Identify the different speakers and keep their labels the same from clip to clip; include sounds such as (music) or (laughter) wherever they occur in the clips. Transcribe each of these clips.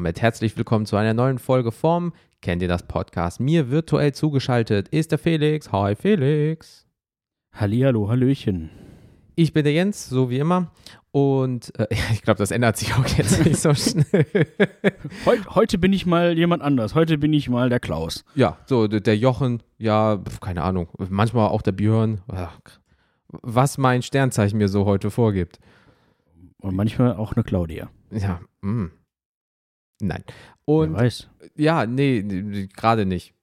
Speaker 1: Damit herzlich willkommen zu einer neuen Folge vom Kennt ihr das Podcast? Mir virtuell zugeschaltet ist der Felix. Hi Felix.
Speaker 2: Hallihallo, Hallöchen.
Speaker 1: Ich bin der Jens, so wie immer. Und äh, (laughs) ich glaube, das ändert sich auch jetzt nicht so schnell. (laughs)
Speaker 2: Heut, heute bin ich mal jemand anders. Heute bin ich mal der Klaus.
Speaker 1: ja, so der Jochen, ja, keine Ahnung. Manchmal auch der Björn. Was mein Sternzeichen mir so heute vorgibt.
Speaker 2: Und manchmal auch eine Claudia.
Speaker 1: Ja, mm. Nein.
Speaker 2: Wer
Speaker 1: Und
Speaker 2: weiß.
Speaker 1: ja, nee, nee, gerade nicht.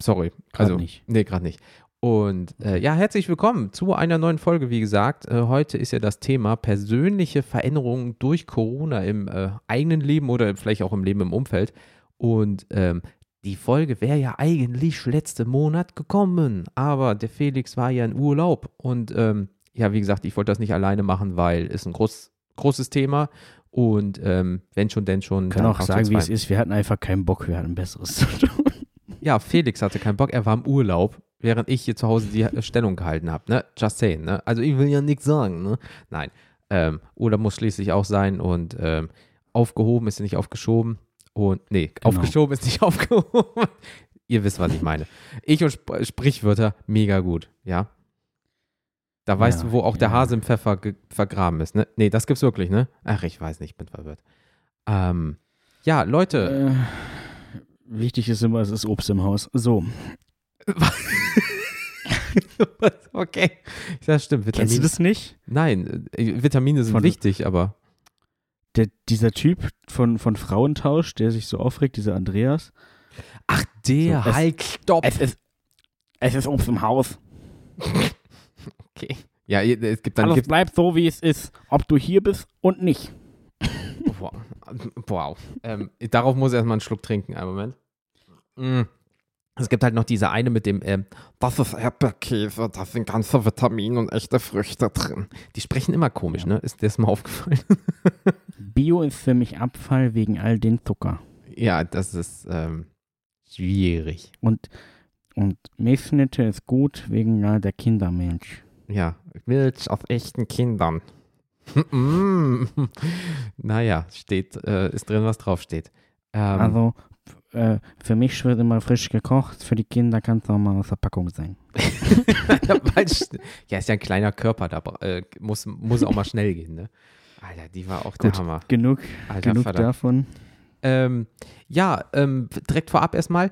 Speaker 1: Sorry.
Speaker 2: Grad
Speaker 1: also,
Speaker 2: nicht.
Speaker 1: Nee, gerade nicht. Und äh, ja, herzlich willkommen zu einer neuen Folge, wie gesagt. Äh, heute ist ja das Thema persönliche Veränderungen durch Corona im äh, eigenen Leben oder vielleicht auch im Leben im Umfeld. Und ähm, die Folge wäre ja eigentlich letzten Monat gekommen, aber der Felix war ja in Urlaub. Und ähm, ja, wie gesagt, ich wollte das nicht alleine machen, weil es ein groß, großes Thema. Und ähm, wenn schon, denn schon.
Speaker 2: Kann auch sagen, wie es ist. Wir hatten einfach keinen Bock. Wir hatten Besseres zu tun.
Speaker 1: Ja, Felix hatte keinen Bock, er war im Urlaub, während ich hier zu Hause die Stellung gehalten habe, ne? Just saying, ne? Also ich will ja nichts sagen, ne? Nein. Ähm, Urlaub muss schließlich auch sein und ähm, aufgehoben ist nicht aufgeschoben. Und nee,
Speaker 2: Genau.
Speaker 1: aufgeschoben ist nicht (laughs) aufgehoben. Ihr wisst, was ich meine. Ich und Sp Sprichwörter mega gut, ja? Da weißt
Speaker 2: Ja,
Speaker 1: du, wo auch der
Speaker 2: ja.
Speaker 1: Hase im Pfeffer vergraben ist, ne? Nee, das gibt's wirklich, ne? Ach, ich weiß nicht, ich bin verwirrt. Ähm, ja, Leute,
Speaker 2: Äh, wichtig ist immer, es ist Obst im Haus. So. (laughs)
Speaker 1: okay. Das stimmt.
Speaker 2: Kennst du
Speaker 1: Vitamine-
Speaker 2: das nicht?
Speaker 1: Nein, äh, Vitamine sind
Speaker 2: Von-
Speaker 1: wichtig, aber
Speaker 2: Der, dieser Typ von, von Frauentausch, der sich so aufregt, dieser Andreas.
Speaker 1: ach der
Speaker 2: So, es-
Speaker 1: halt stopp.
Speaker 2: ist, es ist Obst im Haus.
Speaker 1: Okay. Ja, es gibt dann
Speaker 2: Alles bleibt so, wie es ist. Ob du hier bist und nicht.
Speaker 1: wow. (laughs) wow. Ähm, darauf muss ich erstmal einen Schluck trinken, einen Moment. Mm. Es gibt halt noch diese eine mit dem, ähm, das ist Erdbeerkäse, da sind ganze Vitamine und echte Früchte drin. Die sprechen immer komisch,
Speaker 2: Ja.
Speaker 1: ne? Ist dir das mal aufgefallen? (laughs)
Speaker 2: Bio ist für mich Abfall wegen all den Zucker.
Speaker 1: ja, das ist ähm, schwierig.
Speaker 2: Und, und Milchschnitte ist gut wegen all der Kindermilch.
Speaker 1: Ja, Milch aus echten Kindern. (laughs) Naja, steht, äh, ist drin, was draufsteht. Ähm,
Speaker 2: Also äh, für mich wird immer frisch gekocht, für die Kinder kann es auch mal aus der Packung sein. (laughs)
Speaker 1: Ja, ist ja ein kleiner Körper, da äh, muss, muss auch mal schnell gehen, ne? Alter, die war auch der
Speaker 2: Gut.
Speaker 1: Hammer.
Speaker 2: Genug,
Speaker 1: Alter
Speaker 2: genug
Speaker 1: Vater.
Speaker 2: davon.
Speaker 1: Ähm, ja, ähm, direkt vorab erstmal.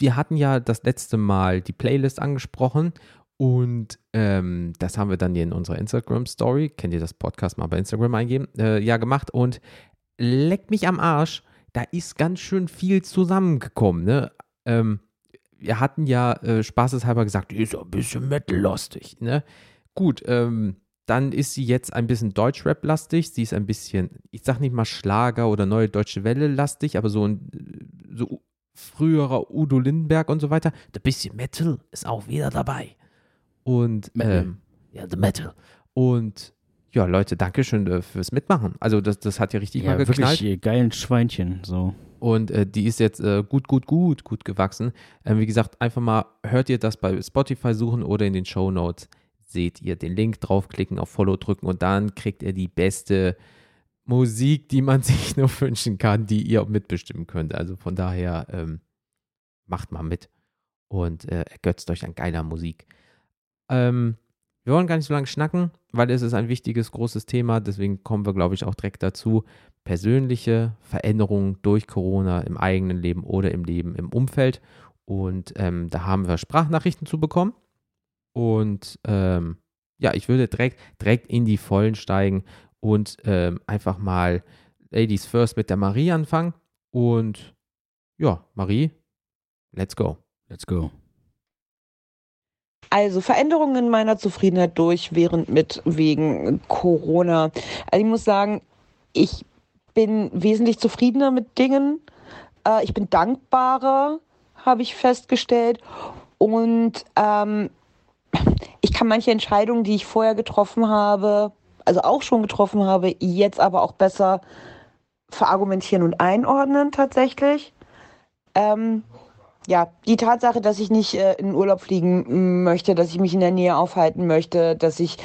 Speaker 1: Wir hatten ja das letzte Mal die Playlist angesprochen und ähm, das haben wir dann in unserer Instagram-Story, kennt ihr das Podcast mal bei Instagram eingeben, äh, ja gemacht und leck mich am Arsch, da ist ganz schön viel zusammengekommen, ne? Ähm, wir hatten ja äh, spaßeshalber gesagt, ist ein bisschen metal-lastig, ne? Gut, ähm, dann ist sie jetzt ein bisschen Deutschrap-lastig. Sie ist ein bisschen, ich sag nicht mal Schlager oder Neue Deutsche Welle-lastig, aber so ein so früherer Udo Lindenberg und so weiter. Ein bisschen Metal ist auch wieder dabei. Und
Speaker 2: Metal.
Speaker 1: ähm, ja, the Metal. Und ja, Leute, danke schön äh, fürs Mitmachen. Also das, das hat ja richtig
Speaker 2: Ja,
Speaker 1: mal geknallt.
Speaker 2: wirklich geilen Schweinchen. So.
Speaker 1: Und äh, die ist jetzt äh, gut, gut, gut, gut gewachsen. Ähm, wie gesagt, einfach mal hört ihr das bei Spotify suchen oder in den Show Notes seht ihr den Link draufklicken, auf Follow drücken und dann kriegt ihr die beste Musik, die man (laughs) sich nur wünschen kann, die ihr auch mitbestimmen könnt. Also von daher ähm, macht mal mit und äh, ergötzt euch an geiler Musik. Ähm, wir wollen gar nicht so lange schnacken, weil es ist ein wichtiges, großes Thema. Deswegen kommen wir, glaube ich, auch direkt dazu persönliche Veränderungen durch Corona im eigenen Leben oder im Leben im Umfeld. Und ähm, da haben wir Sprachnachrichten zu bekommen. Und ähm, ja, ich würde direkt, direkt in die Vollen steigen und ähm, einfach mal Ladies First mit der Marie anfangen. Und ja, Marie, let's go.
Speaker 2: Let's go.
Speaker 3: Also Veränderungen in meiner Zufriedenheit durch während mit wegen Corona. Also ich muss sagen, ich bin wesentlich zufriedener mit Dingen. Äh, ich bin dankbarer, habe ich festgestellt. Und ähm, ich kann manche Entscheidungen, die ich vorher getroffen habe, also auch schon getroffen habe, jetzt aber auch besser verargumentieren und einordnen tatsächlich. Ähm, ja, die Tatsache, dass ich nicht äh, in Urlaub fliegen möchte, dass ich mich in der Nähe aufhalten möchte, dass ich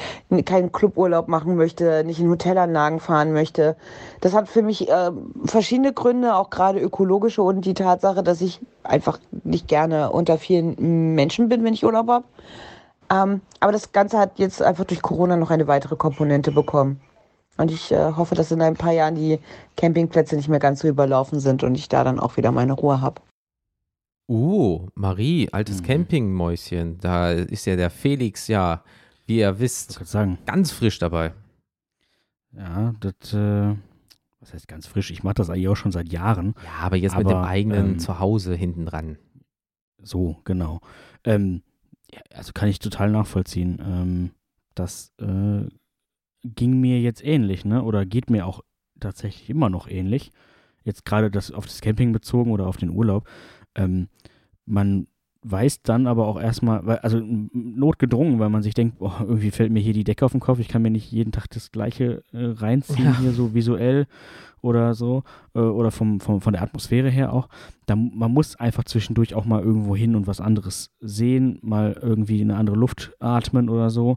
Speaker 3: keinen Cluburlaub machen möchte, nicht in Hotelanlagen fahren möchte, das hat für mich äh, verschiedene Gründe, auch gerade ökologische und die Tatsache, dass ich einfach nicht gerne unter vielen Menschen bin, wenn ich Urlaub habe. Ähm, aber das Ganze hat jetzt einfach durch Corona noch eine weitere Komponente bekommen. Und ich äh, hoffe, dass in ein paar Jahren die Campingplätze nicht mehr ganz so überlaufen sind und ich da dann auch wieder meine Ruhe habe.
Speaker 1: Uh, Marie, altes
Speaker 2: Mhm.
Speaker 1: Campingmäuschen. Da ist ja der Felix ja, wie ihr wisst, ganz frisch dabei.
Speaker 2: ja, das, äh, was heißt ganz frisch? Ich mache das eigentlich auch schon seit Jahren.
Speaker 1: Ja, aber jetzt mit dem
Speaker 2: Aber,
Speaker 1: eigenen
Speaker 2: ähm,
Speaker 1: Zuhause hinten dran.
Speaker 2: So, genau. Ähm, also kann ich total nachvollziehen. Ähm, das äh, ging mir jetzt ähnlich, ne? Oder geht mir auch tatsächlich immer noch ähnlich. Jetzt gerade das auf das Camping bezogen oder auf den Urlaub. Ähm, man weiß dann aber auch erstmal, also notgedrungen, weil man sich denkt, boah, irgendwie fällt mir hier die Decke auf den Kopf, ich kann mir nicht jeden Tag das gleiche äh, reinziehen
Speaker 1: Ja.
Speaker 2: hier so visuell oder so äh, oder vom, vom, von der Atmosphäre her auch. Da, man muss einfach zwischendurch auch mal irgendwo hin und was anderes sehen, mal irgendwie eine andere Luft atmen oder so.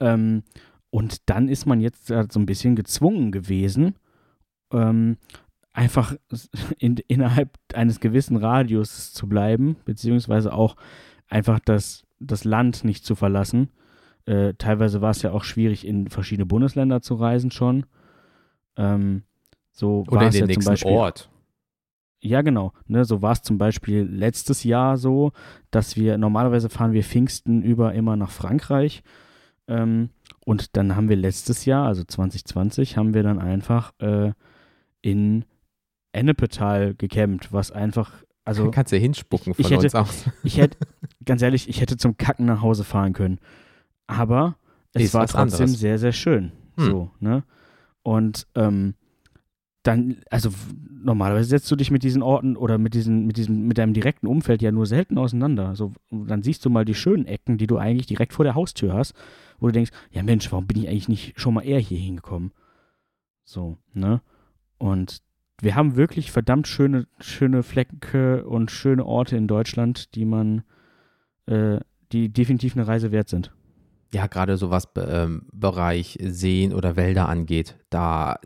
Speaker 2: Ähm, und dann ist man jetzt äh, so ein bisschen gezwungen gewesen, ähm, einfach in, innerhalb eines gewissen Radius zu bleiben, beziehungsweise auch einfach das, das Land nicht zu verlassen. Äh, teilweise war es ja auch schwierig, in verschiedene Bundesländer zu reisen schon. Ähm, so
Speaker 1: Oder
Speaker 2: war
Speaker 1: in
Speaker 2: es
Speaker 1: den
Speaker 2: ja zum
Speaker 1: nächsten
Speaker 2: Beispiel
Speaker 1: Ort.
Speaker 2: ja, genau. Ne, so war es zum Beispiel letztes Jahr so, dass wir normalerweise fahren wir Pfingsten über immer nach Frankreich. Ähm, und dann haben wir letztes Jahr, also 2020, haben wir dann einfach äh, in Ennepetal gecampt, was einfach, also
Speaker 1: Kannst du hinspucken
Speaker 2: ich- ich
Speaker 1: von
Speaker 2: hätte-
Speaker 1: uns aus. (laughs)
Speaker 2: ich hätte, ganz ehrlich, ich hätte zum Kacken nach Hause fahren können. Aber es
Speaker 1: Ist
Speaker 2: war trotzdem
Speaker 1: anderes.
Speaker 2: sehr, sehr schön.
Speaker 1: Hm.
Speaker 2: So, ne? Und ähm, dann, also normalerweise setzt du dich mit diesen Orten oder mit diesen, mit diesem, mit deinem direkten Umfeld ja nur selten auseinander. So, dann siehst du mal die schönen Ecken, die du eigentlich direkt vor der Haustür hast, wo du denkst, ja Mensch, warum bin ich eigentlich nicht schon mal eher hier hingekommen? So, ne? Und wir haben wirklich verdammt schöne, schöne Flecke und schöne Orte in Deutschland, die man, äh, die definitiv eine Reise wert sind.
Speaker 1: Ja, gerade so was ähm, Bereich Seen oder Wälder angeht, da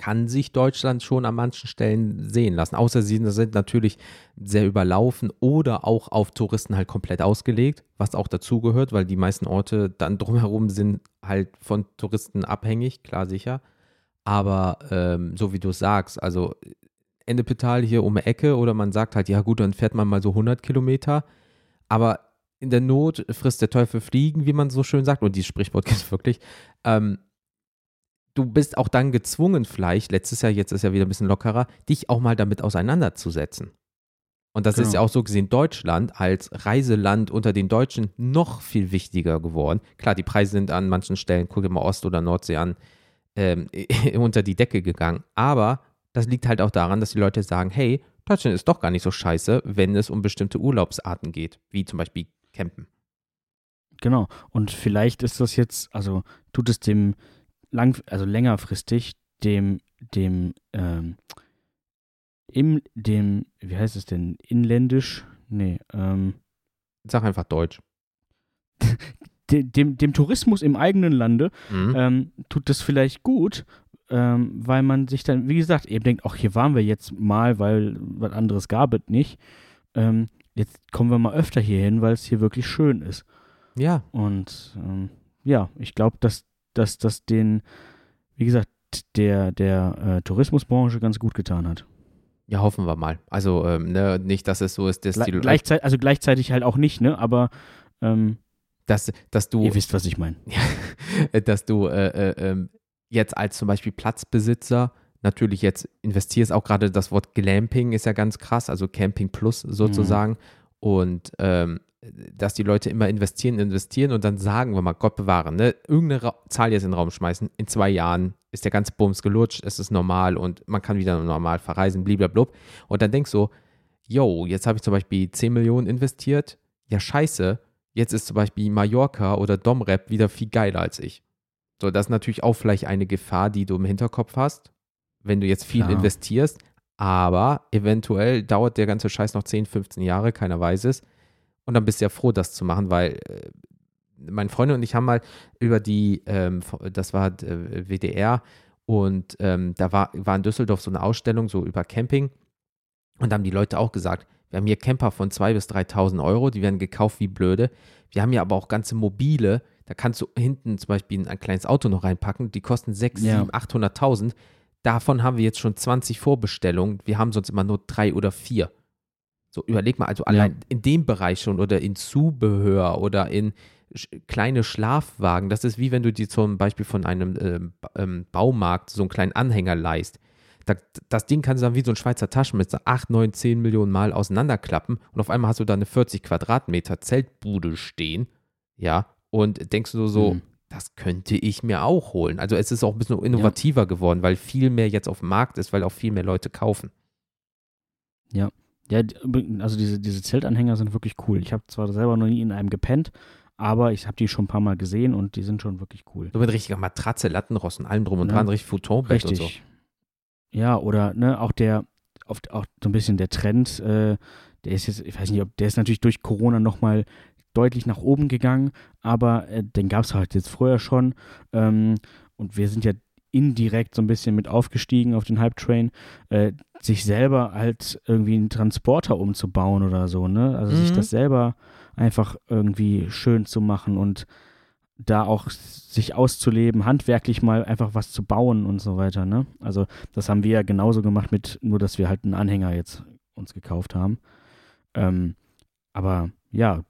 Speaker 1: kann sich Deutschland schon an manchen Stellen sehen lassen. Außer sie sind natürlich sehr überlaufen oder auch auf Touristen halt komplett ausgelegt, was auch dazugehört, weil die meisten Orte dann (laughs) drumherum sind halt von Touristen abhängig, klar sicher. Aber ähm, so wie du es sagst, also Ennepetal hier um die Ecke oder man sagt halt, ja gut, dann fährt man mal so 100 Kilometer. Aber in der Not frisst der Teufel Fliegen, wie man so schön sagt. Und dieses Sprichwort (laughs) gibt es wirklich. Ähm, du bist auch dann gezwungen, vielleicht, letztes Jahr, jetzt ist ja wieder ein bisschen lockerer, dich auch mal damit auseinanderzusetzen. Und das ist
Speaker 2: Genau.
Speaker 1: ja auch so gesehen Deutschland als Reiseland unter den Deutschen noch viel wichtiger geworden. Klar, die Preise sind an manchen Stellen, guck dir mal Ost- oder Nordsee an, ähm, (laughs) unter die Decke gegangen. Aber das liegt halt auch daran, dass die Leute sagen, hey, Deutschland ist doch gar nicht so scheiße, wenn es um bestimmte Urlaubsarten geht, wie zum Beispiel Campen.
Speaker 2: Genau. Und vielleicht ist das jetzt, also tut es dem lang, also längerfristig dem, dem, ähm, im, dem, wie heißt es denn, inländisch? Nee, ähm,
Speaker 1: Sag einfach Deutsch. (laughs)
Speaker 2: de, dem, dem Tourismus im eigenen Lande
Speaker 1: Mhm.
Speaker 2: ähm, tut das vielleicht gut, ähm, weil man sich dann, wie gesagt, eben denkt, ach, hier waren wir jetzt mal, weil was anderes gab es nicht. Ähm, jetzt kommen wir mal öfter hier hin, weil es hier wirklich schön ist.
Speaker 1: Ja,
Speaker 2: Und ähm, ja, ich glaube, dass, dass das den, wie gesagt, der, der äh, Tourismusbranche ganz gut getan hat.
Speaker 1: ja, hoffen wir mal. Also ähm, ne, nicht, dass es so ist, dass,
Speaker 2: Gle
Speaker 1: die,
Speaker 2: gleichzeitig, also gleichzeitig halt auch nicht, ne? Aber ähm,
Speaker 1: dass, dass du,
Speaker 2: ihr wisst, was ich meine. (laughs)
Speaker 1: dass du äh, äh, ähm, jetzt als zum Beispiel Platzbesitzer natürlich jetzt investierst, auch gerade das Wort Glamping ist ja ganz krass, also Camping Plus sozusagen. Und ähm, dass die Leute immer investieren, investieren und dann sagen wir mal, Gott bewahre, ne, irgendeine Ra Zahl jetzt in den Raum schmeißen, in zwei Jahren ist der ganze Bums gelutscht, es ist normal und man kann wieder normal verreisen, blablabla. Und dann denkst du, yo, jetzt habe ich zum Beispiel 10 Millionen investiert, ja scheiße, jetzt ist zum Beispiel Mallorca oder Domrep wieder viel geiler als ich. So, das ist natürlich auch vielleicht eine Gefahr, die du im Hinterkopf hast, wenn du jetzt viel
Speaker 2: Klar.
Speaker 1: investierst. aber eventuell dauert der ganze Scheiß noch 10, 15 Jahre, keiner weiß es. Und dann bist du ja froh, das zu machen, weil äh, meine Freunde und ich haben mal über die, ähm, das war äh, WDR und ähm, da war, war in Düsseldorf so eine Ausstellung so über Camping und da haben die Leute auch gesagt, wir haben hier Camper von 2.000 bis 3.000 Euro, die werden gekauft wie blöde. Wir haben hier aber auch ganze mobile, da kannst du hinten zum Beispiel ein kleines Auto noch reinpacken, die kosten 6, ja. 7, 800.000. Davon haben wir jetzt schon 20 Vorbestellungen. Wir haben sonst immer nur drei oder vier. So, überleg mal, also allein ja. in dem Bereich schon oder in Zubehör oder in kleine Schlafwagen. Das ist wie wenn du dir zum Beispiel von einem ähm, ähm, Baumarkt so einen kleinen Anhänger leist. Da, das Ding kannst du dann wie so ein Schweizer Taschenmesser 8, 9, 10 Millionen Mal auseinanderklappen und auf einmal hast du da eine 40 Quadratmeter Zeltbude stehen. Ja, und denkst du so, mhm. das könnte ich mir auch holen. Also es ist auch ein bisschen innovativer ja. geworden, weil viel mehr jetzt auf dem Markt ist, weil auch viel mehr Leute kaufen.
Speaker 2: Ja. Ja, also diese, diese Zeltanhänger sind wirklich cool. Ich habe zwar selber noch nie in einem gepennt, aber ich habe die schon ein paar Mal gesehen und die sind schon wirklich cool.
Speaker 1: So mit richtiger Matratze, Lattenrosten, allem drum und ja. dran, richtig Futonbett und so.
Speaker 2: Ja, oder ne, auch der, oft auch so ein bisschen der Trend, äh, der ist jetzt, ich weiß nicht, ob der ist natürlich durch Corona nochmal deutlich nach oben gegangen, aber äh, den gab es halt jetzt früher schon. Ähm, und wir sind ja indirekt so ein bisschen mit aufgestiegen auf den Hype-Train, äh, sich selber halt irgendwie einen Transporter umzubauen oder so, ne? Also mhm. sich das selber einfach irgendwie schön zu machen und da auch sich auszuleben, handwerklich mal einfach was zu bauen und so weiter, ne? Also das haben wir ja genauso gemacht mit, nur dass wir halt einen Anhänger jetzt uns gekauft haben. Ähm, aber ja,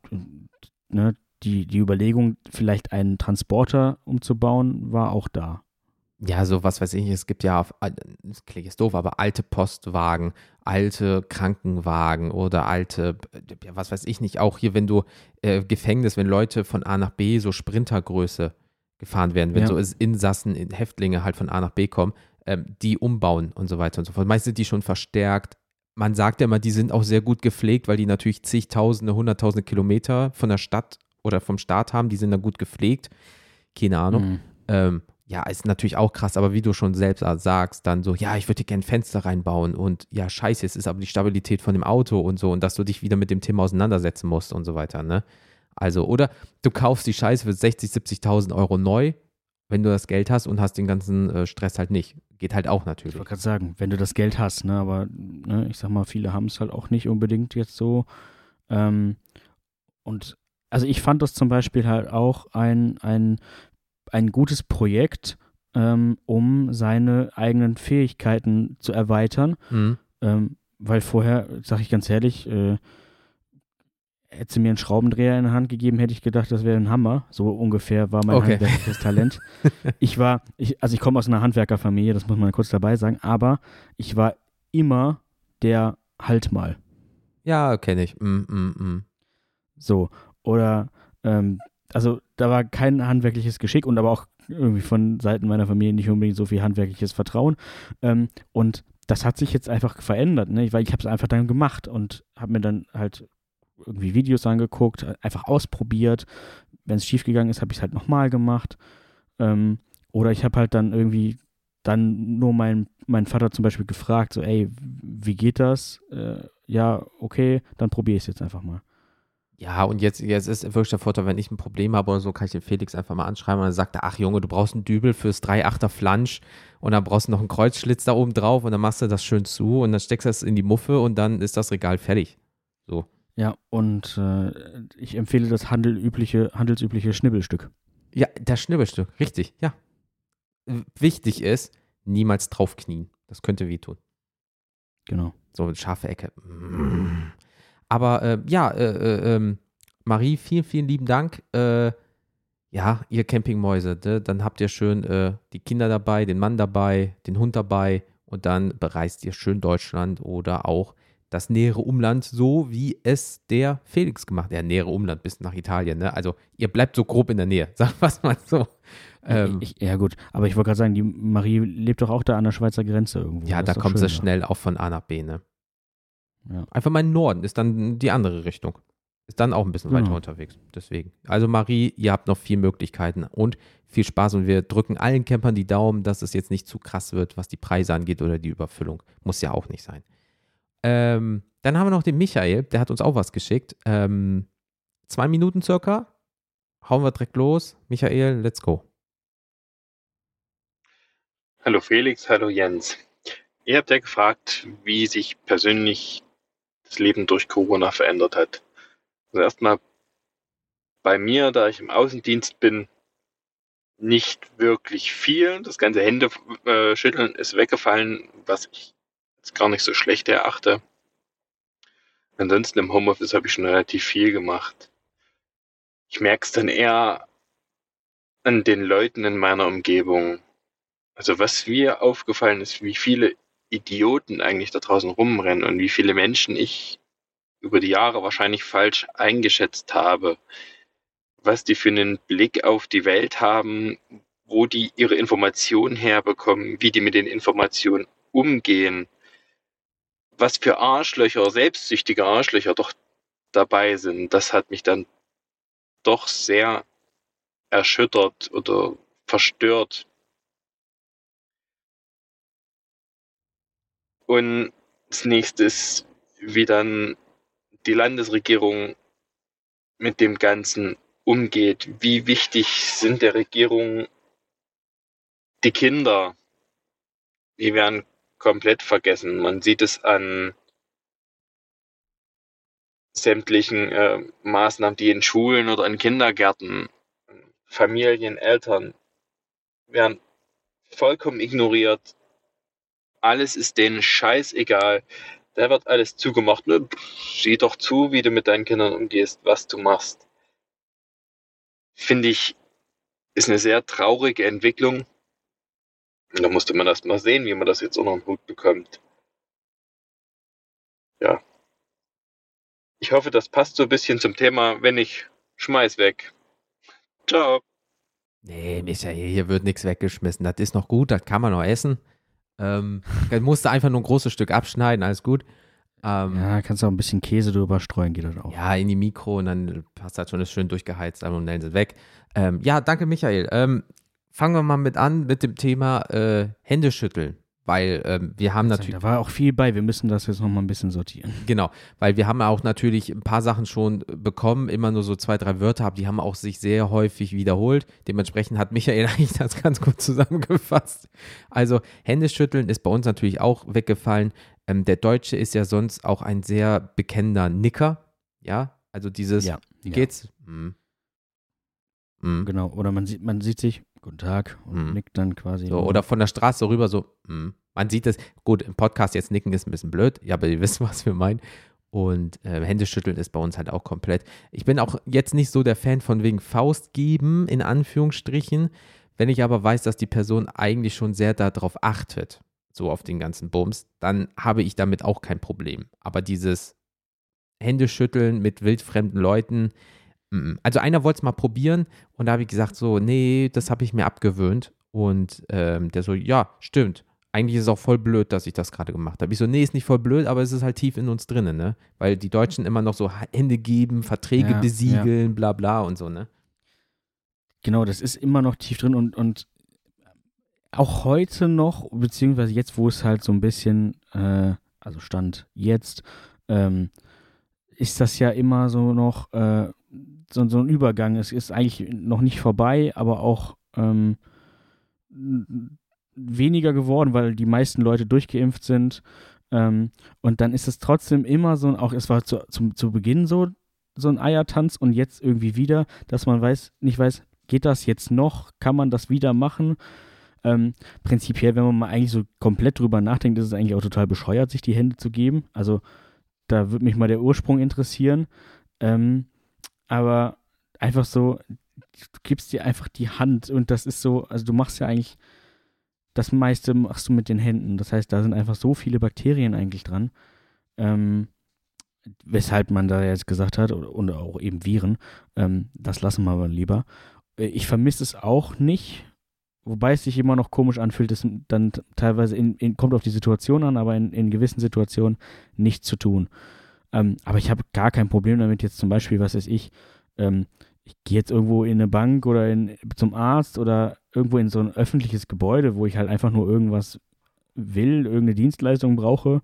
Speaker 2: ne, die, die Überlegung, vielleicht einen Transporter umzubauen, war auch da.
Speaker 1: Ja, so was weiß ich, es gibt ja, auf, das klingt jetzt doof, aber alte Postwagen, alte Krankenwagen oder alte, ja, was weiß ich nicht, auch hier, wenn du äh, Gefängnis, wenn Leute von A nach B so Sprintergröße gefahren werden, wenn ja. so Insassen, Häftlinge halt von A nach B kommen, ähm, die umbauen und so weiter und so fort. Meist sind die schon verstärkt, man sagt ja immer, die sind auch sehr gut gepflegt, weil die natürlich zigtausende, hunderttausende Kilometer von der Stadt oder vom Staat haben, die sind da gut gepflegt. Keine Ahnung. Mhm. Ähm, ja, ist natürlich auch krass, aber wie du schon selbst sagst, dann so, ja, ich würde dir gerne Fenster reinbauen und ja, scheiße, es ist aber die Stabilität von dem Auto und so und dass du dich wieder mit dem Thema auseinandersetzen musst und so weiter, ne? Also, oder du kaufst die Scheiße für 60, 70.000 Euro neu, wenn du das Geld hast und hast den ganzen äh, Stress halt nicht. Geht halt auch natürlich.
Speaker 2: Ich wollte gerade sagen, wenn du das Geld hast, ne, aber ne, ich sag mal, viele haben es halt auch nicht unbedingt jetzt so. Ähm, und also ich fand das zum Beispiel halt auch ein, ein, ein gutes Projekt, ähm, um seine eigenen Fähigkeiten zu erweitern. Mhm. Ähm, weil vorher, sag ich ganz ehrlich, äh, hätte sie mir einen Schraubendreher in der Hand gegeben, hätte ich gedacht, das wäre ein Hammer. So ungefähr war mein okay. handwerkliches Talent. (laughs) ich war, ich, also ich komme aus einer Handwerkerfamilie, das muss man kurz dabei sagen, aber ich war immer der Halt mal.
Speaker 1: Ja, kenne ich. Mm, mm, mm.
Speaker 2: So, oder, ähm, also da war kein handwerkliches Geschick und aber auch irgendwie von Seiten meiner Familie nicht unbedingt so viel handwerkliches Vertrauen. Ähm, und das hat sich jetzt einfach verändert, ne? weil ich habe es einfach dann gemacht und habe mir dann halt irgendwie Videos angeguckt, einfach ausprobiert. Wenn es schiefgegangen ist, habe ich es halt nochmal gemacht. Ähm, oder ich habe halt dann irgendwie dann nur meinen mein Vater zum Beispiel gefragt, so, ey, wie geht das? Äh, ja, okay, dann probiere ich es jetzt einfach mal.
Speaker 1: Ja, und jetzt, jetzt ist wirklich der Vorteil, wenn ich ein Problem habe oder so, kann ich den Felix einfach mal anschreiben und dann sagt er, ach Junge, du brauchst einen Dübel fürs 3-8er Flansch und dann brauchst du noch einen Kreuzschlitz da oben drauf und dann machst du das schön zu und dann steckst du das in die Muffe und dann ist das Regal fertig. So.
Speaker 2: Ja, und äh, ich empfehle das handelübliche, handelsübliche Schnibbelstück.
Speaker 1: Ja, das Schnibbelstück, richtig, ja. Wichtig ist, niemals draufknien. Das könnte wehtun.
Speaker 2: Genau.
Speaker 1: So eine scharfe Ecke. Aber äh, ja, äh, äh, ähm, Marie, vielen, vielen lieben Dank. Äh, ja, ihr Campingmäuse, ne? dann habt ihr schön äh, die Kinder dabei, den Mann dabei, den Hund dabei und dann bereist ihr schön Deutschland oder auch das nähere Umland, so wie es der Felix gemacht hat. Der nähere Umland bis nach Italien. Ne? Also ihr bleibt so grob in der Nähe, (laughs) sagen wir es mal so.
Speaker 2: Ähm, ich, ja gut, aber ich wollte gerade sagen, die Marie lebt doch auch da an der Schweizer Grenze irgendwo.
Speaker 1: Ja, da kommt sie schnell auch von A nach B. Ne? Ja. Einfach mal in Norden ist dann die andere Richtung. Ist dann auch ein bisschen
Speaker 2: Genau.
Speaker 1: weiter unterwegs. Deswegen. Also Marie, ihr habt noch vier Möglichkeiten und viel Spaß und wir drücken allen Campern die Daumen, dass es jetzt nicht zu krass wird, was die Preise angeht oder die Überfüllung. Muss ja auch nicht sein. Ähm, dann haben wir noch den Michael, der hat uns auch was geschickt. Ähm, zwei Minuten circa. Hauen wir direkt los. Michael, let's go.
Speaker 4: Hallo Felix, hallo Jens. Ihr habt ja gefragt, wie sich persönlich das Leben durch Corona verändert hat. Also erstmal bei mir, da ich im Außendienst bin, nicht wirklich viel. Das ganze Händeschütteln ist weggefallen, was ich jetzt gar nicht so schlecht erachte. Ansonsten im Homeoffice habe ich schon relativ viel gemacht. Ich merke es dann eher an den Leuten in meiner Umgebung. Also was mir aufgefallen ist, wie viele Idioten eigentlich da draußen rumrennen und wie viele Menschen ich über die Jahre wahrscheinlich falsch eingeschätzt habe, was die für einen Blick auf die Welt haben, wo die ihre Informationen herbekommen, wie die mit den Informationen umgehen, was für Arschlöcher, selbstsüchtige Arschlöcher doch dabei sind. Das hat mich dann doch sehr erschüttert oder verstört. Und das nächste ist, wie dann die Landesregierung mit dem Ganzen umgeht. Wie wichtig sind der Regierung die Kinder? Die werden komplett vergessen. Man sieht es an sämtlichen äh, Maßnahmen, die in Schulen oder in Kindergärten, Familien, Eltern werden vollkommen ignoriert. Alles ist denen scheißegal. Da wird alles zugemacht. Ne? Sieh doch zu, wie du mit deinen Kindern umgehst, was du machst. Finde ich, ist eine sehr traurige Entwicklung. Da musste man erst mal sehen, wie man das jetzt unter den Hut bekommt. Ja. Ich hoffe, das passt so ein bisschen zum Thema. Wenn nicht, schmeiß weg. Ciao.
Speaker 1: Nee, Michael, hier wird nichts weggeschmissen. Das ist noch gut, das kann man noch essen. Ähm, dann musst du einfach nur ein großes Stück abschneiden, alles gut. Ähm, ja.
Speaker 2: Ja, kannst auch ein bisschen Käse drüber streuen, geht das auch.
Speaker 1: in die Mikro und dann passt das schon, ist schön durchgeheizt, und dann sind sie weg. Ähm, ja, danke, Michael. Ähm, fangen wir mal mit an mit dem Thema äh, Händeschütteln, weil ähm, wir haben natürlich.
Speaker 2: Da war auch viel bei, wir müssen das jetzt nochmal ein bisschen sortieren.
Speaker 1: Genau, weil wir haben auch natürlich ein paar Sachen schon bekommen, immer nur so zwei, drei Wörter, aber die haben auch sich sehr häufig wiederholt. Dementsprechend hat Michael (laughs) eigentlich das ganz gut zusammengefasst. Also Händeschütteln ist bei uns natürlich auch weggefallen. Ähm, der Deutsche ist ja sonst auch ein sehr bekennender Nicker. Ja, also dieses,
Speaker 2: Ja,
Speaker 1: wie
Speaker 2: ja.
Speaker 1: geht's? Hm. Hm.
Speaker 2: Genau, oder man sieht, man sieht sich, guten Tag, und
Speaker 1: Mhm.
Speaker 2: nickt dann quasi.
Speaker 1: So, oder von der Straße rüber so, hm. man sieht es, gut, im Podcast jetzt nicken ist ein bisschen blöd, ja, aber ihr (laughs) wisst, was wir meinen. Und äh, Händeschütteln ist bei uns halt auch komplett. Ich bin auch jetzt nicht so der Fan von wegen Faust geben, in Anführungsstrichen. Wenn ich aber weiß, dass die Person eigentlich schon sehr darauf achtet, so auf den ganzen Bums, dann habe ich damit auch kein Problem. Aber dieses Händeschütteln mit wildfremden Leuten, also einer wollte es mal probieren und da habe ich gesagt so, nee, das habe ich mir abgewöhnt. Und ähm, der so, ja, stimmt. Eigentlich ist es auch voll blöd, dass ich das gerade gemacht habe. Ich so, nee, ist nicht voll blöd, aber es ist halt tief in uns drinnen, ne? Weil die Deutschen immer noch so Hände geben, Verträge
Speaker 2: Ja,
Speaker 1: besiegeln, bla bla und so, ne?
Speaker 2: Genau, das ist immer noch tief drin und, und auch heute noch, beziehungsweise jetzt, wo es halt so ein bisschen, äh, also Stand jetzt, ähm, ist das ja immer so noch äh, so, so ein Übergang. Es ist eigentlich noch nicht vorbei, aber auch ähm, weniger geworden, weil die meisten Leute durchgeimpft sind. Ähm, und dann ist es trotzdem immer so, auch es war zu, zum, zu Beginn so, so ein Eiertanz und jetzt irgendwie wieder, dass man weiß, nicht weiß, geht das jetzt noch? Kann man das wieder machen? Ähm, prinzipiell, wenn man mal eigentlich so komplett drüber nachdenkt, ist es eigentlich auch total bescheuert, sich die Hände zu geben. Also da würde mich mal der Ursprung interessieren. Ähm, aber einfach so, du gibst dir einfach die Hand und das ist so, also du machst ja eigentlich, das meiste machst du mit den Händen. Das heißt, da sind einfach so viele Bakterien eigentlich dran. Ähm, weshalb man da jetzt gesagt hat, und auch eben Viren, ähm, das lassen wir aber lieber. Äh, Ich vermisse es auch nicht, wobei es sich immer noch komisch anfühlt, es dann teilweise in, in, kommt auf die Situation an, aber in, in gewissen Situationen nicht zu tun. Ähm, aber ich habe gar kein Problem damit, jetzt zum Beispiel, was weiß ich, ähm, ich gehe jetzt irgendwo in eine Bank oder in, zum Arzt oder irgendwo in so ein öffentliches Gebäude, wo ich halt einfach nur irgendwas will, irgendeine Dienstleistung brauche,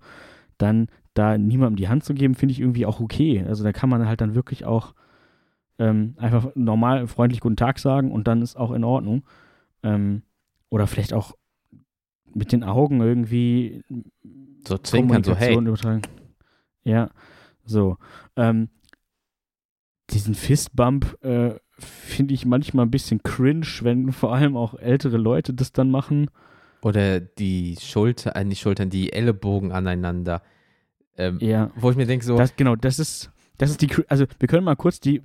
Speaker 2: dann da niemandem die Hand zu geben, finde ich irgendwie auch okay. Also da kann man halt dann wirklich auch ähm, einfach normal freundlich guten Tag sagen und dann ist auch in Ordnung. Ähm, oder vielleicht auch mit den Augen irgendwie
Speaker 1: So zwinkern, so hey.
Speaker 2: Übertragen. Ja, so. Ähm, diesen Fistbump äh, finde ich manchmal ein bisschen cringe, wenn (laughs) vor allem auch ältere Leute das dann machen.
Speaker 1: Oder die Schulter, äh, nicht Schultern, die Ellenbogen aneinander. Ähm,
Speaker 2: Ja.
Speaker 1: Wo ich mir denke, so,
Speaker 2: Das, genau, das ist, das ist die, also wir können mal kurz die,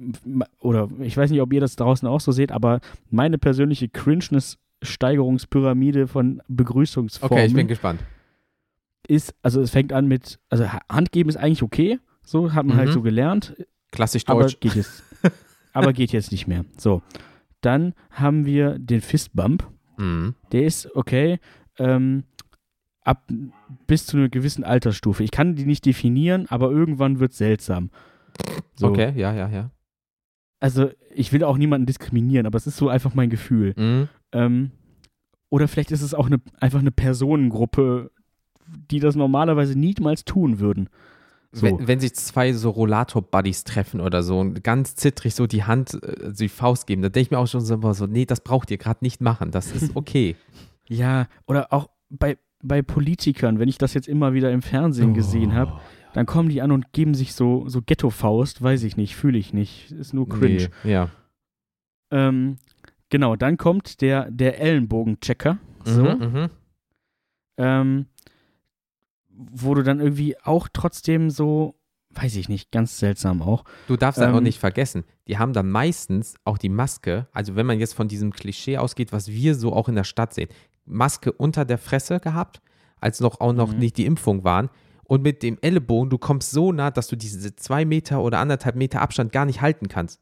Speaker 2: oder ich weiß nicht, ob ihr das draußen auch so seht, aber meine persönliche Cringeness-Steigerungspyramide von Begrüßungsformen
Speaker 1: okay, ich bin gespannt.
Speaker 2: ist, also es fängt an mit, also Ha- Handgeben ist eigentlich okay, so hat man halt
Speaker 1: Mhm.
Speaker 2: so gelernt,
Speaker 1: Klassisch
Speaker 2: aber
Speaker 1: Deutsch.
Speaker 2: geht jetzt, (laughs) aber geht jetzt nicht mehr. So, dann haben wir den Fistbump,
Speaker 1: Mhm.
Speaker 2: der ist okay, ähm, ab bis zu einer gewissen Altersstufe. Ich kann die nicht definieren, aber irgendwann wird seltsam. So.
Speaker 1: Okay, ja, ja, ja.
Speaker 2: Also ich will auch niemanden diskriminieren, aber es ist so einfach mein Gefühl.
Speaker 1: Mhm.
Speaker 2: Ähm, oder vielleicht ist es auch eine, einfach eine Personengruppe, die das normalerweise niemals tun würden. So.
Speaker 1: Wenn, wenn sich zwei so Rollator-Buddies treffen oder so und ganz zittrig so die Hand, äh, die Faust geben, da denke ich mir auch schon so, so nee, das braucht ihr gerade nicht machen. Das ist (laughs) okay.
Speaker 2: Ja, oder auch bei, bei Politikern, wenn ich das jetzt immer wieder im Fernsehen gesehen habe, dann kommen die an und geben sich so, so Ghetto-Faust, weiß ich nicht, fühle ich nicht. Ist nur cringe.
Speaker 1: Nee, ja.
Speaker 2: Ähm, genau, dann kommt der, der Ellenbogenchecker. So.
Speaker 1: Mhm, mhm.
Speaker 2: ähm, wo du dann irgendwie auch trotzdem so, weiß ich nicht, ganz seltsam auch.
Speaker 1: Du darfst auch
Speaker 2: Ähm,
Speaker 1: nicht vergessen, die haben dann meistens auch die Maske, also wenn man jetzt von diesem Klischee ausgeht, was wir so auch in der Stadt sehen, Maske unter der Fresse gehabt, als noch auch noch
Speaker 2: Mhm.
Speaker 1: nicht die Impfung waren. Und mit dem Ellenbogen, du kommst so nah, dass du diese zwei Meter oder anderthalb Meter Abstand gar nicht halten kannst.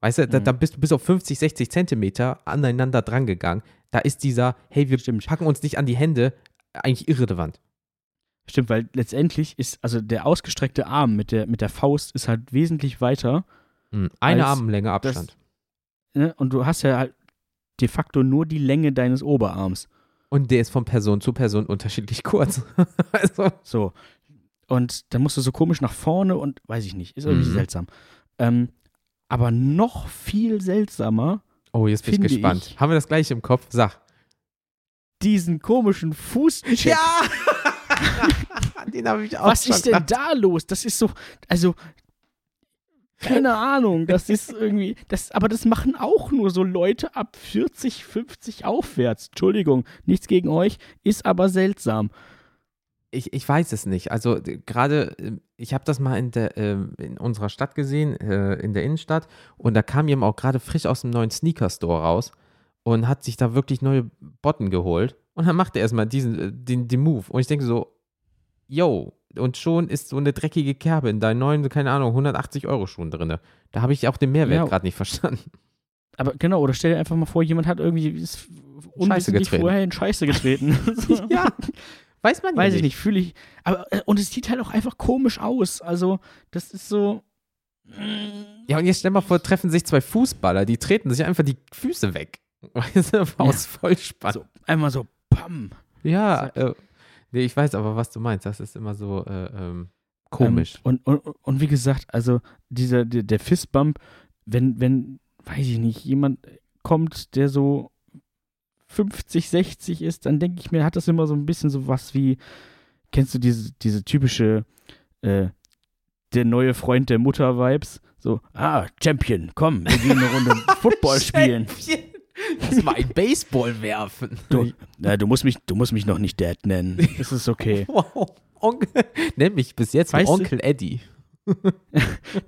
Speaker 1: Weißt du, da,
Speaker 2: Mhm.
Speaker 1: da bist du bis auf 50, 60 Zentimeter aneinander drangegangen. Da ist dieser, hey, wir
Speaker 2: Stimmt.
Speaker 1: packen uns nicht an die Hände, eigentlich irrelevant.
Speaker 2: Stimmt, weil letztendlich ist, also der ausgestreckte Arm mit der, mit der Faust ist halt wesentlich weiter.
Speaker 1: Mhm. Eine Armlänge
Speaker 2: das-
Speaker 1: Abstand.
Speaker 2: Ne? Und du hast ja halt de facto nur die Länge deines Oberarms.
Speaker 1: Und der ist von Person zu Person unterschiedlich (laughs) kurz. also,
Speaker 2: So. Und dann musst du so komisch nach vorne und weiß ich nicht, ist irgendwie
Speaker 1: Mhm.
Speaker 2: seltsam. Ähm, aber noch viel seltsamer,
Speaker 1: oh, jetzt bin ich gespannt.
Speaker 2: ich-
Speaker 1: Haben wir das gleich im Kopf? Sag.
Speaker 2: diesen komischen Fußcheck. (laughs) (laughs)
Speaker 1: Den habe ich auch
Speaker 2: Was
Speaker 1: schon
Speaker 2: ist denn
Speaker 1: gedacht.
Speaker 2: da los? Das ist so, also, keine Ahnung, das ist irgendwie, das, aber das machen auch nur so Leute ab 40, 50 aufwärts. Entschuldigung, nichts gegen euch, ist aber seltsam.
Speaker 1: Ich, ich weiß es nicht. Also gerade, ähm, ich habe das mal in, der, ähm, in unserer Stadt gesehen, äh, in der Innenstadt. Und da kam jemand auch gerade frisch aus dem neuen Sneaker-Store raus und hat sich da wirklich neue Botten geholt. Und dann macht er erstmal diesen, äh, den, den Move. Und ich denke so, yo, und schon ist so eine dreckige Kerbe in deinen neuen, keine Ahnung, 180 Euro Schuhen drin. Da habe ich auch den Mehrwert
Speaker 2: Ja.
Speaker 1: gerade nicht verstanden.
Speaker 2: Aber genau, oder stell dir einfach mal vor, jemand hat irgendwie ist unwissentlich
Speaker 1: getreten.
Speaker 2: vorher in Scheiße getreten. (laughs)
Speaker 1: Ja, weiß man ja
Speaker 2: Weiß ich nicht, fühle ich. Aber, äh, und es sieht halt auch einfach komisch aus. Also, das ist so. mm,
Speaker 1: Ja, und jetzt stell mal vor, treffen sich zwei Fußballer, die treten sich einfach die Füße weg. (laughs) Weißt du, aus Vollspann.
Speaker 2: So, einmal so, pam.
Speaker 1: Ja, äh, nee, ich weiß aber, was du meinst. Das ist immer so äh, ähm, komisch.
Speaker 2: Ähm, und, und, und wie gesagt, also dieser, der, der Fistbump, wenn, wenn, weiß ich nicht, jemand kommt, der so 50, 60 ist, dann denke ich mir, hat das immer so ein bisschen so was wie, kennst du diese, diese typische, äh, der neue Freund der Mutter-Vibes? So, ah, Champion, komm, wir gehen eine Runde (laughs) Football spielen.
Speaker 1: Lass mal ein Baseball werfen.
Speaker 2: Du, na, du, musst mich, du musst mich noch nicht Dad nennen. (laughs) Das ist okay. (laughs)
Speaker 1: Wow. Onkel, nenn mich bis jetzt
Speaker 2: Weißt du-
Speaker 1: Onkel Eddie. (laughs)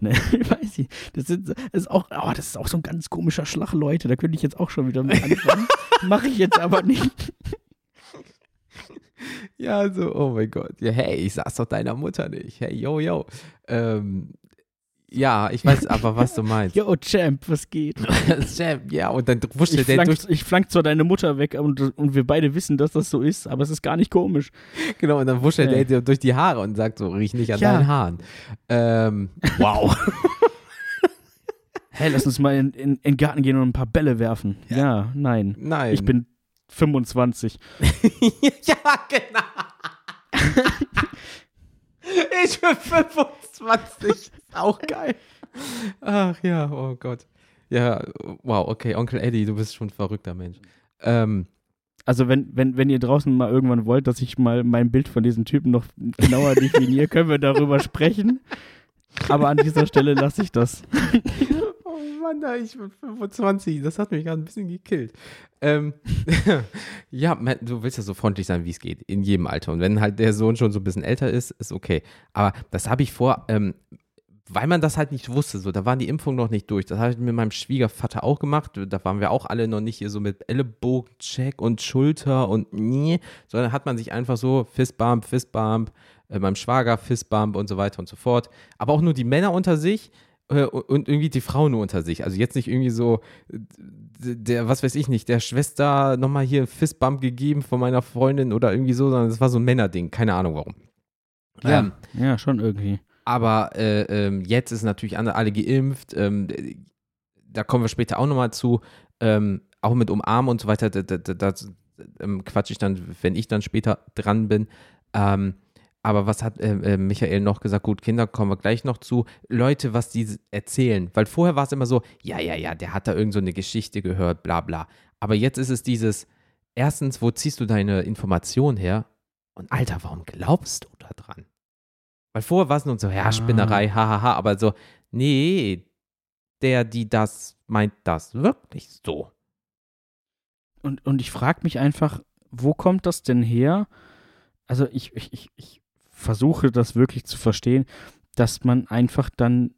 Speaker 2: Ne, weiß ich. Das, sind, das, ist auch, oh, das ist auch so ein ganz komischer Schlag, Leute. Da könnte ich jetzt auch schon wieder mit anfangen. Mache ich jetzt aber nicht.
Speaker 1: Ja, so, oh mein Gott. Ja, hey, ich sag's doch deiner Mutter nicht. Hey, yo, yo. Ähm, Ja, ich weiß aber, was du meinst. (laughs)
Speaker 2: Yo, Champ, was geht? (laughs)
Speaker 1: Champ, ja, und dann wuschelt
Speaker 2: Ich
Speaker 1: der
Speaker 2: flank,
Speaker 1: durch.
Speaker 2: ich flank zwar deine Mutter weg und, und wir beide wissen, dass das so ist, aber es ist gar nicht komisch. (laughs)
Speaker 1: Genau, und dann wuschelt
Speaker 2: Ja.
Speaker 1: er dir durch die Haare und sagt so, riech nicht an
Speaker 2: Ja.
Speaker 1: deinen Haaren. Ähm, wow.
Speaker 2: Hey, lass uns mal in, in, in den Garten gehen und ein paar Bälle werfen. Ja, nein.
Speaker 1: Nein.
Speaker 2: Ich bin 25.
Speaker 1: ja, genau. ich bin 25. Auch geil. Ach ja, oh Gott. Ja, wow, okay, Onkel Eddie, du bist schon ein verrückter Mensch. Ähm,
Speaker 2: Also wenn, wenn, wenn ihr draußen mal irgendwann wollt, dass ich mal mein Bild von diesem Typen noch genauer (laughs) definiere, können wir darüber sprechen. Aber an dieser Stelle lasse ich das. (laughs)
Speaker 1: oh Mann, da, ich bin 25, das hat mich gerade ein bisschen gekillt. Ähm, (laughs) ja, man, du willst ja so freundlich sein, wie es geht, in jedem Alter. Und wenn halt der Sohn schon so ein bisschen älter ist, ist okay. Aber das habe ich vor, ähm, weil man das halt nicht wusste, so, da waren die Impfungen noch nicht durch. Das habe ich mit meinem Schwiegervater auch gemacht. Da waren wir auch alle noch nicht hier so mit Ellenbogencheck und Schulter und nee, sondern hat man sich einfach so Fistbump, Fistbump, äh, beim Schwager Fistbump und so weiter und so fort. Aber auch nur die Männer unter sich äh, und irgendwie die Frauen nur unter sich. Also jetzt nicht irgendwie so äh, der, was weiß ich nicht, der Schwester nochmal hier Fistbump gegeben von meiner Freundin oder irgendwie so, sondern das war so ein Männerding. Keine Ahnung warum. Ähm,
Speaker 2: ja, schon irgendwie.
Speaker 1: Aber äh, ähm, jetzt ist natürlich alle, geimpft. Ähm, da kommen wir später auch nochmal zu. Ähm, auch mit Umarmen und so weiter. Da, da, da, das ähm, quatsch ich dann, wenn ich dann später dran bin. Ähm, aber was hat äh, äh, Michael noch gesagt? Gut, Kinder kommen wir gleich noch zu. Leute, was die erzählen. Weil vorher war es immer so, ja, ja, ja, der hat da irgend so eine Geschichte gehört, bla bla. Aber jetzt ist es dieses, erstens, wo ziehst du deine Information her? Und Alter, warum glaubst du da dran? Weil vorher war es nur so, ja,
Speaker 2: Ah.
Speaker 1: Spinnerei, hahaha, aber so, nee, der, die das, meint das wirklich so.
Speaker 2: Und, und ich frage mich einfach, wo kommt das denn her? Also ich, ich, ich, ich versuche das wirklich zu verstehen, dass man einfach dann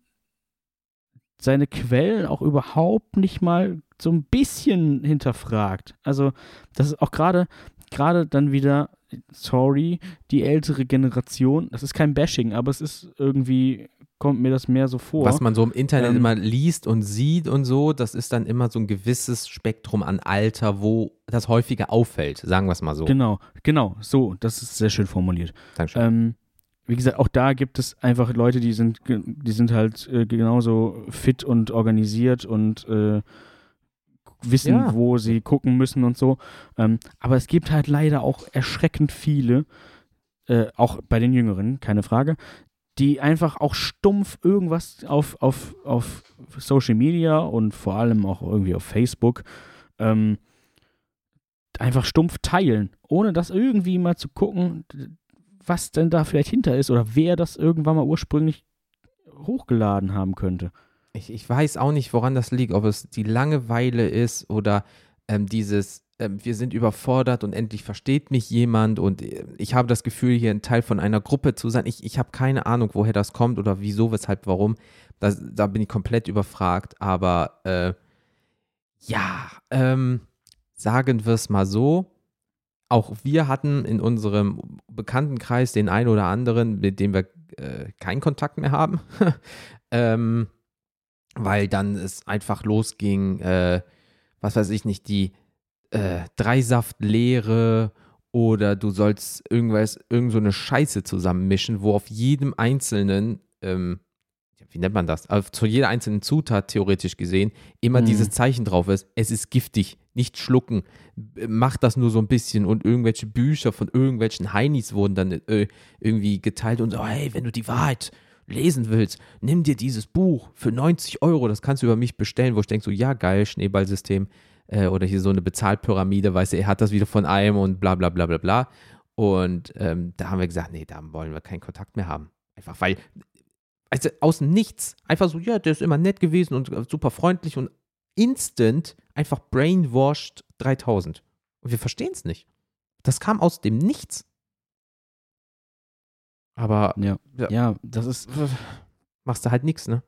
Speaker 2: seine Quellen auch überhaupt nicht mal so ein bisschen hinterfragt. Also das ist auch gerade gerade dann wieder, sorry, die ältere Generation, das ist kein Bashing, aber es ist irgendwie, kommt mir das mehr so vor.
Speaker 1: Was man so im Internet
Speaker 2: Ähm,
Speaker 1: immer liest und sieht und so, das ist dann immer so ein gewisses Spektrum an Alter, wo das häufiger auffällt, sagen wir es mal so.
Speaker 2: Genau, genau, so, das ist sehr schön formuliert.
Speaker 1: Dankeschön.
Speaker 2: Ähm, wie gesagt, auch da gibt es einfach Leute, die sind, die sind halt äh, genauso fit und organisiert und äh, wissen,
Speaker 1: Ja.
Speaker 2: wo sie gucken müssen und so. Ähm, aber es gibt halt leider auch erschreckend viele, äh, auch bei den Jüngeren, keine Frage, die einfach auch stumpf irgendwas auf, auf, auf Social Media und vor allem auch irgendwie auf Facebook ähm, einfach stumpf teilen, ohne das irgendwie mal zu gucken, was denn da vielleicht hinter ist oder wer das irgendwann mal ursprünglich hochgeladen haben könnte.
Speaker 1: Ich, ich weiß auch nicht, woran das liegt, ob es die Langeweile ist oder ähm, dieses, ähm, wir sind überfordert und endlich versteht mich jemand und äh, ich habe das Gefühl, hier ein Teil von einer Gruppe zu sein. Ich, ich habe keine Ahnung, woher das kommt oder wieso, weshalb, warum. Das, da bin ich komplett überfragt, aber äh, ja, ähm, sagen wir es mal so. Auch wir hatten in unserem Bekanntenkreis den einen oder anderen, mit dem wir äh, keinen Kontakt mehr haben. (laughs) ähm, weil dann es einfach losging, äh, was weiß ich nicht, die äh, Dreisaftlehre oder du sollst irgendwas, irgend so eine Scheiße zusammenmischen, wo auf jedem einzelnen, ähm, wie nennt man das, auf, zu jeder einzelnen Zutat theoretisch gesehen immer
Speaker 2: Mhm.
Speaker 1: dieses Zeichen drauf ist, es ist giftig, nicht schlucken, B- mach das nur so ein bisschen und irgendwelche Bücher von irgendwelchen Heinis wurden dann äh, irgendwie geteilt und so, hey, wenn du die Wahrheit lesen willst, nimm dir dieses Buch für 90 Euro, das kannst du über mich bestellen, wo ich denke so, ja geil, Schneeballsystem äh, oder hier so eine Bezahlpyramide, weißt du, er hat das wieder von einem und bla bla bla bla bla. Und ähm, da haben wir gesagt, nee, da wollen wir keinen Kontakt mehr haben. Einfach weil, also aus dem nichts, einfach so, ja, der ist immer nett gewesen und äh, super freundlich und instant einfach brainwashed 3000. Und wir verstehen es nicht. Das kam aus dem Nichts. Aber
Speaker 2: Ja,
Speaker 1: Ja.
Speaker 2: ja das ist,
Speaker 1: machst du halt nichts, ne?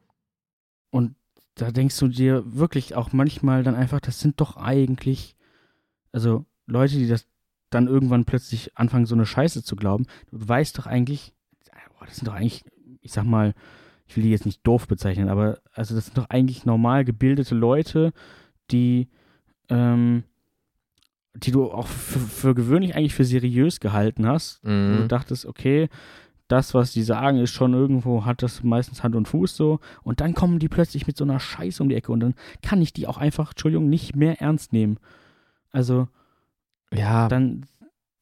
Speaker 2: und da denkst du dir wirklich auch manchmal dann einfach, das sind doch eigentlich, also Leute, die das dann irgendwann plötzlich anfangen, so eine Scheiße zu glauben. Du weißt doch eigentlich, boah, das sind doch eigentlich, ich sag mal, ich will die jetzt nicht doof bezeichnen, aber also das sind doch eigentlich normal gebildete Leute, die, ähm, die du auch für, für gewöhnlich eigentlich für seriös gehalten hast.
Speaker 1: Mhm.
Speaker 2: Und du dachtest, okay, das, was die sagen, ist schon irgendwo, hat das meistens Hand und Fuß so. Und dann kommen die plötzlich mit so einer Scheiße um die Ecke und dann kann ich die auch einfach, Entschuldigung, nicht mehr ernst nehmen. Also,
Speaker 1: Ja,
Speaker 2: dann,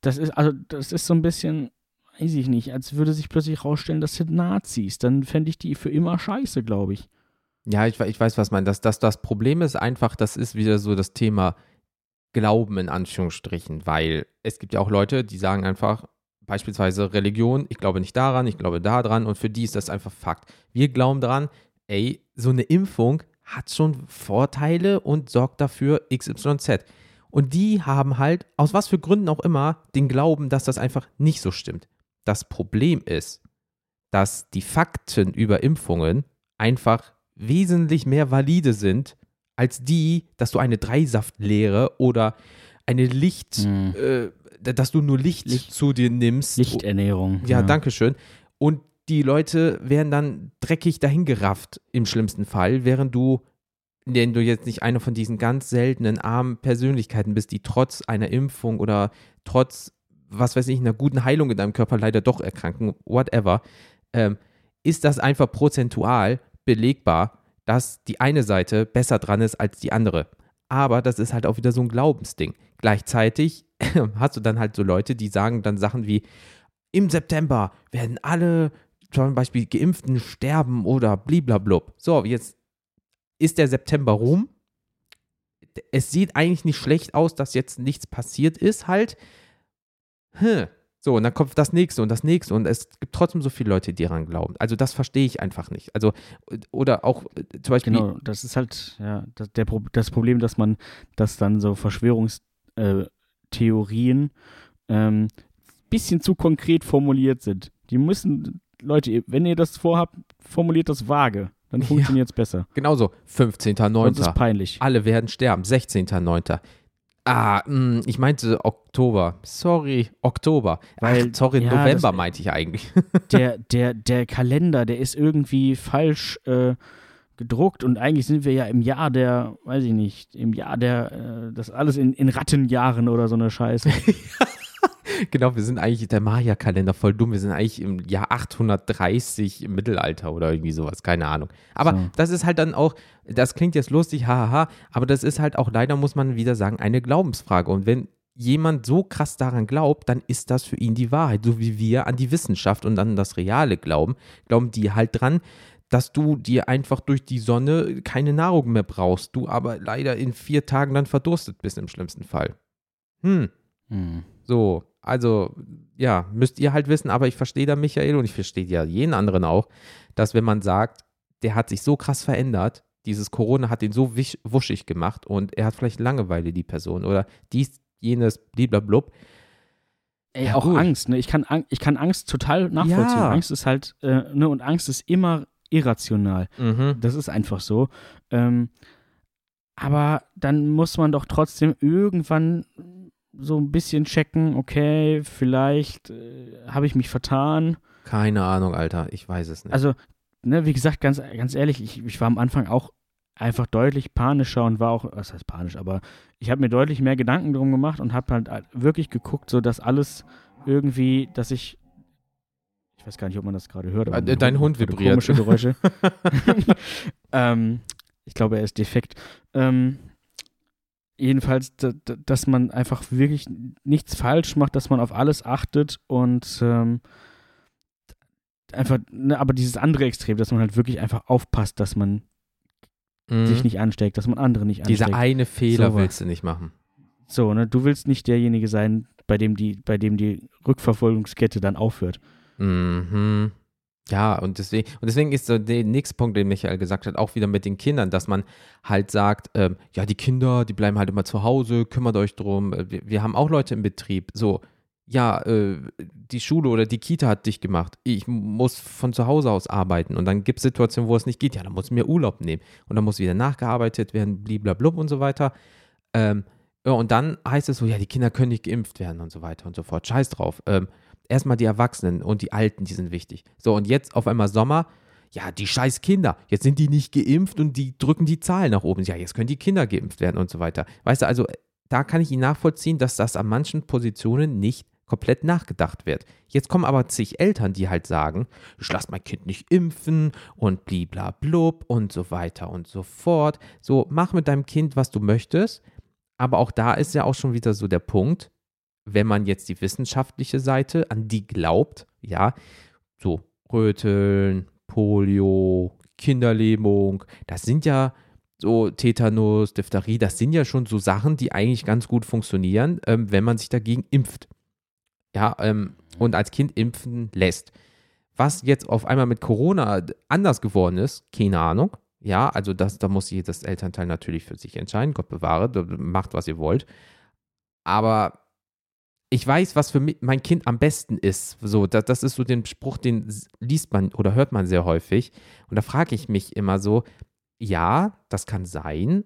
Speaker 2: das ist, also, das ist so ein bisschen, weiß ich nicht, als würde sich plötzlich rausstellen, das sind Nazis. Dann fände ich die für immer scheiße, glaube ich.
Speaker 1: Ja, ich, ich weiß, was man. Das, das, das Problem ist einfach, das ist wieder so das Thema Glauben in Anführungsstrichen, weil es gibt ja auch Leute, die sagen einfach, beispielsweise Religion, ich glaube nicht daran, ich glaube daran und für die ist das einfach Fakt. Wir glauben daran, ey, so eine Impfung hat schon Vorteile und sorgt dafür XYZ. Und die haben halt, aus was für Gründen auch immer, den Glauben, dass das einfach nicht so stimmt. Das Problem ist, dass die Fakten über Impfungen einfach wesentlich mehr valide sind als die, dass du eine Dreisaftlehre oder eine Licht,
Speaker 2: Hm.
Speaker 1: äh, dass du nur Licht,
Speaker 2: Licht-
Speaker 1: zu dir nimmst.
Speaker 2: Lichternährung.
Speaker 1: Ja, danke schön. Und die Leute werden dann dreckig dahingerafft im schlimmsten Fall, während du, wenn du jetzt nicht eine von diesen ganz seltenen armen Persönlichkeiten bist, die trotz einer Impfung oder trotz, was weiß ich, einer guten Heilung in deinem Körper leider doch erkranken, whatever, ähm, ist das einfach prozentual belegbar, dass die eine Seite besser dran ist als die andere. Aber das ist halt auch wieder so ein Glaubensding. Gleichzeitig (clears throat) hast du dann halt so Leute, die sagen dann Sachen wie, im September werden alle zum Beispiel Geimpften sterben oder bliblablub. So, jetzt ist der September rum. Es sieht eigentlich nicht schlecht aus, dass jetzt nichts passiert ist, halt. Hm. So, und dann kommt das nächste und das nächste und es gibt trotzdem so viele Leute, die daran glauben. Also das verstehe ich einfach nicht. Also, oder auch äh, zum Beispiel.
Speaker 2: Genau, das ist halt ja, das, der, Pro- das Problem, dass man, dass dann so Verschwörungstheorien äh, ähm, bisschen zu konkret formuliert sind. Die müssen, Leute, wenn ihr das vorhabt, formuliert das vage. Dann
Speaker 1: Ja.
Speaker 2: funktioniert es besser.
Speaker 1: Genauso,
Speaker 2: Sonst ist
Speaker 1: 15.09.
Speaker 2: peinlich.
Speaker 1: Alle werden sterben, 16.09. Ah, mh, ich meinte Oktober. Sorry, Oktober.
Speaker 2: Weil-
Speaker 1: Ach, sorry,
Speaker 2: ja,
Speaker 1: November
Speaker 2: das-
Speaker 1: meinte ich eigentlich. (laughs)
Speaker 2: Der, der, der Kalender, der ist irgendwie falsch äh, gedruckt und eigentlich sind wir ja im Jahr der, weiß ich nicht, im Jahr der, äh, das alles in, in Rattenjahren oder so eine Scheiße. (laughs) (laughs)
Speaker 1: genau, wir sind eigentlich der Maya-Kalender voll dumm. Wir sind eigentlich im Jahr 830 im Mittelalter oder irgendwie sowas, keine Ahnung. Aber
Speaker 2: So.
Speaker 1: das ist halt dann auch, das klingt jetzt lustig, hahaha, aber das ist halt auch leider, muss man wieder sagen, eine Glaubensfrage. Und wenn jemand so krass daran glaubt, dann ist das für ihn die Wahrheit. So wie wir an die Wissenschaft und an das Reale glauben, glauben die halt dran, dass du dir einfach durch die Sonne keine Nahrung mehr brauchst, du aber leider in vier Tagen dann verdurstet bist im schlimmsten Fall. Hm.
Speaker 2: Hm.
Speaker 1: So, also ja, müsst ihr halt wissen, aber ich verstehe da Michael und ich verstehe ja jeden anderen auch, dass wenn man sagt, der hat sich so krass verändert, dieses Corona hat ihn so wisch, wuschig gemacht und er hat vielleicht Langeweile, die Person, oder dies, jenes, bliblablub.
Speaker 2: Ey,
Speaker 1: Ja,
Speaker 2: auch
Speaker 1: gut.
Speaker 2: Angst, ne? Ich kann, ich kann Angst total nachvollziehen.
Speaker 1: Ja.
Speaker 2: Angst ist halt, äh, ne, und Angst ist immer irrational.
Speaker 1: Mhm.
Speaker 2: Das ist einfach so. Ähm, aber dann muss man doch trotzdem irgendwann so ein bisschen checken, okay, vielleicht äh, habe ich mich vertan.
Speaker 1: Keine Ahnung, Alter, ich weiß es nicht.
Speaker 2: Also, ne, wie gesagt, ganz, ganz ehrlich, ich, ich war am Anfang auch einfach deutlich panischer und war auch, was heißt panisch, aber ich habe mir deutlich mehr Gedanken drum gemacht und habe halt wirklich geguckt, so dass alles irgendwie, dass ich ich weiß gar nicht, ob man das gerade hört. aber
Speaker 1: Äh, dein Hund
Speaker 2: gerade
Speaker 1: vibriert.
Speaker 2: Komische Geräusche. (laughs) (laughs) ähm, ich glaube, er ist defekt. Ähm, jedenfalls, da, da, dass man einfach wirklich nichts falsch macht, dass man auf alles achtet und ähm, einfach, ne, aber dieses andere Extrem, dass man halt wirklich einfach aufpasst, dass man
Speaker 1: Mhm.
Speaker 2: sich nicht ansteckt, dass man andere nicht ansteckt.
Speaker 1: Dieser eine Fehler
Speaker 2: Sowas.
Speaker 1: willst du nicht machen.
Speaker 2: So, ne, du willst nicht derjenige sein, bei dem die, bei dem die Rückverfolgungskette dann aufhört.
Speaker 1: Mhm. Ja, und deswegen, und deswegen ist so der nächste Punkt, den Michael gesagt hat, auch wieder mit den Kindern, dass man halt sagt, ähm, ja, die Kinder, die bleiben halt immer zu Hause, kümmert euch drum. Äh, Wir, wir haben auch Leute im Betrieb. So, ja, äh, die Schule oder die Kita hat dich gemacht. Ich muss von zu Hause aus arbeiten. Und dann gibt es Situationen, wo es nicht geht. Ja, dann muss ich mir Urlaub nehmen. Und dann muss wieder nachgearbeitet werden, bliblablub und so weiter. Ähm, ja, und dann heißt es so, ja, die Kinder können nicht geimpft werden und so weiter und so fort. Scheiß drauf. Ähm, erstmal die Erwachsenen und die Alten, die sind wichtig. So, und jetzt auf einmal Sommer. Ja, die scheiß Kinder. Jetzt sind die nicht geimpft und die drücken die Zahlen nach oben. Ja, jetzt können die Kinder geimpft werden und so weiter. Weißt du, also da kann ich ihn nachvollziehen, dass das an manchen Positionen nicht komplett nachgedacht wird. Jetzt kommen aber zig Eltern, die halt sagen, ich lasse mein Kind nicht impfen und bliblablub und so weiter und so fort. So, mach mit deinem Kind, was du möchtest. Aber auch da ist ja auch schon wieder so der Punkt, wenn man jetzt die wissenschaftliche Seite, an die glaubt, ja, so Röteln, Polio, Kinderlähmung, das sind ja so Tetanus, Diphtherie, das sind ja schon so Sachen, die eigentlich ganz gut funktionieren, ähm, wenn man sich dagegen impft. Ja, ähm, und als Kind impfen lässt. Was jetzt auf einmal mit Corona anders geworden ist, keine Ahnung. Ja, also das, da muss jedes Elternteil natürlich für sich entscheiden. Gott bewahre, macht, was ihr wollt. Aber ich weiß, was für mein Kind am besten ist. So, das, das ist so den Spruch, den liest man oder hört man sehr häufig. Und da frage ich mich immer so, ja, das kann sein,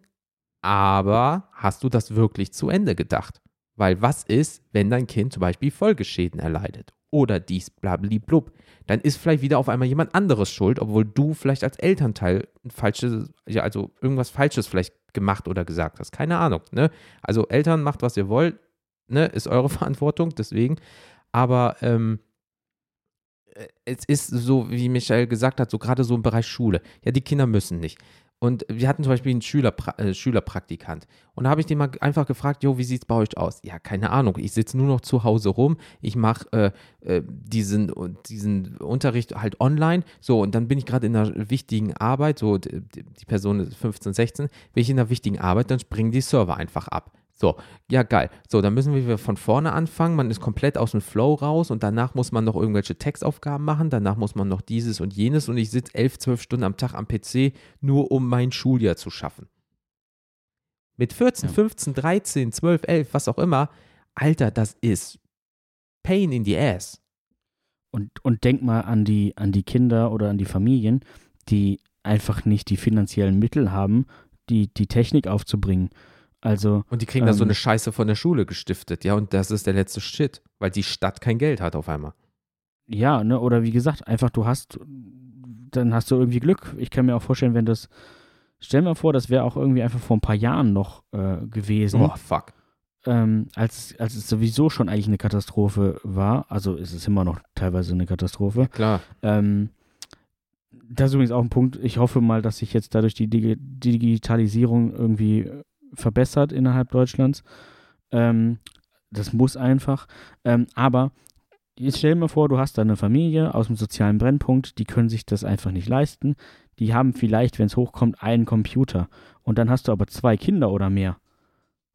Speaker 1: aber hast du das wirklich zu Ende gedacht? Weil was ist, wenn dein Kind zum Beispiel Folgeschäden erleidet oder dies blub, dann ist vielleicht wieder auf einmal jemand anderes schuld, obwohl du vielleicht als Elternteil falsches, ja, also irgendwas Falsches vielleicht gemacht oder gesagt hast. Keine Ahnung. Ne? Also Eltern macht, was ihr wollt, ne? ist eure (laughs) Verantwortung, deswegen. Aber ähm, es ist so, wie Michael gesagt hat, so gerade so im Bereich Schule. Ja, die Kinder müssen nicht. Und wir hatten zum Beispiel einen Schüler, äh, Schülerpraktikant. Und da habe ich den mal einfach gefragt, jo, wie sieht es bei euch aus? Ja, keine Ahnung. Ich sitze nur noch zu Hause rum. Ich mache äh, äh, diesen, diesen Unterricht halt online. So, und dann bin ich gerade in einer wichtigen Arbeit. So, die, die Person ist 15, 16. Bin ich in einer wichtigen Arbeit, dann springen die Server einfach ab. So, ja, geil. So, dann müssen wir von vorne anfangen. Man ist komplett aus dem Flow raus und danach muss man noch irgendwelche Textaufgaben machen. Danach muss man noch dieses und jenes und ich sitze elf, zwölf Stunden am Tag am PC, nur um mein Schuljahr zu schaffen. Mit 14, ja. 15, 13, 12, 11, was auch immer. Alter, das ist Pain in the Ass.
Speaker 2: Und, und denk mal an die, an die Kinder oder an die Familien, die einfach nicht die finanziellen Mittel haben, die, die Technik aufzubringen also.
Speaker 1: Und die kriegen ähm, da so eine ähm, Scheiße von der Schule gestiftet, ja, und das ist der letzte Shit, weil die Stadt kein Geld hat auf einmal.
Speaker 2: Ja, ne, oder wie gesagt, einfach du hast, dann hast du irgendwie Glück. Ich kann mir auch vorstellen, wenn das, stell mir vor, das wäre auch irgendwie einfach vor ein paar Jahren noch äh, gewesen.
Speaker 1: Oh, fuck.
Speaker 2: Ähm, als, als es sowieso schon eigentlich eine Katastrophe war, also ist es immer noch teilweise eine Katastrophe.
Speaker 1: Klar.
Speaker 2: Ähm, das ist übrigens auch ein Punkt. Ich hoffe mal, dass sich jetzt dadurch die Digitalisierung irgendwie verbessert innerhalb Deutschlands. Ähm, das muss einfach. Ähm, aber jetzt stell dir mal vor, du hast da eine Familie aus dem sozialen Brennpunkt, die können sich das einfach nicht leisten. Die haben vielleicht, wenn es hochkommt, einen Computer. Und dann hast du aber zwei Kinder oder mehr.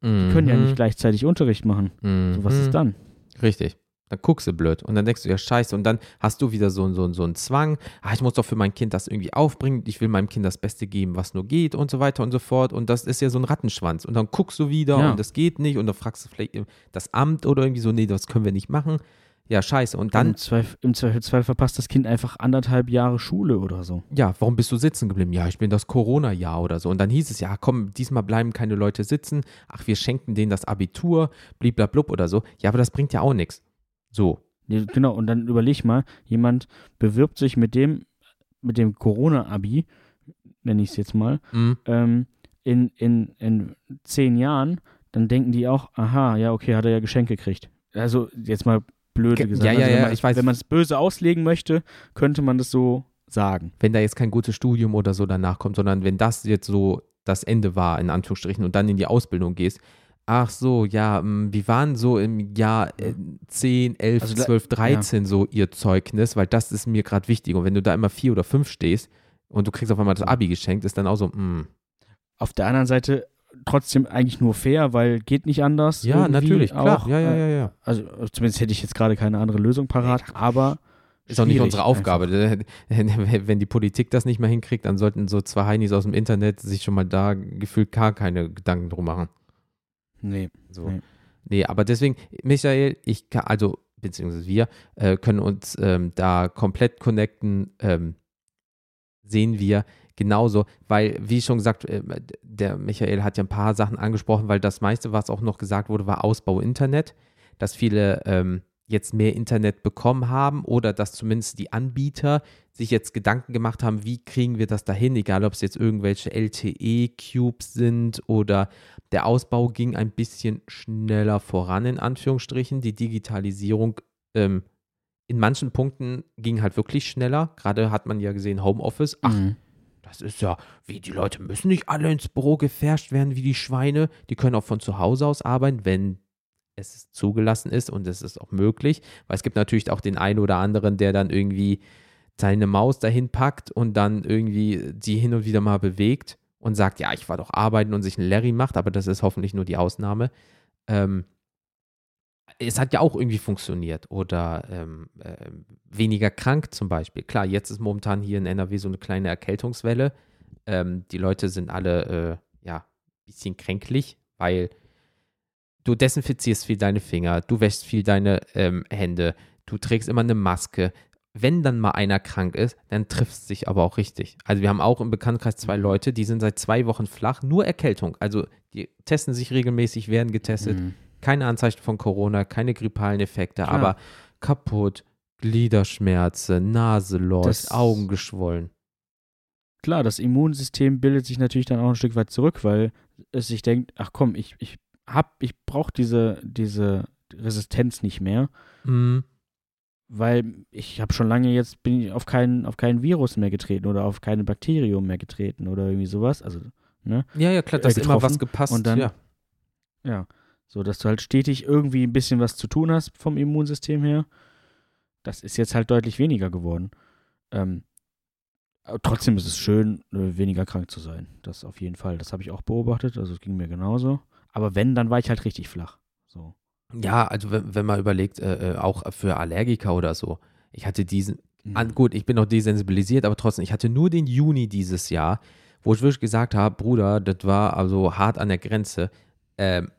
Speaker 2: Die mhm. können ja nicht mhm. gleichzeitig Unterricht machen. Mhm. So, was ist dann?
Speaker 1: Richtig. Dann guckst du blöd und dann denkst du, ja, scheiße. Und dann hast du wieder so, so, so einen Zwang. Ah, ich muss doch für mein Kind das irgendwie aufbringen. Ich will meinem Kind das Beste geben, was nur geht und so weiter und so fort. Und das ist ja so ein Rattenschwanz. Und dann guckst du wieder ja. und das geht nicht. Und dann fragst du vielleicht das Amt oder irgendwie so, nee, das können wir nicht machen. Ja, scheiße. Und dann. Im,
Speaker 2: Zweifel, im Zweifelsfall verpasst das Kind einfach anderthalb Jahre Schule oder so.
Speaker 1: Ja, warum bist du sitzen geblieben? Ja, ich bin das Corona-Jahr oder so. Und dann hieß es, ja, komm, diesmal bleiben keine Leute sitzen. Ach, wir schenken denen das Abitur, bliblablub oder so. Ja, aber das bringt ja auch nichts. So,
Speaker 2: Genau, und dann überleg mal, jemand bewirbt sich mit dem, mit dem Corona-Abi, nenne ich es jetzt mal, mhm. ähm, in, in, in zehn Jahren, dann denken die auch, aha, ja, okay, hat er ja Geschenke gekriegt. Also jetzt mal blöde gesagt.
Speaker 1: Ja, ja,
Speaker 2: also,
Speaker 1: ja, ich weiß.
Speaker 2: Wenn man es böse auslegen möchte, könnte man das so sagen.
Speaker 1: Wenn da jetzt kein gutes Studium oder so danach kommt, sondern wenn das jetzt so das Ende war, in Anführungsstrichen, und dann in die Ausbildung gehst, Ach so, ja, mm, wie waren so im Jahr 10, 11, also, 12, 13 ja. so ihr Zeugnis? Weil das ist mir gerade wichtig. Und wenn du da immer vier oder fünf stehst und du kriegst auf einmal das Abi geschenkt, ist dann auch so, mh. Mm.
Speaker 2: Auf der anderen Seite trotzdem eigentlich nur fair, weil geht nicht anders.
Speaker 1: Ja, natürlich, klar. Auch, ja, ja, ja, ja.
Speaker 2: Also zumindest hätte ich jetzt gerade keine andere Lösung parat, aber
Speaker 1: ist auch nicht unsere Aufgabe. Einfach. (laughs) Wenn die Politik das nicht mehr hinkriegt, dann sollten so zwei Heinis aus dem Internet sich schon mal da gefühlt gar keine Gedanken drum machen.
Speaker 2: Nee.
Speaker 1: So. Nee. nee, aber deswegen, Michael, ich kann, also, beziehungsweise wir, äh, können uns ähm, da komplett connecten, ähm, sehen wir genauso, weil, wie schon gesagt, äh, der Michael hat ja ein paar Sachen angesprochen, weil das meiste, was auch noch gesagt wurde, war Ausbau Internet, dass viele ähm, jetzt mehr Internet bekommen haben oder dass zumindest die Anbieter sich jetzt Gedanken gemacht haben, wie kriegen wir das dahin, egal ob es jetzt irgendwelche LTE-Cubes sind oder der Ausbau ging ein bisschen schneller voran, in Anführungsstrichen. Die Digitalisierung ähm, in manchen Punkten ging halt wirklich schneller. Gerade hat man ja gesehen, Homeoffice. Ach,
Speaker 2: Mhm.
Speaker 1: das ist ja, wie die Leute müssen nicht alle ins Büro gefärscht werden wie die Schweine. Die können auch von zu Hause aus arbeiten, wenn es zugelassen ist und es ist auch möglich. Weil es gibt natürlich auch den einen oder anderen, der dann irgendwie seine Maus dahin packt und dann irgendwie die hin und wieder mal bewegt und sagt, ja, ich war doch arbeiten und sich einen Larry macht, aber das ist hoffentlich nur die Ausnahme. Ähm, es hat ja auch irgendwie funktioniert oder ähm, ähm, weniger krank zum Beispiel. Klar, jetzt ist momentan hier in NRW so eine kleine Erkältungswelle. Ähm, die Leute sind alle, äh, ja, ein bisschen kränklich, weil du desinfizierst viel deine Finger, du wäschst viel deine ähm, Hände, du trägst immer eine Maske. Wenn dann mal einer krank ist, dann trifft es sich aber auch richtig. Also wir haben auch im Bekanntenkreis zwei Leute, die sind seit zwei Wochen flach, nur Erkältung. Also die testen sich regelmäßig, werden getestet
Speaker 2: Mhm.
Speaker 1: keine Anzeichen von Corona, keine grippalen Effekte,
Speaker 2: Klar.
Speaker 1: aber kaputt, Gliederschmerzen, Nase läuft, Augen geschwollen.
Speaker 2: Klar, das Immunsystem bildet sich natürlich dann auch ein Stück weit zurück, weil es sich denkt, ach komm, ich, ich hab, ich brauche diese, diese Resistenz nicht mehr,
Speaker 1: Mhm.
Speaker 2: weil ich habe schon lange jetzt bin ich auf keinen, auf keinen Virus mehr getreten oder auf keine Bakterium mehr getreten oder irgendwie sowas. Also, ne?
Speaker 1: Ja, ja, klar, da ist immer was gepasst.
Speaker 2: und dann-
Speaker 1: ja.
Speaker 2: Ja. So, dass du halt stetig irgendwie ein bisschen was zu tun hast vom Immunsystem her. Das ist jetzt halt deutlich weniger geworden. Ähm, trotzdem ist es schön, äh, weniger krank zu sein. Das auf jeden Fall. Das habe ich auch beobachtet. Also es ging mir genauso. Aber wenn, dann war ich halt richtig flach. So.
Speaker 1: ja, also wenn, wenn man überlegt, äh, äh, auch für Allergiker oder so. Ich hatte diesen,
Speaker 2: Mhm.
Speaker 1: an, gut, ich bin noch desensibilisiert, aber trotzdem, ich hatte nur den Juni dieses Jahr, wo ich wirklich gesagt habe, Bruder, das war also hart an der Grenze. Ähm,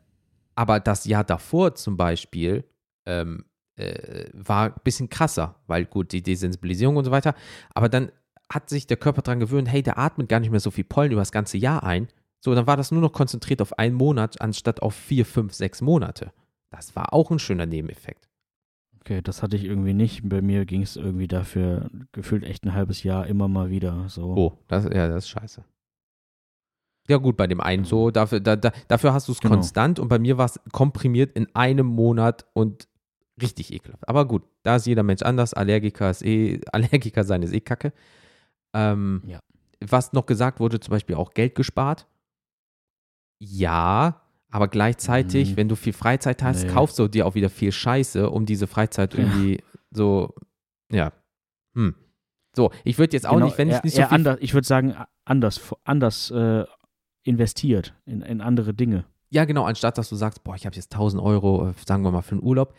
Speaker 1: aber das Jahr davor zum Beispiel ähm, äh, war ein bisschen krasser, weil gut, die Desensibilisierung und so weiter. Aber dann hat sich der Körper daran gewöhnt, hey, der atmet gar nicht mehr so viel Pollen über das ganze Jahr ein. So, dann war das nur noch konzentriert auf einen Monat, anstatt auf vier, fünf, sechs Monate. Das war auch ein schöner Nebeneffekt.
Speaker 2: Okay, das hatte ich irgendwie nicht. Bei mir ging es irgendwie dafür gefühlt echt ein halbes Jahr immer mal wieder. So.
Speaker 1: Oh, das, ja, das ist scheiße. Ja, gut, bei dem einen so, dafür, da, da, dafür hast du es
Speaker 2: Genau.
Speaker 1: konstant und bei mir war es komprimiert in einem Monat und richtig ekelhaft. Aber gut, da ist jeder Mensch anders. Allergiker ist eh, (laughs) Allergiker sein ist eh Kacke. Ähm,
Speaker 2: Ja.
Speaker 1: Was noch gesagt wurde, zum Beispiel auch Geld gespart. Ja, aber gleichzeitig,
Speaker 2: Mhm.
Speaker 1: wenn du viel Freizeit hast,
Speaker 2: Nee.
Speaker 1: kaufst du dir auch wieder viel Scheiße, um diese Freizeit
Speaker 2: Ja.
Speaker 1: irgendwie so, ja. Hm. So, ich würde jetzt auch
Speaker 2: Genau,
Speaker 1: nicht, wenn ich
Speaker 2: eher,
Speaker 1: nicht so viel
Speaker 2: anders, ich würde sagen, anders, anders äh, investiert in, in andere Dinge.
Speaker 1: Ja, genau, anstatt dass du sagst, boah, ich habe jetzt 1000 Euro, äh, sagen wir mal, für einen Urlaub.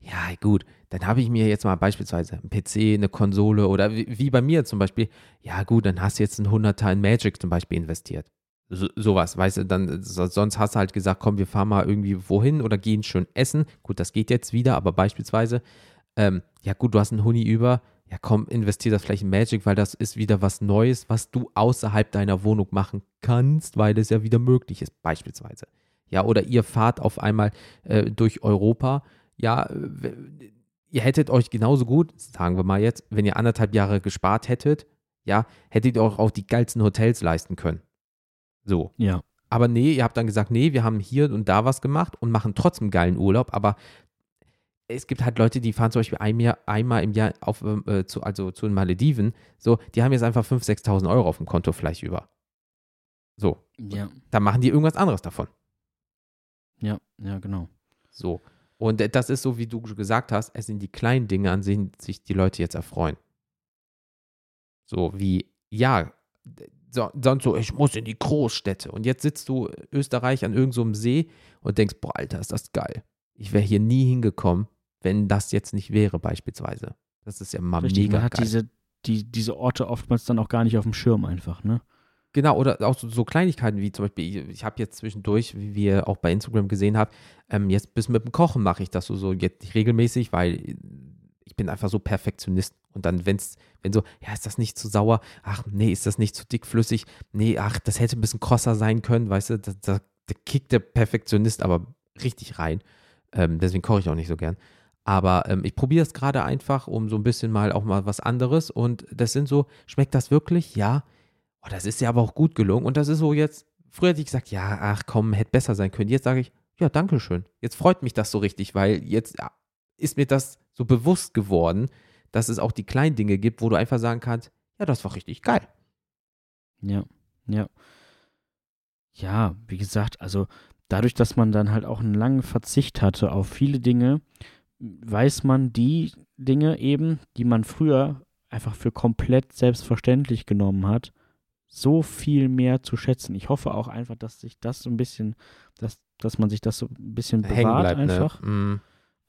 Speaker 1: Ja, gut, dann habe ich mir jetzt mal beispielsweise einen PC, eine Konsole oder wie, wie bei mir zum Beispiel. Ja, gut, dann hast du jetzt einen Hunderter in Magic zum Beispiel investiert. So, sowas, weißt du, dann, so, sonst hast du halt gesagt, komm, wir fahren mal irgendwie wohin oder gehen schön essen. Gut, das geht jetzt wieder, aber beispielsweise, ähm, ja, gut, du hast einen Huni über. Ja, komm, investier das vielleicht in Magic, weil das ist wieder was Neues, was du außerhalb deiner Wohnung machen kannst, weil es ja wieder möglich ist, beispielsweise. Ja, oder ihr fahrt auf einmal äh, durch Europa. Ja, w- ihr hättet euch genauso gut, sagen wir mal jetzt, wenn ihr anderthalb Jahre gespart hättet, ja, hättet ihr euch auch die geilsten Hotels leisten können. So.
Speaker 2: Ja.
Speaker 1: Aber nee, ihr habt dann gesagt, nee, wir haben hier und da was gemacht und machen trotzdem geilen Urlaub, aber es gibt halt Leute, die fahren zum Beispiel ein Jahr, einmal im Jahr auf, ähm, äh, zu, also zu den Malediven, so, die haben jetzt einfach 5.000, 6.000 Euro auf dem Konto vielleicht über. So,
Speaker 2: Ja.
Speaker 1: da machen die irgendwas anderes davon.
Speaker 2: Ja, ja, genau.
Speaker 1: So. Und das ist so, wie du gesagt hast, es sind die kleinen Dinge, an denen sich die Leute jetzt erfreuen. So wie, ja, so, sonst so, ich muss in die Großstädte. Und jetzt sitzt du in Österreich an irgendeinem so See und denkst, boah, Alter, ist das geil. Ich wäre hier nie hingekommen, wenn das jetzt nicht wäre, beispielsweise. Das ist ja mal
Speaker 2: Richtig,
Speaker 1: mega
Speaker 2: man hat
Speaker 1: geil.
Speaker 2: diese, die, diese Orte oftmals dann auch gar nicht auf dem Schirm einfach, ne?
Speaker 1: Genau, oder auch so, so Kleinigkeiten wie zum Beispiel, ich, ich habe jetzt zwischendurch, wie ihr auch bei Instagram gesehen habt, ähm, jetzt bis mit dem Kochen mache ich das so, so jetzt nicht regelmäßig, weil ich bin einfach so Perfektionist. Und dann, wenn's, wenn so, ja, ist das nicht zu sauer? Ach, nee, ist das nicht zu dickflüssig? Nee, ach, das hätte ein bisschen krosser sein können, weißt du, da, da, da kickt der Perfektionist aber richtig rein. Ähm, deswegen koche ich auch nicht so gern. Aber ähm, ich probiere es gerade einfach, um so ein bisschen mal auch mal was anderes. Und das sind so, schmeckt das wirklich? Ja. Oh, das ist ja aber auch gut gelungen. Und das ist so jetzt, früher hätte ich gesagt, ja, ach komm, hätte besser sein können. Jetzt sage ich, ja, danke schön. Jetzt freut mich das so richtig, weil jetzt ja, ist mir das so bewusst geworden, dass es auch die kleinen Dinge gibt, wo du einfach sagen kannst, ja, das war richtig geil.
Speaker 2: Ja, ja. Ja, wie gesagt, also dadurch, dass man dann halt auch einen langen Verzicht hatte auf viele Dinge, weiß man die Dinge eben, die man früher einfach für komplett selbstverständlich genommen hat, so viel mehr zu schätzen. Ich hoffe auch einfach, dass sich das so ein bisschen, dass, dass man sich das so ein bisschen bewahrt bleibt, ne? einfach. Ne? Mm.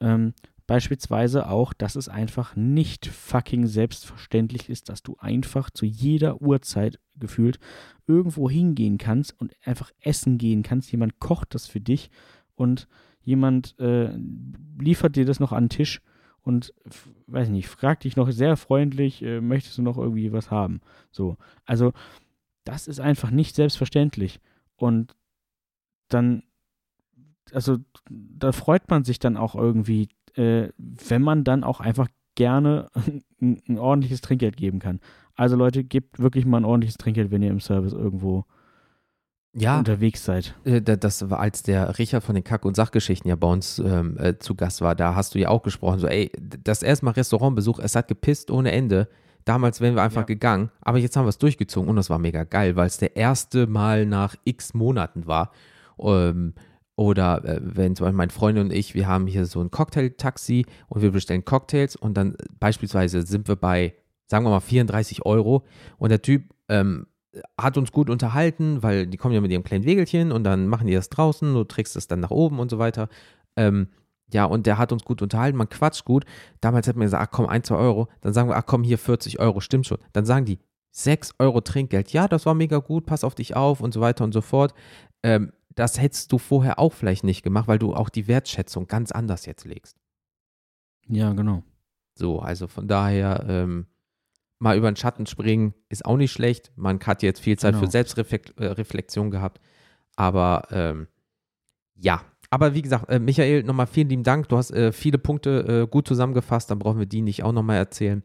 Speaker 2: Ähm, beispielsweise auch, dass es einfach nicht fucking selbstverständlich ist, dass du einfach zu jeder Uhrzeit gefühlt irgendwo hingehen kannst und einfach essen gehen kannst. Jemand kocht das für dich und jemand äh, liefert dir das noch an den Tisch und weiß nicht, fragt dich noch sehr freundlich, äh, möchtest du noch irgendwie was haben? So, also das ist einfach nicht selbstverständlich und dann, also da freut man sich dann auch irgendwie, äh, wenn man dann auch einfach gerne (laughs) ein, ein, ordentliches Trinkgeld geben kann. Also Leute, gebt wirklich mal ein ordentliches Trinkgeld, wenn ihr im Service irgendwo ja, unterwegs seid.
Speaker 1: Äh, das war, als der Richard von den Kack- und Sachgeschichten ja bei uns ähm, äh, zu Gast war, da hast du ja auch gesprochen, so, ey, das erste Mal Restaurantbesuch, es hat gepisst ohne Ende. Damals wären wir einfach ja. gegangen, aber jetzt haben wir es durchgezogen und das war mega geil, weil es der erste Mal nach x Monaten war. Ähm, oder äh, wenn zum Beispiel mein Freund und ich, wir haben hier so ein Cocktail-Taxi und wir bestellen Cocktails und dann beispielsweise sind wir bei, sagen wir mal, 34 Euro und der Typ ähm, hat uns gut unterhalten, weil die kommen ja mit ihrem kleinen Wegelchen und dann machen die das draußen, du trägst es dann nach oben und so weiter. Ähm, ja, und der hat uns gut unterhalten, man quatscht gut. Damals hat man gesagt, ach komm, ein, zwei Euro. Dann sagen wir, ach komm, hier 40 Euro, stimmt schon. Dann sagen die, 6 Euro Trinkgeld. Ja, das war mega gut, pass auf dich auf und so weiter und so fort. Ähm, das hättest du vorher auch vielleicht nicht gemacht, weil du auch die Wertschätzung ganz anders jetzt legst.
Speaker 2: Ja, genau.
Speaker 1: So, also von daher, ähm, mal über den Schatten springen ist auch nicht schlecht. Man hat jetzt viel Zeit genau. für Selbstreflexion gehabt. Aber ähm, ja, aber wie gesagt, äh, Michael, nochmal vielen lieben Dank. Du hast äh, viele Punkte äh, gut zusammengefasst. Dann brauchen wir die nicht auch nochmal erzählen.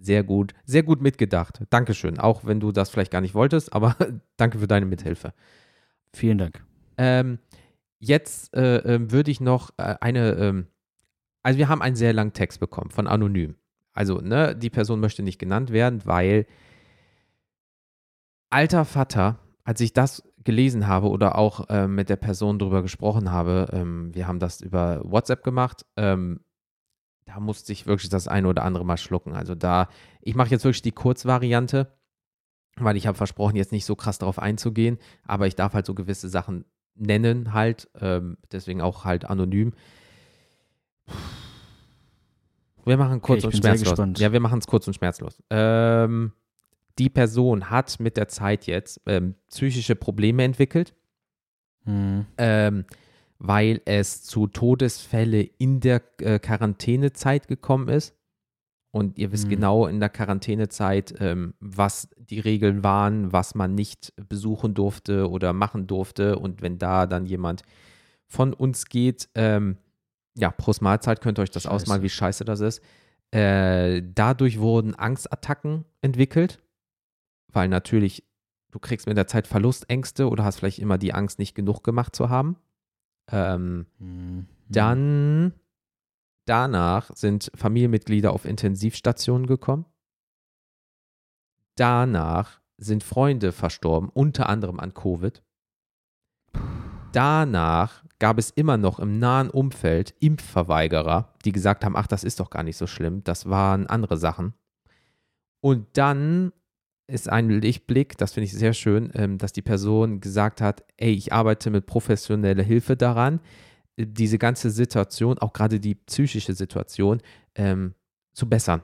Speaker 1: Sehr gut, sehr gut mitgedacht. Dankeschön. Auch wenn du das vielleicht gar nicht wolltest, aber (laughs) danke für deine Mithilfe.
Speaker 2: Vielen Dank.
Speaker 1: Ähm, jetzt äh, ähm, würde ich noch äh, eine, ähm, also wir haben einen sehr langen Text bekommen von Anonym. Also, ne, die Person möchte nicht genannt werden, weil alter Vater, als ich das gelesen habe oder auch äh, mit der Person drüber gesprochen habe, ähm, wir haben das über WhatsApp gemacht, ähm, da musste ich wirklich das eine oder andere mal schlucken. Also da, ich mache jetzt wirklich die Kurzvariante, weil ich habe versprochen, jetzt nicht so krass darauf einzugehen, aber ich darf halt so gewisse Sachen nennen halt, ähm, deswegen auch halt anonym. Wir machen kurz okay, und schmerzlos. Ja, wir machen es kurz und schmerzlos. Ähm, die Person hat mit der Zeit jetzt ähm, psychische Probleme entwickelt, hm. ähm, weil es zu Todesfälle in der äh, Quarantänezeit gekommen ist. Und ihr wisst hm. genau in der Quarantänezeit, ähm, was die Regeln waren, was man nicht besuchen durfte oder machen durfte. Und wenn da dann jemand von uns geht, ähm, ja, Prost Mahlzeit, könnt ihr euch das scheiße. ausmalen, wie scheiße das ist. Äh, dadurch wurden Angstattacken entwickelt, weil natürlich du kriegst mit der Zeit Verlustängste oder hast vielleicht immer die Angst, nicht genug gemacht zu haben. Ähm, mhm. Dann danach sind Familienmitglieder auf Intensivstationen gekommen. Danach sind Freunde verstorben, unter anderem an Covid. Danach gab es immer noch im nahen Umfeld Impfverweigerer, die gesagt haben, ach, das ist doch gar nicht so schlimm, das waren andere Sachen. Und dann ist ein Lichtblick, das finde ich sehr schön, ähm, dass die Person gesagt hat, ey, ich arbeite mit professioneller Hilfe daran, diese ganze Situation, auch gerade die psychische Situation, ähm, zu bessern.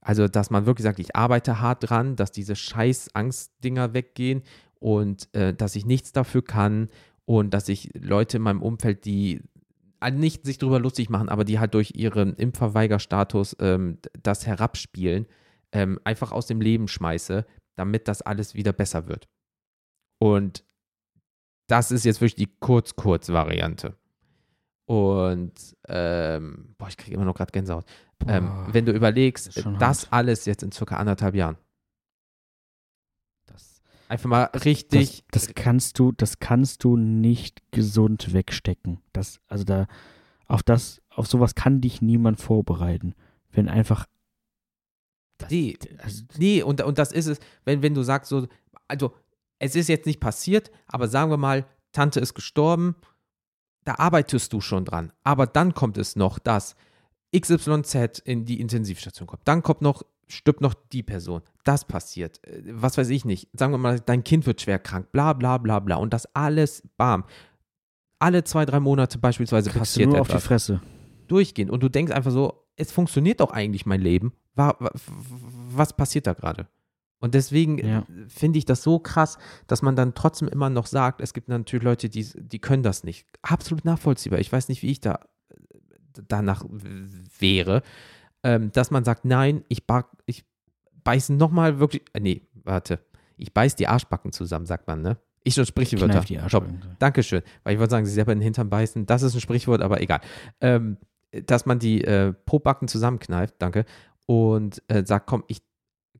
Speaker 1: Also, dass man wirklich sagt, ich arbeite hart dran, dass diese scheiß Angstdinger weggehen und äh, dass ich nichts dafür kann und dass ich Leute in meinem Umfeld, die nicht sich darüber lustig machen, aber die halt durch ihren Impfverweigerstatus ähm, das herabspielen, ähm, einfach aus dem Leben schmeiße, damit das alles wieder besser wird. Und das ist jetzt wirklich die Kurz-Kurz-Variante. Und ähm, boah, ich kriege immer noch gerade Gänsehaut. Ähm,
Speaker 2: Boah,
Speaker 1: wenn du überlegst,
Speaker 2: das
Speaker 1: das
Speaker 2: hart.
Speaker 1: alles jetzt in circa anderthalb Jahren.
Speaker 2: Das,
Speaker 1: Einfach mal
Speaker 2: das,
Speaker 1: richtig.
Speaker 2: das kannst du, das kannst du nicht gesund wegstecken. Das, also da, auf das, auf sowas kann dich niemand vorbereiten. Wenn einfach. Das,
Speaker 1: Nee,
Speaker 2: also,
Speaker 1: Nee, und, und das ist es, wenn, wenn du sagst so, also es ist jetzt nicht passiert, aber sagen wir mal, Tante ist gestorben, da arbeitest du schon dran. Aber dann kommt es noch, dass XYZ in die Intensivstation kommt. Dann kommt noch, stirbt noch die Person. Das passiert. Äh, Was weiß ich nicht. Sagen wir mal, dein Kind wird schwer krank, bla bla bla bla. Und das alles, bam. Alle zwei, drei Monate beispielsweise
Speaker 2: kriegst du
Speaker 1: passiert
Speaker 2: nur auf die
Speaker 1: etwas
Speaker 2: Fresse.
Speaker 1: durchgehen und du denkst einfach so, es funktioniert doch eigentlich mein Leben. Wa- wa- Was passiert da gerade? Und deswegen
Speaker 2: Ja.
Speaker 1: äh, finde ich das so krass, dass man dann trotzdem immer noch sagt, es gibt natürlich Leute, die, die können das nicht. Absolut nachvollziehbar. Ich weiß nicht, wie ich da danach wäre, ähm, dass man sagt, nein, ich, ich beiße nochmal wirklich, äh, nee, warte, ich beiß die Arschbacken zusammen, sagt man, ne? Ich schon Sprichwörter.
Speaker 2: Die
Speaker 1: Top.
Speaker 2: Arschbacken.
Speaker 1: Dankeschön. Weil ich wollte sagen, sie selber in den Hintern beißen. Das ist ein Sprichwort, aber egal. Ähm, dass man die äh, Pobacken zusammenkneift, danke, und äh, sagt, komm, ich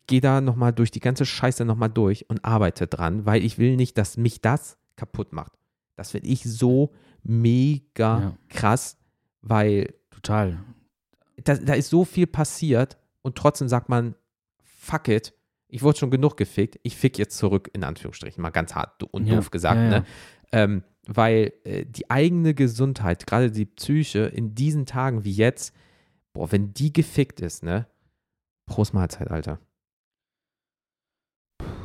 Speaker 1: gehe da nochmal durch die ganze Scheiße nochmal durch und arbeite dran, weil ich will nicht, dass mich das kaputt macht. Das finde ich so mega
Speaker 2: Ja.
Speaker 1: krass, weil
Speaker 2: Total.
Speaker 1: da, da ist so viel passiert und trotzdem sagt man, fuck it, ich wurde schon genug gefickt, ich fick jetzt zurück, in Anführungsstrichen, mal ganz hart und
Speaker 2: Ja,
Speaker 1: doof gesagt,
Speaker 2: ja, ja.
Speaker 1: ne? Ähm, weil äh, die eigene Gesundheit, gerade die Psyche in diesen Tagen wie jetzt, boah, wenn die gefickt ist, ne? Prost Mahlzeit, Alter.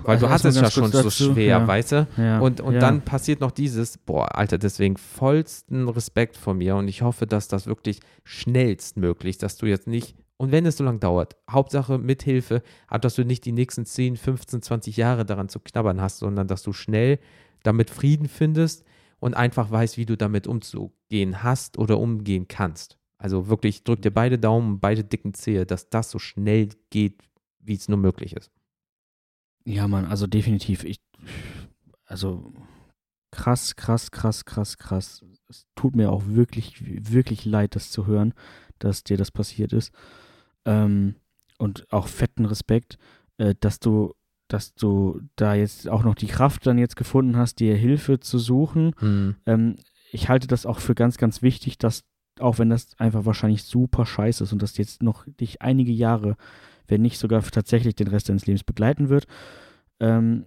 Speaker 1: Weil
Speaker 2: Also
Speaker 1: du hast es ja schon
Speaker 2: kurz
Speaker 1: so
Speaker 2: dazu,
Speaker 1: schwer,
Speaker 2: ja.
Speaker 1: weißt du?
Speaker 2: Ja.
Speaker 1: Und, und
Speaker 2: ja.
Speaker 1: dann passiert noch dieses, boah, Alter, deswegen vollsten Respekt von mir und ich hoffe, dass das wirklich schnellstmöglich, dass du jetzt nicht, und wenn es so lange dauert, Hauptsache mit Hilfe, aber dass du nicht die nächsten 10, 15, 20 Jahre daran zu knabbern hast, sondern dass du schnell damit Frieden findest und einfach weißt, wie du damit umzugehen hast oder umgehen kannst. Also wirklich, drück dir beide Daumen, beide dicken Zehe, dass das so schnell geht, wie es nur möglich ist.
Speaker 2: Ja, Mann, also definitiv. Ich, also krass, krass, krass, krass, krass. Es tut mir auch wirklich, wirklich leid, das zu hören, dass dir das passiert ist. Ähm, und auch fetten Respekt, äh, dass du, dass du da jetzt auch noch die Kraft dann jetzt gefunden hast, dir Hilfe zu suchen.
Speaker 1: Hm.
Speaker 2: Ähm, ich halte das auch für ganz, ganz wichtig, dass, auch wenn das einfach wahrscheinlich super scheiße ist und das jetzt noch dich einige Jahre, wenn nicht sogar tatsächlich den Rest deines Lebens begleiten wird, ähm,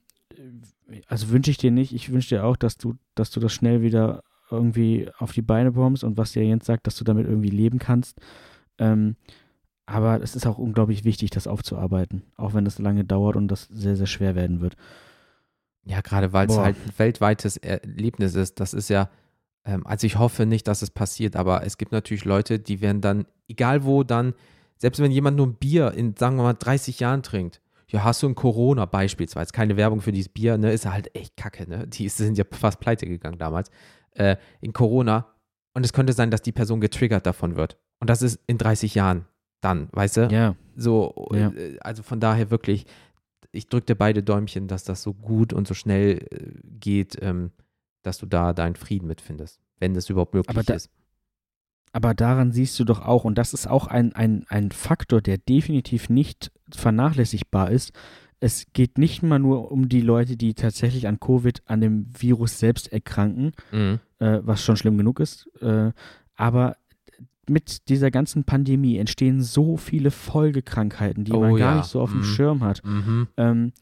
Speaker 2: also wünsche ich dir nicht, ich wünsche dir auch, dass du, dass du das schnell wieder irgendwie auf die Beine bombst und was dir Jens sagt, dass du damit irgendwie leben kannst. Ähm, aber es ist auch unglaublich wichtig, das aufzuarbeiten, auch wenn das lange dauert und das sehr, sehr schwer werden wird.
Speaker 1: Ja, gerade weil es halt ein weltweites Erlebnis ist. Das ist ja, ähm, also ich hoffe nicht, dass es passiert, aber es gibt natürlich Leute, die werden dann, egal wo dann, selbst wenn jemand nur ein Bier in, sagen wir mal, 30 Jahren trinkt, ja, hast du ein Corona beispielsweise, keine Werbung für dieses Bier, ne, ist halt echt kacke, ne? Die sind ja fast pleite gegangen damals, äh, in Corona. Und es könnte sein, dass die Person getriggert davon wird. Und das ist in 30 Jahren dann, weißt du?
Speaker 2: Ja,
Speaker 1: So,
Speaker 2: Ja.
Speaker 1: äh, also von daher wirklich, ich drücke dir beide Däumchen, dass das so gut und so schnell äh, geht, ähm, dass du da deinen Frieden mitfindest, wenn das überhaupt möglich
Speaker 2: da-
Speaker 1: ist.
Speaker 2: Aber daran siehst du doch auch, und das ist auch ein, ein, ein Faktor, der definitiv nicht vernachlässigbar ist. Es geht nicht mal nur um die Leute, die tatsächlich an Covid, an dem Virus selbst erkranken,
Speaker 1: Mhm.
Speaker 2: äh, was schon schlimm genug ist. Äh, aber mit dieser ganzen Pandemie entstehen so viele Folgekrankheiten, die
Speaker 1: Oh
Speaker 2: man gar
Speaker 1: ja.
Speaker 2: nicht so auf dem
Speaker 1: Mhm.
Speaker 2: Schirm hat.
Speaker 1: Mhm.
Speaker 2: Ähm,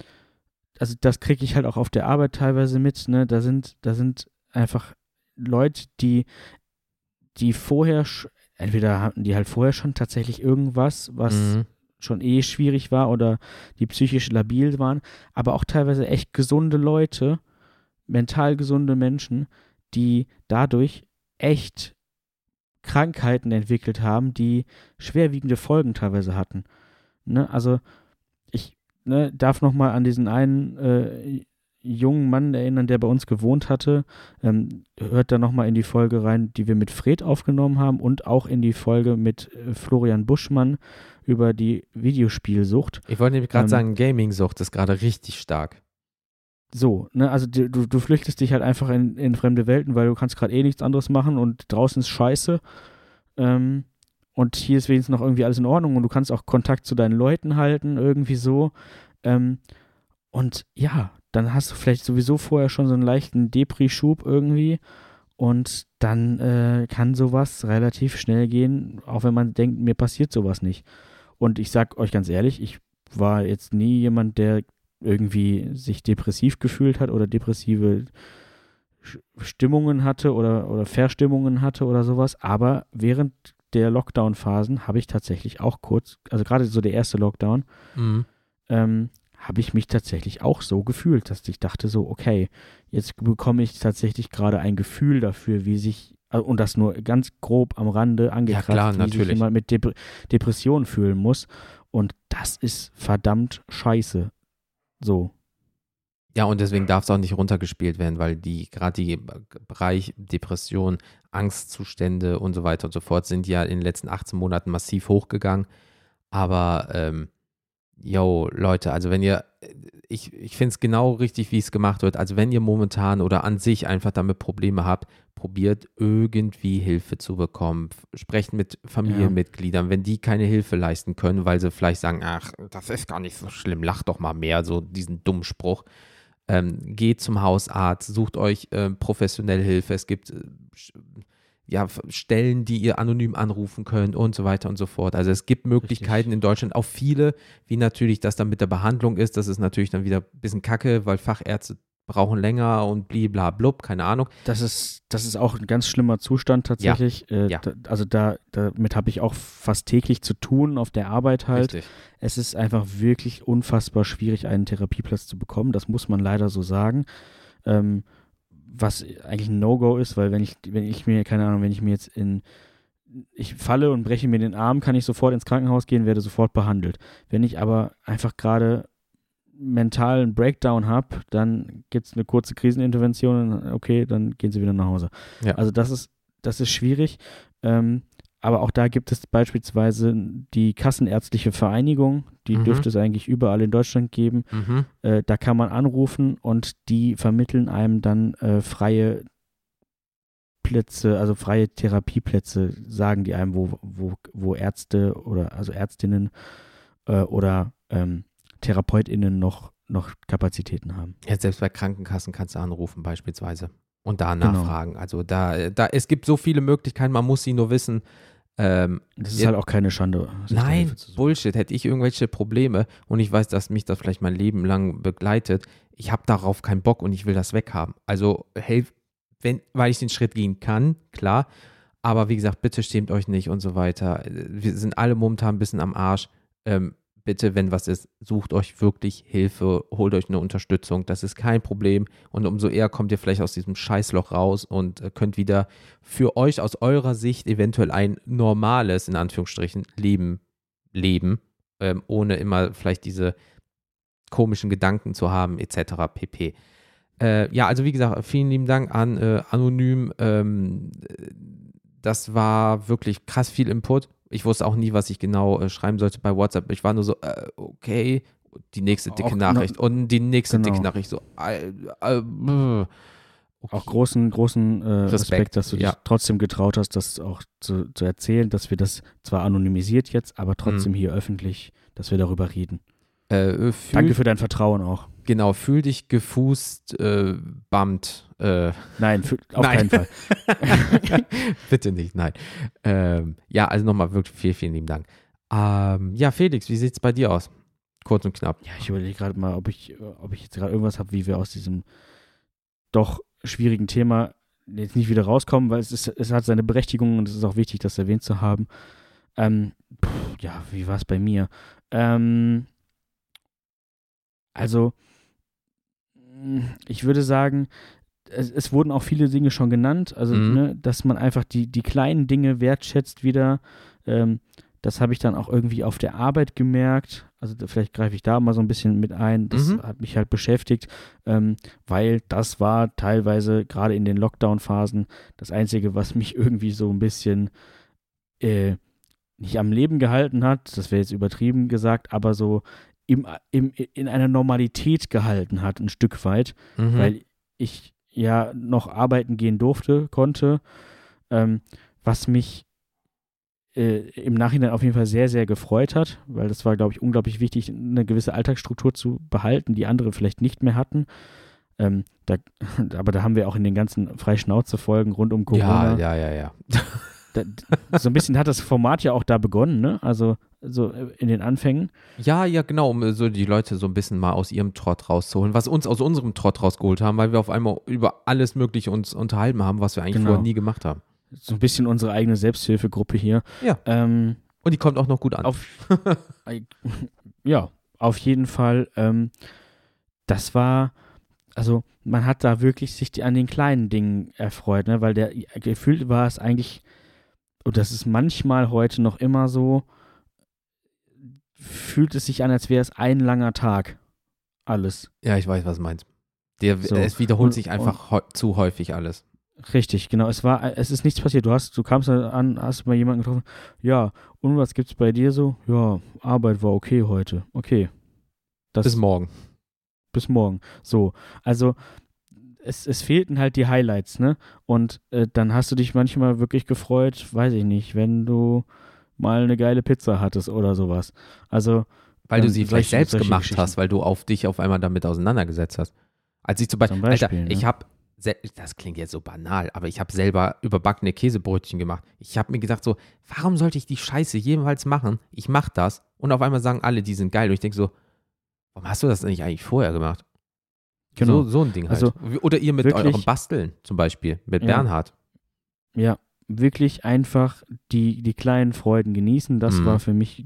Speaker 2: also das kriege ich halt auch auf der Arbeit teilweise mit. Ne? Da sind, da sind einfach Leute, die, die vorher, entweder hatten die halt vorher schon tatsächlich irgendwas, was
Speaker 1: Mhm.
Speaker 2: schon eh schwierig war oder die psychisch labil waren, aber auch teilweise echt gesunde Leute, mental gesunde Menschen, die dadurch echt Krankheiten entwickelt haben, die schwerwiegende Folgen teilweise hatten. Ne? Also ich ne, darf noch mal an diesen einen äh, jungen Mann erinnern, der bei uns gewohnt hatte. Ähm, hört da noch mal in die Folge rein, die wir mit Fred aufgenommen haben und auch in die Folge mit äh, Florian Buschmann über die Videospielsucht.
Speaker 1: Ich wollte nämlich gerade
Speaker 2: Ähm,
Speaker 1: sagen, Gaming-Sucht ist gerade richtig stark.
Speaker 2: so, ne, also du, du flüchtest dich halt einfach in, in fremde Welten, weil du kannst gerade eh nichts anderes machen und draußen ist scheiße. Ähm, und hier ist wenigstens noch irgendwie alles in Ordnung und du kannst auch Kontakt zu deinen Leuten halten, irgendwie so. Ähm, und ja, dann hast du vielleicht sowieso vorher schon so einen leichten Depri-Schub irgendwie und dann äh, kann sowas relativ schnell gehen, auch wenn man denkt, mir passiert sowas nicht. Und ich sag euch ganz ehrlich, ich war jetzt nie jemand, der irgendwie sich depressiv gefühlt hat oder depressive Stimmungen hatte oder, oder Verstimmungen hatte oder sowas. Aber während der Lockdown-Phasen habe ich tatsächlich auch kurz, also gerade so der erste Lockdown, mhm. ähm, habe ich mich tatsächlich auch so gefühlt, dass ich dachte so, okay, jetzt bekomme ich tatsächlich gerade ein Gefühl dafür, wie sich, äh, und das nur ganz grob am Rande angekratzt, ja, klar, wie
Speaker 1: natürlich. sich
Speaker 2: jemand mit Dep Depressionen fühlen muss. Und das ist verdammt scheiße. So.
Speaker 1: Ja, und deswegen darf es auch nicht runtergespielt werden, weil die gerade die Bereich Depression, Angstzustände und so weiter und so fort sind ja in den letzten 18 Monaten massiv hochgegangen. Aber ähm, yo, Leute, also wenn ihr, ich, ich finde es genau richtig, wie es gemacht wird. Also wenn ihr momentan oder an sich einfach damit Probleme habt, probiert irgendwie Hilfe zu bekommen. Sprecht mit Familienmitgliedern, ja. wenn die keine Hilfe leisten können, weil sie vielleicht sagen, ach, das ist gar nicht so schlimm, lacht doch mal mehr, so diesen dummen Spruch. Ähm, geht zum Hausarzt, sucht euch äh, professionell Hilfe. Es gibt äh, ja, Stellen, die ihr anonym anrufen könnt und so weiter und so fort. Also es gibt Möglichkeiten Richtig. in Deutschland, auch viele, wie natürlich das dann mit der Behandlung ist. Das ist natürlich dann wieder ein bisschen kacke, weil Fachärzte brauchen länger und bliblablub, keine Ahnung.
Speaker 2: Das ist, das ist auch ein ganz schlimmer Zustand tatsächlich. Ja. Äh, ja. Da, also da, damit habe ich auch fast täglich zu tun auf der Arbeit halt. Richtig. Es ist einfach wirklich unfassbar schwierig, einen Therapieplatz zu bekommen. Das muss man leider so sagen. Ähm, was eigentlich ein No-Go ist, weil wenn ich, wenn ich mir, keine Ahnung, wenn ich mir jetzt in, ich falle und breche mir den Arm, kann ich sofort ins Krankenhaus gehen, werde sofort behandelt. Wenn ich aber einfach gerade mentalen Breakdown habe, dann gibt es eine kurze Krisenintervention, okay, dann gehen sie wieder nach Hause. Ja. Also das ist, das ist schwierig. Ähm, aber auch da gibt es beispielsweise die Kassenärztliche Vereinigung, die mhm. dürfte es eigentlich überall in Deutschland geben. Mhm. Äh, da kann man anrufen und die vermitteln einem dann äh, freie Plätze, also freie Therapieplätze, sagen die einem, wo, wo, wo Ärzte oder also Ärztinnen äh, oder ähm, TherapeutInnen noch, noch Kapazitäten haben.
Speaker 1: Ja, selbst bei Krankenkassen kannst du anrufen, beispielsweise. Und da genau. nachfragen. Genau. Also da, da, es gibt so viele Möglichkeiten, man muss sie nur wissen.
Speaker 2: Ähm, das ist ja, halt auch keine Schande.
Speaker 1: Nein, Bullshit. Hätte ich irgendwelche Probleme und ich weiß, dass mich das vielleicht mein Leben lang begleitet, ich habe darauf keinen Bock und ich will das weghaben. Also, hey, wenn, weil ich den Schritt gehen kann, klar. Aber wie gesagt, bitte stimmt euch nicht und so weiter. Wir sind alle momentan ein bisschen am Arsch. Ähm, bitte, wenn was ist, sucht euch wirklich Hilfe, holt euch eine Unterstützung. Das ist kein Problem. Und umso eher kommt ihr vielleicht aus diesem Scheißloch raus und äh, könnt wieder für euch aus eurer Sicht eventuell ein normales, in Anführungsstrichen, Leben leben, ähm, ohne immer vielleicht diese komischen Gedanken zu haben, etc. pp. Äh, ja, also wie gesagt, vielen lieben Dank an äh, Anonym. Ähm, das war wirklich krass viel Input ich wusste auch nie, was ich genau äh, schreiben sollte bei WhatsApp. Ich war nur so, äh, okay, die nächste dicke auch Nachricht und die nächste genau. dicke Nachricht. So, äh,
Speaker 2: okay. Auch großen, großen äh, Respekt, Respekt, dass du ja. dich trotzdem getraut hast, das auch zu, zu erzählen, dass wir das zwar anonymisiert jetzt, aber trotzdem mhm. hier öffentlich, dass wir darüber reden. Äh, Danke für dein Vertrauen auch.
Speaker 1: Genau, fühl dich gefußt, äh, bammt. Äh,
Speaker 2: nein, auf nein. keinen Fall. (laughs)
Speaker 1: Bitte nicht, nein. Ähm, ja, also nochmal wirklich vielen, vielen lieben Dank. Ähm, ja, Felix, wie sieht es bei dir aus? Kurz und knapp.
Speaker 2: Ja, ich überlege gerade mal, ob ich, ob ich jetzt gerade irgendwas habe, wie wir aus diesem doch schwierigen Thema jetzt nicht wieder rauskommen, weil es, ist, es hat seine Berechtigung und es ist auch wichtig, das erwähnt zu haben. Ähm, pff, ja, wie war es bei mir? Ähm, also, ich würde sagen, es, es, wurden auch viele Dinge schon genannt, also mhm. ne, dass man einfach die, die kleinen Dinge wertschätzt wieder. Ähm, das habe ich dann auch irgendwie auf der Arbeit gemerkt. Also vielleicht greife ich da mal so ein bisschen mit ein. Das mhm. hat mich halt beschäftigt, ähm, weil das war teilweise gerade in den Lockdown-Phasen das Einzige, was mich (laughs) irgendwie so ein bisschen äh, nicht am Leben gehalten hat. Das wäre jetzt übertrieben gesagt, aber so im, im, in einer Normalität gehalten hat, ein Stück weit,
Speaker 1: Mhm.
Speaker 2: weil ich ja noch arbeiten gehen durfte, konnte, ähm, was mich äh, im Nachhinein auf jeden Fall sehr, sehr gefreut hat, weil das war, glaube ich, unglaublich wichtig, eine gewisse Alltagsstruktur zu behalten, die andere vielleicht nicht mehr hatten. Ähm, da, (laughs) aber da haben wir auch in den ganzen Freischnauze-Folgen rund um Corona
Speaker 1: ja, ja, ja, ja.
Speaker 2: da, so ein bisschen hat das Format ja auch da begonnen, ne? Also so äh, in den Anfängen.
Speaker 1: Ja, ja, genau, um so die Leute so ein bisschen mal aus ihrem Trott rauszuholen, was uns aus unserem Trott rausgeholt haben, weil wir auf einmal über alles Mögliche uns unterhalten haben, was wir eigentlich
Speaker 2: Genau.
Speaker 1: vorher nie gemacht haben.
Speaker 2: So ein bisschen unsere eigene Selbsthilfegruppe hier.
Speaker 1: Ja.
Speaker 2: Ähm,
Speaker 1: Und die kommt auch noch gut an.
Speaker 2: auf, ja, auf jeden Fall. Ähm, das war, also man hat da wirklich sich die, an den kleinen Dingen erfreut, ne? weil der gefühlt war es eigentlich, und das ist manchmal heute noch immer so, fühlt es sich an, als wäre es ein langer Tag. Alles.
Speaker 1: ja, ich weiß, was du meinst. Der,
Speaker 2: So.
Speaker 1: Es wiederholt
Speaker 2: Und-
Speaker 1: sich einfach zu häufig alles.
Speaker 2: Richtig, genau. Es war, es ist nichts passiert. Du hast, du kamst an, hast mal jemanden getroffen. Ja, und was gibt's bei dir so? Ja, Arbeit war okay heute. Okay. Das
Speaker 1: Bis morgen.
Speaker 2: bis morgen. So, also es, es fehlten halt die Highlights, ne? Und äh, dann hast du dich manchmal wirklich gefreut, weiß ich nicht, wenn du mal eine geile Pizza hattest oder sowas. Also,
Speaker 1: Weil du
Speaker 2: Ähm,
Speaker 1: sie vielleicht selbst gemacht hast, weil du auf dich auf einmal damit auseinandergesetzt hast. Als ich zum Beispiel,
Speaker 2: Zum Beispiel,
Speaker 1: Alter,
Speaker 2: ne?
Speaker 1: ich habe, das klingt jetzt so banal, aber ich habe selber überbackene Käsebrötchen gemacht. Ich habe mir gedacht so, warum sollte ich die Scheiße jemals machen? Ich mache das und auf einmal sagen alle, die sind geil. Und ich denke so, warum hast du das nicht eigentlich vorher gemacht?
Speaker 2: Genau.
Speaker 1: So, so ein Ding halt.
Speaker 2: Also,
Speaker 1: Oder ihr mit eurem Basteln zum Beispiel, mit
Speaker 2: Ja.
Speaker 1: Bernhard.
Speaker 2: ja, wirklich einfach die, die kleinen Freuden genießen. Das
Speaker 1: Mhm.
Speaker 2: war für mich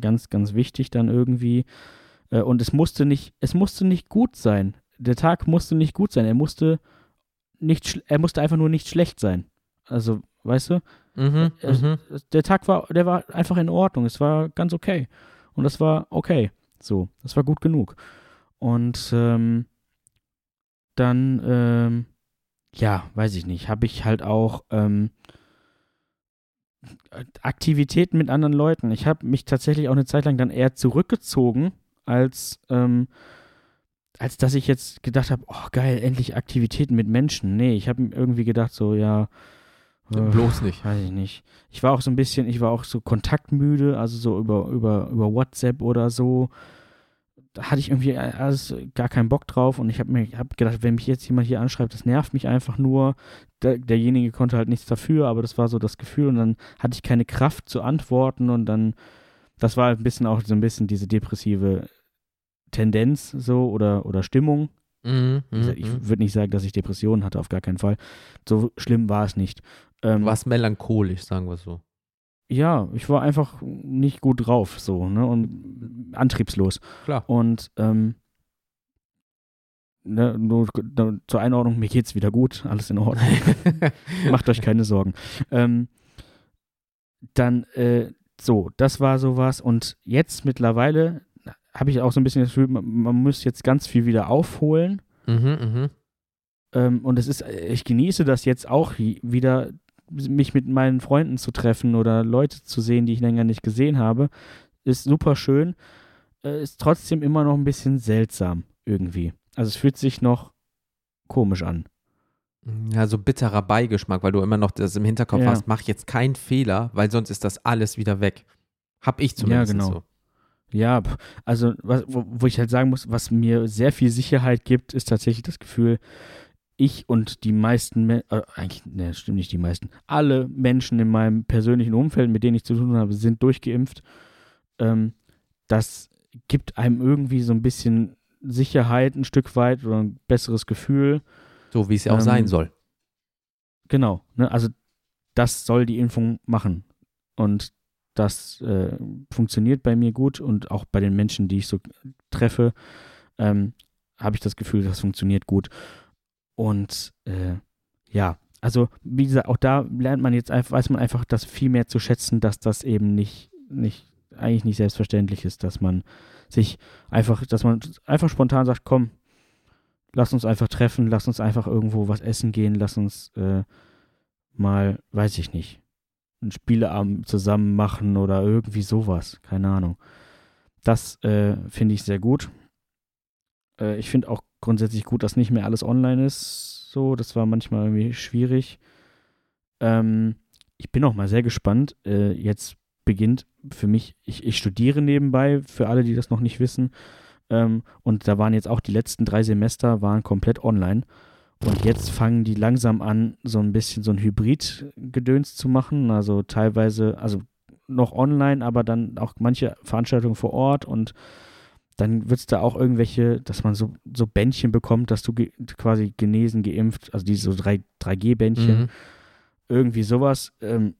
Speaker 2: ganz, ganz wichtig dann irgendwie. Äh, Und es musste nicht, es musste nicht gut sein. Der Tag musste nicht gut sein. Er musste nicht, er musste einfach nur nicht schlecht sein. Also, weißt du?
Speaker 1: Mhm,
Speaker 2: Es-
Speaker 1: mhm.
Speaker 2: der Tag war, der war einfach in Ordnung. Es war ganz okay. Und das war okay. So, das war gut genug. Und ähm, dann, ähm, ja, weiß ich nicht, habe ich halt auch ähm, Aktivitäten mit anderen Leuten. Ich habe mich tatsächlich auch eine Zeit lang dann eher zurückgezogen, als, ähm, als dass ich jetzt gedacht habe, oh geil, endlich Aktivitäten mit Menschen. Nee, ich habe irgendwie gedacht, so, ja. äh,
Speaker 1: Bloß nicht.
Speaker 2: Weiß ich nicht. Ich war auch so ein bisschen, ich war auch so kontaktmüde, also so über, über, über WhatsApp oder so. Da hatte ich irgendwie alles gar keinen Bock drauf und ich habe mir hab gedacht, wenn mich jetzt jemand hier anschreibt, das nervt mich einfach nur. Der, derjenige konnte halt nichts dafür, aber das war so das Gefühl und dann hatte ich keine Kraft zu antworten und dann, das war ein bisschen auch so ein bisschen diese depressive Tendenz so oder, oder Stimmung.
Speaker 1: Mhm, mhm.
Speaker 2: Ich würde nicht sagen, dass ich Depressionen hatte, auf gar keinen Fall. So schlimm war es nicht. Ähm,
Speaker 1: Du warst melancholisch, sagen wir so.
Speaker 2: Ja, ich war einfach nicht gut drauf, so, ne, und antriebslos.
Speaker 1: Klar.
Speaker 2: Und, ähm, ne, nur da- zur Einordnung, mir geht's wieder gut, alles in Ordnung. (laughs) Macht euch keine Sorgen. Ähm, dann, äh, so, das war sowas. Und jetzt mittlerweile habe ich auch so ein bisschen das Gefühl, man, man muss jetzt ganz viel wieder aufholen.
Speaker 1: mhm, mhm.
Speaker 2: Ähm, und es ist, ich genieße das jetzt auch wieder, mich mit meinen Freunden zu treffen oder Leute zu sehen, die ich länger nicht gesehen habe. Ist super schön. Äh, ist trotzdem immer noch ein bisschen seltsam irgendwie. Also es fühlt sich noch komisch an.
Speaker 1: Ja, so bitterer Beigeschmack, weil du immer noch das im Hinterkopf
Speaker 2: Ja.
Speaker 1: hast, mach jetzt keinen Fehler, weil sonst ist das alles wieder weg. Hab ich zumindest
Speaker 2: genau.
Speaker 1: so.
Speaker 2: Ja, also was, wo, wo ich halt sagen muss, was mir sehr viel Sicherheit gibt, ist tatsächlich das Gefühl, ich und die meisten, äh, eigentlich, ne, stimmt nicht die meisten, alle Menschen in meinem persönlichen Umfeld, mit denen ich zu tun habe, sind durchgeimpft. Ähm, das gibt einem irgendwie so ein bisschen Sicherheit ein Stück weit oder ein besseres Gefühl.
Speaker 1: So wie es ja auch
Speaker 2: Ähm,
Speaker 1: sein soll.
Speaker 2: Genau, ne? also das soll die Impfung machen. Und das äh, funktioniert bei mir gut und auch bei den Menschen, die ich so treffe, ähm, habe ich das Gefühl, das funktioniert gut. Und äh, ja, also wie gesagt, auch da lernt man jetzt einfach, weiß man einfach das viel mehr zu schätzen, dass das eben nicht, nicht, eigentlich nicht selbstverständlich ist, dass man sich einfach, dass man einfach spontan sagt, komm, lass uns einfach treffen, lass uns einfach irgendwo was essen gehen, lass uns äh, mal, weiß ich nicht, einen Spieleabend zusammen machen oder irgendwie sowas, keine Ahnung. das äh, finde ich sehr gut. Äh, ich finde auch grundsätzlich gut, dass nicht mehr alles online ist. So, das war manchmal irgendwie schwierig. Ähm, ich bin auch mal sehr gespannt. Äh, jetzt beginnt für mich, ich, ich, studiere nebenbei, für alle, die das noch nicht wissen. Ähm, und da waren jetzt auch die letzten drei Semester waren komplett online. Und jetzt fangen die langsam an, so ein bisschen so ein Hybrid-Gedöns zu machen. Also teilweise, also noch online, aber dann auch manche Veranstaltungen vor Ort und dann wird es da auch irgendwelche, dass man so, so Bändchen bekommt, dass du ge quasi genesen, geimpft, also diese so 3, 3G-Bändchen, mhm. irgendwie sowas. Ähm,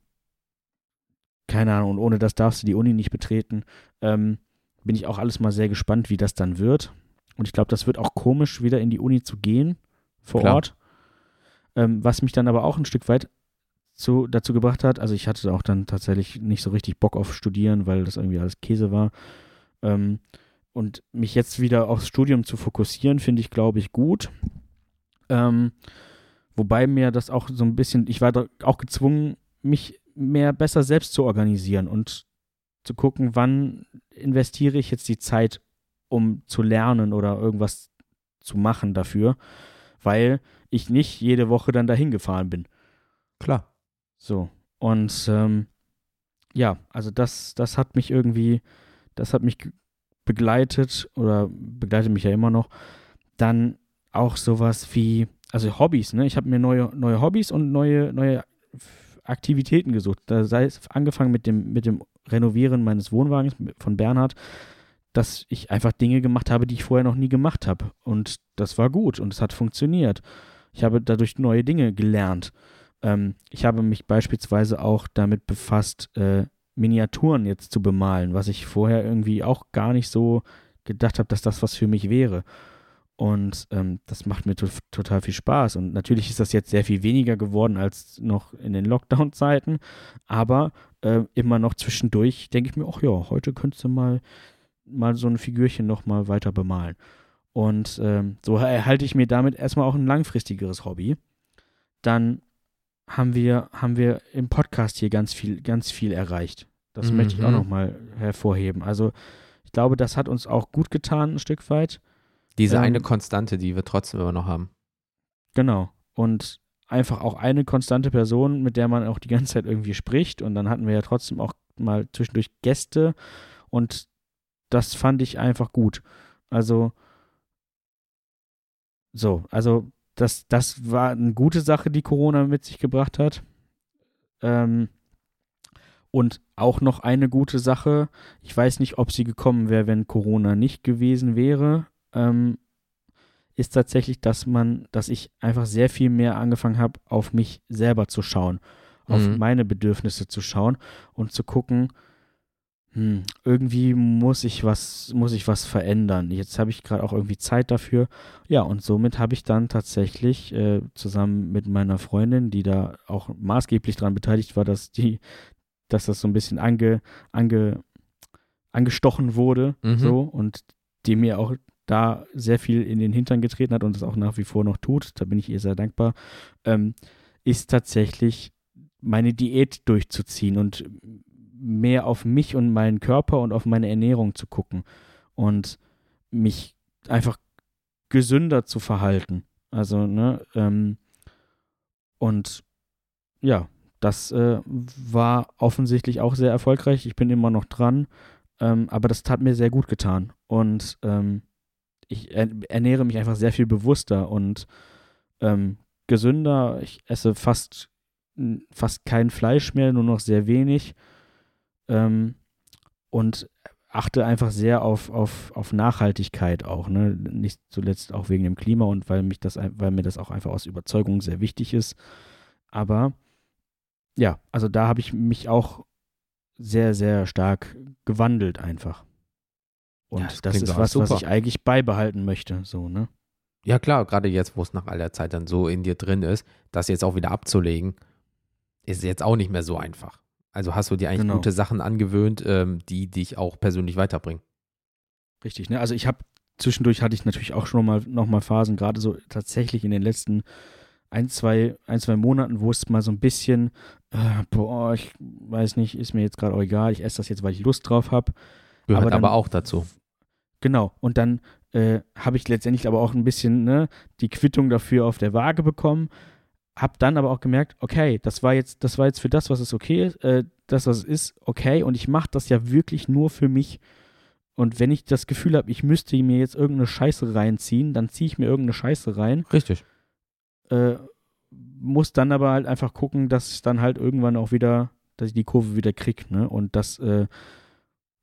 Speaker 2: keine Ahnung, und ohne das darfst du die Uni nicht betreten. Ähm, bin ich auch alles mal sehr gespannt, wie das dann wird. Und ich glaube, das wird auch komisch, wieder in die Uni zu gehen vor Klar. Ort. Ähm, was mich dann aber auch ein Stück weit zu, dazu gebracht hat, also ich hatte auch dann tatsächlich nicht so richtig Bock auf Studieren, weil das irgendwie alles Käse war. Ähm, und mich jetzt wieder aufs Studium zu fokussieren, finde ich, glaube ich, gut. Ähm, wobei mir das auch so ein bisschen, ich war auch gezwungen, mich mehr besser selbst zu organisieren und zu gucken, wann investiere ich jetzt die Zeit, um zu lernen oder irgendwas zu machen dafür, weil ich nicht jede Woche dann dahin gefahren bin.
Speaker 1: Klar.
Speaker 2: So. Und ähm, ja, also das, das hat mich irgendwie, das hat mich begleitet oder begleitet mich ja immer noch. Dann auch sowas wie, also Hobbys, ne? Ich habe mir neue, neue Hobbys und neue, neue Aktivitäten gesucht. Da sei es angefangen mit dem, mit dem Renovieren meines Wohnwagens von Bernhard, dass ich einfach Dinge gemacht habe, die ich vorher noch nie gemacht habe. Und das war gut und es hat funktioniert. Ich habe dadurch neue Dinge gelernt. Ähm, ich habe mich beispielsweise auch damit befasst, äh, Miniaturen jetzt zu bemalen, was ich vorher irgendwie auch gar nicht so gedacht habe, dass das was für mich wäre. Und ähm, das macht mir to total viel Spaß. Und natürlich ist das jetzt sehr viel weniger geworden als noch in den Lockdown-Zeiten. Aber äh, immer noch zwischendurch denke ich mir, ach ja, heute könntest du mal, mal so ein Figürchen noch mal weiter bemalen. Und ähm, so erhalte ich mir damit erstmal auch ein langfristigeres Hobby. Dann haben wir, haben wir im Podcast hier ganz viel, ganz viel erreicht. Das mhm. möchte ich auch mhm. nochmal hervorheben. Also ich glaube, das hat uns auch gut getan, ein Stück weit.
Speaker 1: Diese ähm, eine Konstante, die wir trotzdem immer noch haben.
Speaker 2: Genau. Und einfach auch eine konstante Person, mit der man auch die ganze Zeit irgendwie spricht. Und dann hatten wir ja trotzdem auch mal zwischendurch Gäste. Und das fand ich einfach gut. Also, so, also das, das war eine gute Sache, die Corona mit sich gebracht hat. Ähm, und auch noch eine gute Sache, ich weiß nicht, ob sie gekommen wäre, wenn Corona nicht gewesen wäre, ähm, ist tatsächlich, dass man, dass ich einfach sehr viel mehr angefangen habe, auf mich selber zu schauen, auf mhm. meine Bedürfnisse zu schauen und zu gucken, hm, irgendwie muss ich was, muss ich was verändern. Jetzt habe ich gerade auch irgendwie Zeit dafür. Ja, und somit habe ich dann tatsächlich äh, zusammen mit meiner Freundin, die da auch maßgeblich daran beteiligt war, dass die, dass das so ein bisschen ange, ange, angestochen wurde, mhm. so, und die mir auch da sehr viel in den Hintern getreten hat und das auch nach wie vor noch tut, da bin ich ihr sehr dankbar, ähm, ist tatsächlich meine Diät durchzuziehen und mehr auf mich und meinen Körper und auf meine Ernährung zu gucken und mich einfach gesünder zu verhalten. Also, ne, ähm, und ja, das äh, war offensichtlich auch sehr erfolgreich. Ich bin immer noch dran, ähm, aber das hat mir sehr gut getan. Und ähm, ich ernähre mich einfach sehr viel bewusster und ähm, gesünder. Ich esse fast, fast kein Fleisch mehr, nur noch sehr wenig ähm, und achte einfach sehr auf, auf, auf Nachhaltigkeit auch, ne? Nicht zuletzt auch wegen dem Klima und weil mich das, weil mir das auch einfach aus Überzeugung sehr wichtig ist. Aber ja, also da habe ich mich auch sehr, sehr stark gewandelt einfach. Und ja, das, das ist was, super. was ich eigentlich beibehalten möchte, so, ne?
Speaker 1: Ja, klar, gerade jetzt, wo es nach all der Zeit dann so in dir drin ist, das jetzt auch wieder abzulegen, ist jetzt auch nicht mehr so einfach. Also hast du dir eigentlich genau. gute Sachen angewöhnt, ähm, die dich auch persönlich weiterbringen.
Speaker 2: Richtig, ne? Also ich habe zwischendurch hatte ich natürlich auch schon mal noch mal Phasen, gerade so tatsächlich in den letzten ein, zwei, ein, zwei Monaten, wo es mal so ein bisschen, äh, boah, ich weiß nicht, ist mir jetzt gerade auch egal, ich esse das jetzt, weil ich Lust drauf habe.
Speaker 1: Gehört
Speaker 2: Aber
Speaker 1: aber,
Speaker 2: dann-
Speaker 1: auch dazu.
Speaker 2: Genau. Und dann äh, habe ich letztendlich aber auch ein bisschen ne, die Quittung dafür auf der Waage bekommen. Hab dann aber auch gemerkt, okay, das war jetzt, das war jetzt für das, was es okay ist, äh, das, was es ist, okay. Und ich mache das ja wirklich nur für mich. Und wenn ich das Gefühl habe, ich müsste mir jetzt irgendeine Scheiße reinziehen, dann ziehe ich mir irgendeine Scheiße rein.
Speaker 1: Richtig.
Speaker 2: Äh, muss dann aber halt einfach gucken, dass ich dann halt irgendwann auch wieder, dass ich die Kurve wieder krieg, ne? Und das äh,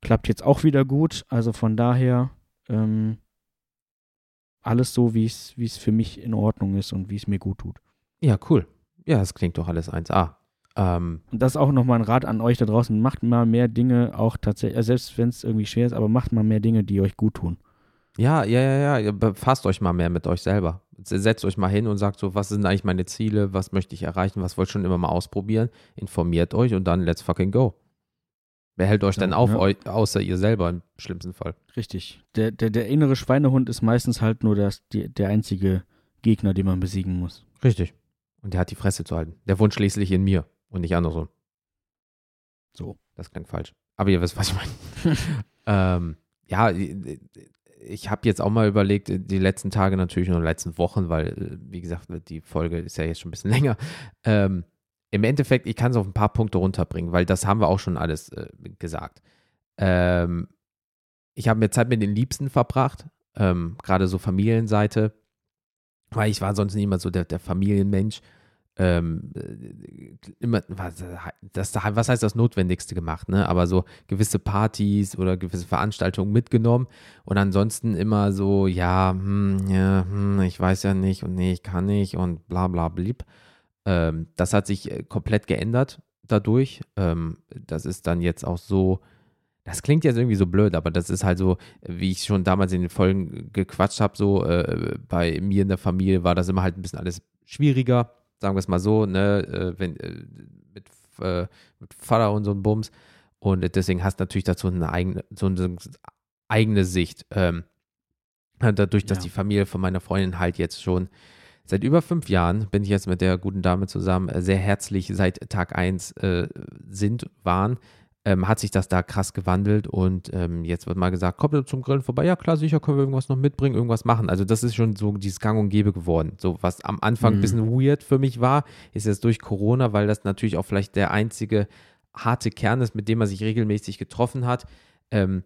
Speaker 2: klappt jetzt auch wieder gut. Also von daher ähm, alles so, wie es für mich in Ordnung ist und wie es mir gut tut.
Speaker 1: Ja, cool. Ja, das klingt doch alles 1A. Ähm,
Speaker 2: Und das ist auch nochmal ein Rat an euch da draußen. Macht mal mehr Dinge auch tatsächlich, äh, selbst wenn es irgendwie schwer ist, aber macht mal mehr Dinge, die euch gut tun.
Speaker 1: ja, ja, ja, ja. Befasst euch mal mehr mit euch selber. Setzt euch mal hin und sagt so, was sind eigentlich meine Ziele, was möchte ich erreichen, was wollt ihr schon immer mal ausprobieren. Informiert euch und dann let's fucking go. Wer hält euch
Speaker 2: Ja,
Speaker 1: denn auf,
Speaker 2: ja.
Speaker 1: außer ihr selber im schlimmsten Fall?
Speaker 2: Richtig. Der, der, der innere Schweinehund ist meistens halt nur das, die, der einzige Gegner, den man besiegen muss.
Speaker 1: Richtig. Und der hat die Fresse zu halten. Der wohnt schließlich in mir und nicht andersrum.
Speaker 2: So.
Speaker 1: Das klingt falsch. Aber ihr wisst, was ich meine. (laughs) ähm, ja, ich habe jetzt auch mal überlegt, die letzten Tage natürlich die letzten Wochen, weil, äh, wie gesagt, die Folge ist ja jetzt schon ein bisschen (laughs) länger. Ähm, Im Endeffekt, ich kann es auf ein paar Punkte runterbringen, weil das haben wir auch schon alles äh, gesagt. Ähm, ich habe mir Zeit mit den Liebsten verbracht, ähm, gerade so Familienseite, weil ich war sonst nie immer so der, der Familienmensch. Ähm, äh, immer, was, das, was heißt das Notwendigste gemacht, ne? Aber so gewisse Partys oder gewisse Veranstaltungen mitgenommen und ansonsten immer so, ja, hm, ja, hm, ich weiß ja nicht und nee, ich kann nicht und bla bla blieb. Ähm, das hat sich äh, komplett geändert dadurch. Ähm, das ist dann jetzt auch so, das klingt jetzt irgendwie so blöd, aber das ist halt so, wie ich schon damals in den Folgen gequatscht habe, so äh, bei mir in der Familie war das immer halt ein bisschen alles schwieriger, sagen wir es mal so, ne, äh, wenn, äh, mit, äh, mit Vater und so ein Bums. Und deswegen hast du natürlich dazu eine eigene, so eine eigene Sicht. Ähm, dadurch, dass
Speaker 2: Ja.
Speaker 1: die Familie von meiner Freundin halt jetzt schon seit über fünf Jahren, bin ich jetzt mit der guten Dame zusammen, sehr herzlich seit Tag 1 äh, sind, waren, ähm, hat sich das da krass gewandelt und ähm, jetzt wird mal gesagt, kommt zum Grillen vorbei? Ja klar, sicher, können wir irgendwas noch mitbringen, irgendwas machen. Also das ist schon so dieses Gang und Gäbe geworden. So was am Anfang ein
Speaker 2: Mhm.
Speaker 1: bisschen weird für mich war, ist jetzt durch Corona, weil das natürlich auch vielleicht der einzige harte Kern ist, mit dem man sich regelmäßig getroffen hat, ähm,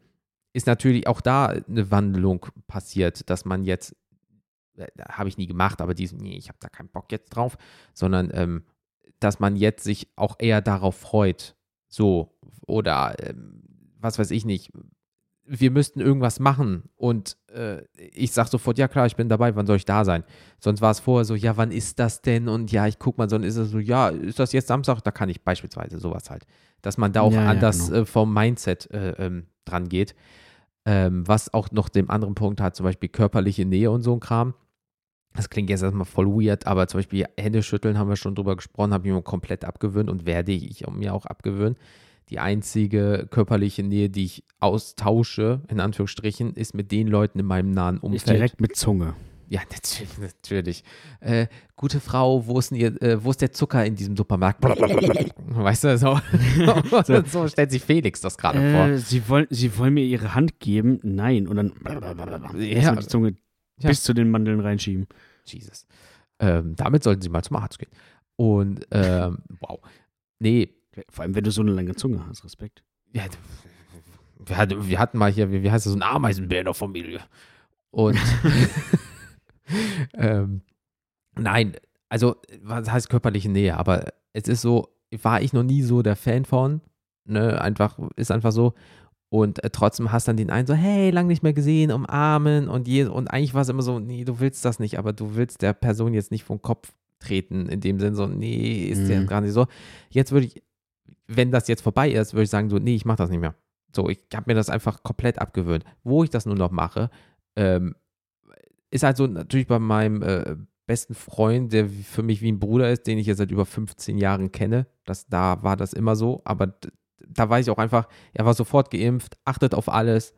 Speaker 1: ist natürlich auch da eine Wandlung passiert, dass man jetzt, äh, habe ich nie gemacht, aber diesen, nee, ich habe da keinen Bock jetzt drauf, sondern ähm, dass man jetzt sich auch eher darauf freut, so oder ähm, was weiß ich nicht, wir müssten irgendwas machen und äh, ich sage sofort, ja klar, ich bin dabei, wann soll ich da sein? Sonst war es vorher so, ja, wann ist das denn? Und ja, ich guck mal, sondern ist es so, ja, ist das jetzt Samstag? Da kann ich beispielsweise sowas halt. Dass man da auch
Speaker 2: Ja, ja,
Speaker 1: anders
Speaker 2: genau.
Speaker 1: äh, vom Mindset äh, ähm, dran geht. Ähm, was auch noch den anderen Punkt hat, zum Beispiel körperliche Nähe und so ein Kram. Das klingt jetzt erstmal voll weird, aber zum Beispiel Hände schütteln haben wir schon drüber gesprochen, habe ich mir komplett abgewöhnt und werde ich mir auch abgewöhnen. Die einzige körperliche Nähe, die ich austausche, in Anführungsstrichen, ist mit den Leuten in meinem nahen Umfeld.
Speaker 2: direkt mit Zunge.
Speaker 1: Ja, (laughs) natürlich. natürlich. Äh, gute Frau, wo ist, denn ihr, äh, wo ist der Zucker in diesem Supermarkt? (laughs) weißt du, so, (laughs) so. so stellt sich Felix das gerade vor.
Speaker 2: Äh, sie, wollen, sie wollen mir ihre Hand geben? Nein. Und dann
Speaker 1: Ja.
Speaker 2: die Zunge
Speaker 1: Ja.
Speaker 2: bis zu den Mandeln reinschieben.
Speaker 1: Jesus. Ähm, damit sollten sie mal zum Arzt gehen. Und, ähm, wow. Nee,
Speaker 2: Vor allem, wenn du so eine lange Zunge hast. Respekt.
Speaker 1: ja, wir, hatten, wir hatten mal hier, wie, wie heißt das, so ein Ameisenbär in der Familie. Und (laughs) ähm, nein, also was heißt körperliche Nähe, aber es ist so, war ich noch nie so der Fan von, ne, einfach, ist einfach so. Und äh, trotzdem hast dann den einen so, hey, lang nicht mehr gesehen, umarmen und je, und eigentlich war es immer so, nee, du willst das nicht, aber du willst der Person jetzt nicht vom Kopf treten, in dem Sinn so, nee, ist
Speaker 2: Mhm.
Speaker 1: gar nicht so. Jetzt würde ich, wenn das jetzt vorbei ist, würde ich sagen so, nee, ich mache das nicht mehr. So, ich habe mir das einfach komplett abgewöhnt. Wo ich das nur noch mache, ähm, ist halt so natürlich bei meinem äh, besten Freund, der für mich wie ein Bruder ist, den ich jetzt seit über 15 Jahren kenne. Das, da war das immer so, aber da weiß ich auch einfach, er war sofort geimpft, achtet auf alles.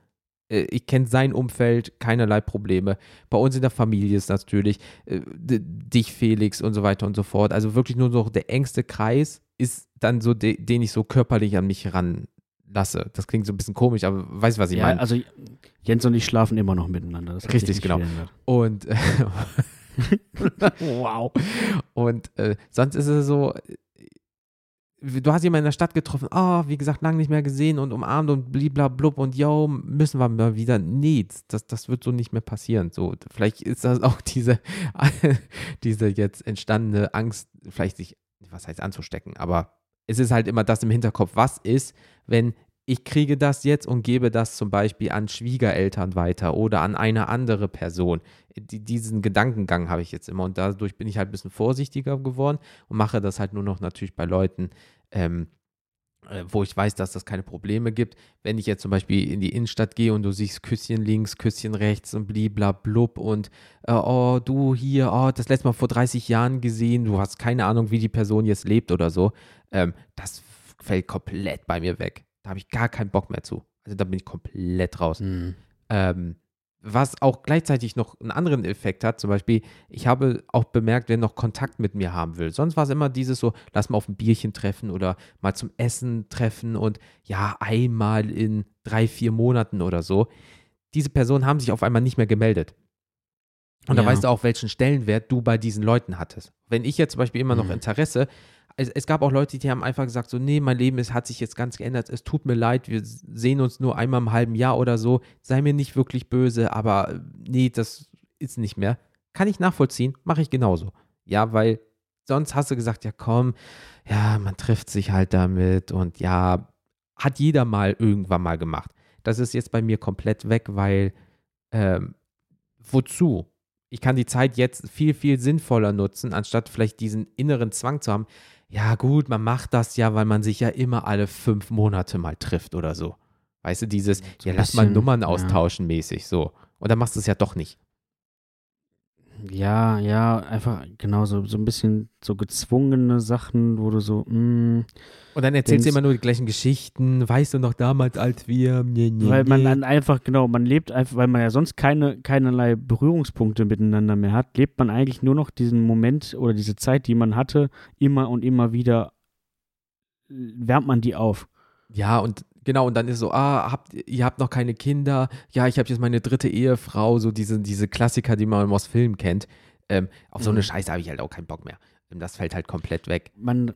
Speaker 1: Äh, Ich kenne sein Umfeld, keinerlei Probleme. Bei uns in der Familie ist natürlich äh, dich, Felix und so weiter und so fort. Also wirklich nur so der engste Kreis ist dann so, de, den ich so körperlich an mich ran lasse. Das klingt so ein bisschen komisch, aber weißt du, was ich
Speaker 2: ja,
Speaker 1: meine?
Speaker 2: also Jens und ich schlafen immer noch miteinander.
Speaker 1: Richtig, genau. Und (laughs) (laughs) wow. Und äh, sonst ist es so, äh, du hast jemanden in der Stadt getroffen, ah, wie gesagt, lange nicht mehr gesehen und umarmt und bliblablub und yo, müssen wir mal wieder. Nee, das, das wird so nicht mehr passieren. So, vielleicht ist das auch diese, (laughs) diese jetzt entstandene Angst, vielleicht sich, was heißt anzustecken, aber es ist halt immer das im Hinterkopf, was ist, wenn ich kriege das jetzt und gebe das zum Beispiel an Schwiegereltern weiter oder an eine andere Person. Die, diesen Gedankengang habe ich jetzt immer und dadurch bin ich halt ein bisschen vorsichtiger geworden und mache das halt nur noch natürlich bei Leuten, ähm, äh, wo ich weiß, dass das keine Probleme gibt. Wenn ich jetzt zum Beispiel in die Innenstadt gehe und du siehst Küsschen links, Küsschen rechts und bliblablub und äh, oh, du hier, oh, das letzte Mal vor 30 Jahren gesehen, du hast keine Ahnung, wie die Person jetzt lebt oder so, ähm, das fällt komplett bei mir weg. Da habe ich gar keinen Bock mehr zu. Also da bin ich komplett raus.
Speaker 2: Mhm.
Speaker 1: Ähm, was auch gleichzeitig noch einen anderen Effekt hat, zum Beispiel, ich habe auch bemerkt, wer noch Kontakt mit mir haben will. Sonst war es immer dieses so, lass mal auf ein Bierchen treffen oder mal zum Essen treffen und ja, einmal in drei, vier Monaten oder so. Diese Personen haben sich auf einmal nicht mehr gemeldet. Und da
Speaker 2: Ja.
Speaker 1: weißt du auch, welchen Stellenwert du bei diesen Leuten hattest. Wenn ich jetzt zum Beispiel immer noch
Speaker 2: Mhm.
Speaker 1: Interesse, es, es gab auch Leute, die haben einfach gesagt, so, nee, mein Leben ist, hat sich jetzt ganz geändert, es tut mir leid, wir sehen uns nur einmal im halben Jahr oder so, sei mir nicht wirklich böse, aber äh, nee, das ist nicht mehr. Kann ich nachvollziehen, mache ich genauso. Ja, weil sonst hast du gesagt, ja komm, ja, man trifft sich halt damit und ja, hat jeder mal irgendwann mal gemacht. Das ist jetzt bei mir komplett weg, weil ähm, wozu? Ich kann die Zeit jetzt viel, viel sinnvoller nutzen, anstatt vielleicht diesen inneren Zwang zu haben. Ja, gut, man macht das ja, weil man sich ja immer alle fünf Monate mal trifft oder so. Weißt du, dieses,
Speaker 2: So
Speaker 1: ja, lass mal
Speaker 2: bisschen,
Speaker 1: Nummern
Speaker 2: ja.
Speaker 1: austauschen mäßig, so. Und dann machst du es ja doch nicht.
Speaker 2: Ja, ja, einfach genau so, so ein bisschen so gezwungene Sachen, wo du so, mm,
Speaker 1: Und dann erzählst du immer nur die gleichen Geschichten. Weißt du noch damals, als wir. Nee, nee,
Speaker 2: weil man dann einfach, genau, man lebt einfach, weil man ja sonst keine, keinerlei Berührungspunkte miteinander mehr hat, lebt man eigentlich nur noch diesen Moment oder diese Zeit, die man hatte, immer und immer wieder, äh, wärmt man die auf.
Speaker 1: Ja, und genau, und dann ist so, ah, habt, ihr habt noch keine Kinder. Ja, ich habe jetzt meine dritte Ehefrau, so diese, diese Klassiker, die man aus Filmen kennt. Ähm, auf so eine
Speaker 2: Mhm.
Speaker 1: Scheiße habe ich halt auch keinen Bock mehr. Ähm, Das fällt halt komplett weg.
Speaker 2: Man,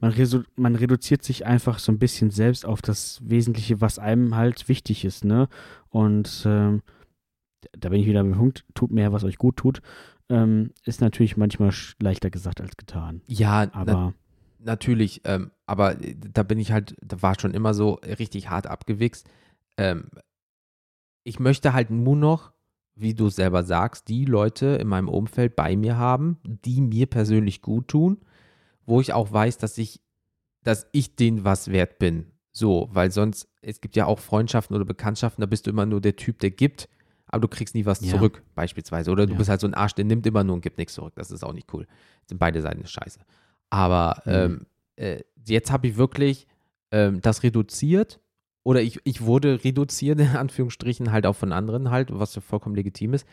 Speaker 2: man, man reduziert sich einfach so ein bisschen selbst auf das Wesentliche, was einem halt wichtig ist, ne? Und ähm, da bin ich wieder beim Punkt, tut mehr, was euch gut tut. Ähm, ist natürlich manchmal leichter gesagt als getan.
Speaker 1: Ja,
Speaker 2: Aber
Speaker 1: natürlich, ähm, aber äh, da bin ich halt, da war schon immer so richtig hart abgewichst. Ähm, ich möchte halt nur noch, wie du selber sagst, die Leute in meinem Umfeld bei mir haben, die mir persönlich gut tun, wo ich auch weiß, dass ich, dass ich denen was wert bin. So, weil sonst, es gibt ja auch Freundschaften oder Bekanntschaften, da bist du immer nur der Typ, der gibt, aber du kriegst nie was
Speaker 2: Ja.
Speaker 1: zurück, beispielsweise. Oder du
Speaker 2: Ja.
Speaker 1: bist halt so ein Arsch, der nimmt immer nur und gibt nichts zurück. Das ist auch nicht cool. Sind beide Seiten scheiße. Aber
Speaker 2: Mhm.
Speaker 1: ähm, äh, jetzt habe ich wirklich ähm, das reduziert oder ich, ich wurde reduziert, (laughs) in Anführungsstrichen, halt auch von anderen halt, was ja vollkommen legitim ist.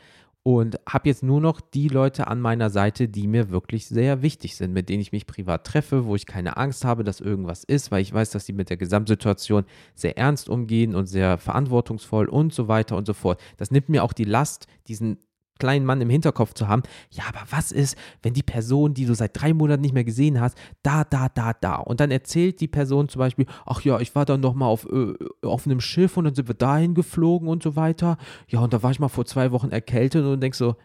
Speaker 1: Und habe jetzt nur noch die Leute an meiner Seite, die mir wirklich sehr wichtig sind, mit denen ich mich privat treffe, wo ich keine Angst habe, dass irgendwas ist, weil ich weiß, dass die mit der Gesamtsituation sehr ernst umgehen und sehr verantwortungsvoll und so weiter und so fort. Das nimmt mir auch die Last, diesen kleinen Mann im Hinterkopf zu haben, ja, aber was ist, wenn die Person, die du seit drei Monaten nicht mehr gesehen hast, da, da, da, da. Und dann erzählt die Person zum Beispiel, ach ja, ich war dann noch mal auf, äh, auf einem Schiff und dann sind wir dahin geflogen und so weiter. Ja, und da war ich mal vor zwei Wochen erkältet und denkst so,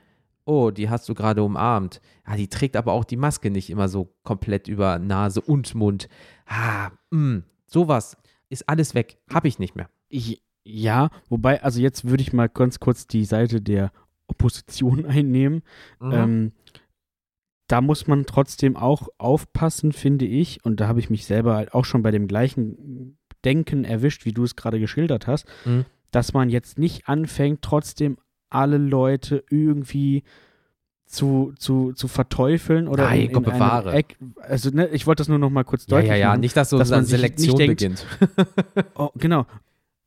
Speaker 1: oh, die hast du gerade umarmt. Ja, die trägt aber auch die Maske nicht immer so komplett über Nase und Mund. Ah, mh, sowas ist alles weg. Hab ich nicht mehr.
Speaker 2: ich, ja, wobei, also jetzt würde ich mal ganz kurz die Seite der Opposition (laughs) einnehmen.
Speaker 1: Mhm.
Speaker 2: Ähm, da muss man trotzdem auch aufpassen, finde ich. Und da habe ich mich selber halt auch schon bei dem gleichen Denken erwischt, wie du es gerade geschildert hast,
Speaker 1: Mhm.
Speaker 2: dass man jetzt nicht anfängt, trotzdem alle Leute irgendwie zu, zu, zu verteufeln oder
Speaker 1: Nein,
Speaker 2: in, in
Speaker 1: bewahre.
Speaker 2: Eck, also ne, ich wollte das nur noch mal kurz
Speaker 1: ja,
Speaker 2: deutlich
Speaker 1: ja, ja,
Speaker 2: machen.
Speaker 1: nicht, dass so
Speaker 2: dass man
Speaker 1: Selektion
Speaker 2: nicht denkt,
Speaker 1: beginnt. (laughs)
Speaker 2: Oh, genau.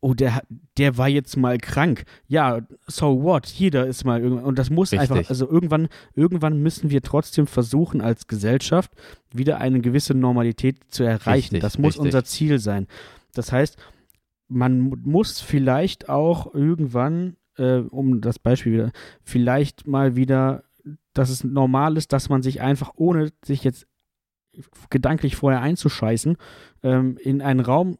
Speaker 2: Oh, der, der war jetzt mal krank. Ja, so what? Jeder ist mal irgendwann. Und das muss
Speaker 1: Richtig.
Speaker 2: einfach, also irgendwann, irgendwann müssen wir trotzdem versuchen, als Gesellschaft wieder eine gewisse Normalität zu erreichen.
Speaker 1: Richtig,
Speaker 2: das muss
Speaker 1: richtig.
Speaker 2: unser Ziel sein. Das heißt, man muss vielleicht auch irgendwann, äh, um das Beispiel wieder, vielleicht mal wieder, dass es normal ist, dass man sich einfach, ohne sich jetzt gedanklich vorher einzuscheißen, ähm, in einen Raum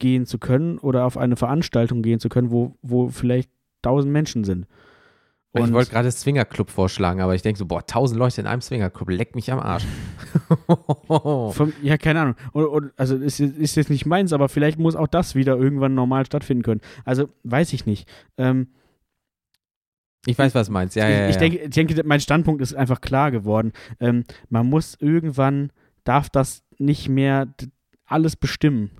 Speaker 2: gehen zu können oder auf eine Veranstaltung gehen zu können, wo, wo vielleicht tausend Menschen sind.
Speaker 1: ich
Speaker 2: Und-
Speaker 1: wollte gerade Swingerclub vorschlagen, aber ich denke so, boah, tausend Leute in einem Swingerclub, leck mich am Arsch. (laughs)
Speaker 2: Von, ja, keine Ahnung. Und, und, also ist, ist jetzt nicht meins, aber vielleicht muss auch das wieder irgendwann normal stattfinden können. Also weiß ich nicht. Ähm,
Speaker 1: ich weiß, was du meinst. Ja,
Speaker 2: ich,
Speaker 1: ja, ja.
Speaker 2: ich, denke, ich denke, mein Standpunkt ist einfach klar geworden. Ähm, man muss irgendwann, darf das nicht mehr alles bestimmen.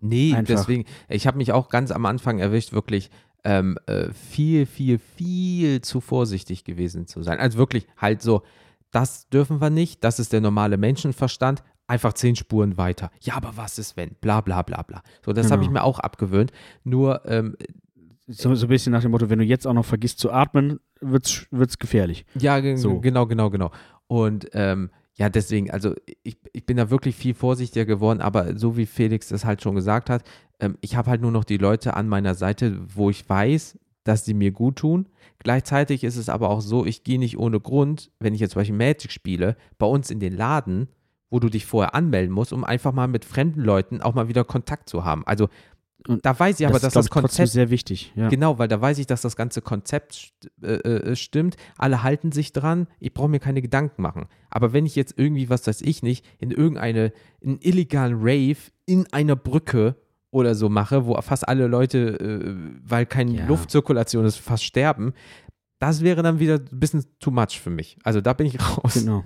Speaker 1: Nee,
Speaker 2: Einfach.
Speaker 1: deswegen, ich habe mich auch ganz am Anfang erwischt, wirklich ähm, äh, viel, viel, viel zu vorsichtig gewesen zu sein. Also wirklich halt so, das dürfen wir nicht, das ist der normale Menschenverstand, einfach zehn Spuren weiter. Ja, aber was ist wenn? Bla bla bla bla. So, das habe ich
Speaker 2: Genau.
Speaker 1: mir auch abgewöhnt. Nur, ähm,
Speaker 2: So, so ein bisschen nach dem Motto, wenn du jetzt auch noch vergisst zu atmen, wird's, wird's gefährlich.
Speaker 1: Ja,
Speaker 2: So.
Speaker 1: genau, genau, genau. Und ähm, ja, deswegen, also ich, ich bin da wirklich viel vorsichtiger geworden, aber so wie Felix das halt schon gesagt hat, ähm, ich habe halt nur noch die Leute an meiner Seite, wo ich weiß, dass sie mir gut tun. Gleichzeitig ist es aber auch so, ich gehe nicht ohne Grund, wenn ich jetzt zum Beispiel Magic spiele, bei uns in den Laden, wo du dich vorher anmelden musst, um einfach mal mit fremden Leuten auch mal wieder Kontakt zu haben. Also
Speaker 2: Und
Speaker 1: da weiß ich aber,
Speaker 2: ist,
Speaker 1: dass das Konzept
Speaker 2: sehr wichtig. Ja.
Speaker 1: Genau, weil da weiß ich, dass das ganze Konzept st- äh, äh, stimmt. Alle halten sich dran. Ich brauche mir keine Gedanken machen. Aber wenn ich jetzt irgendwie, was weiß ich nicht, in irgendeine, einen illegalen Rave in einer Brücke oder so mache, wo fast alle Leute, äh, weil keine
Speaker 2: Ja.
Speaker 1: Luftzirkulation ist, fast sterben, das wäre dann wieder ein bisschen too much für mich. Also da bin ich (laughs) raus.
Speaker 2: Genau.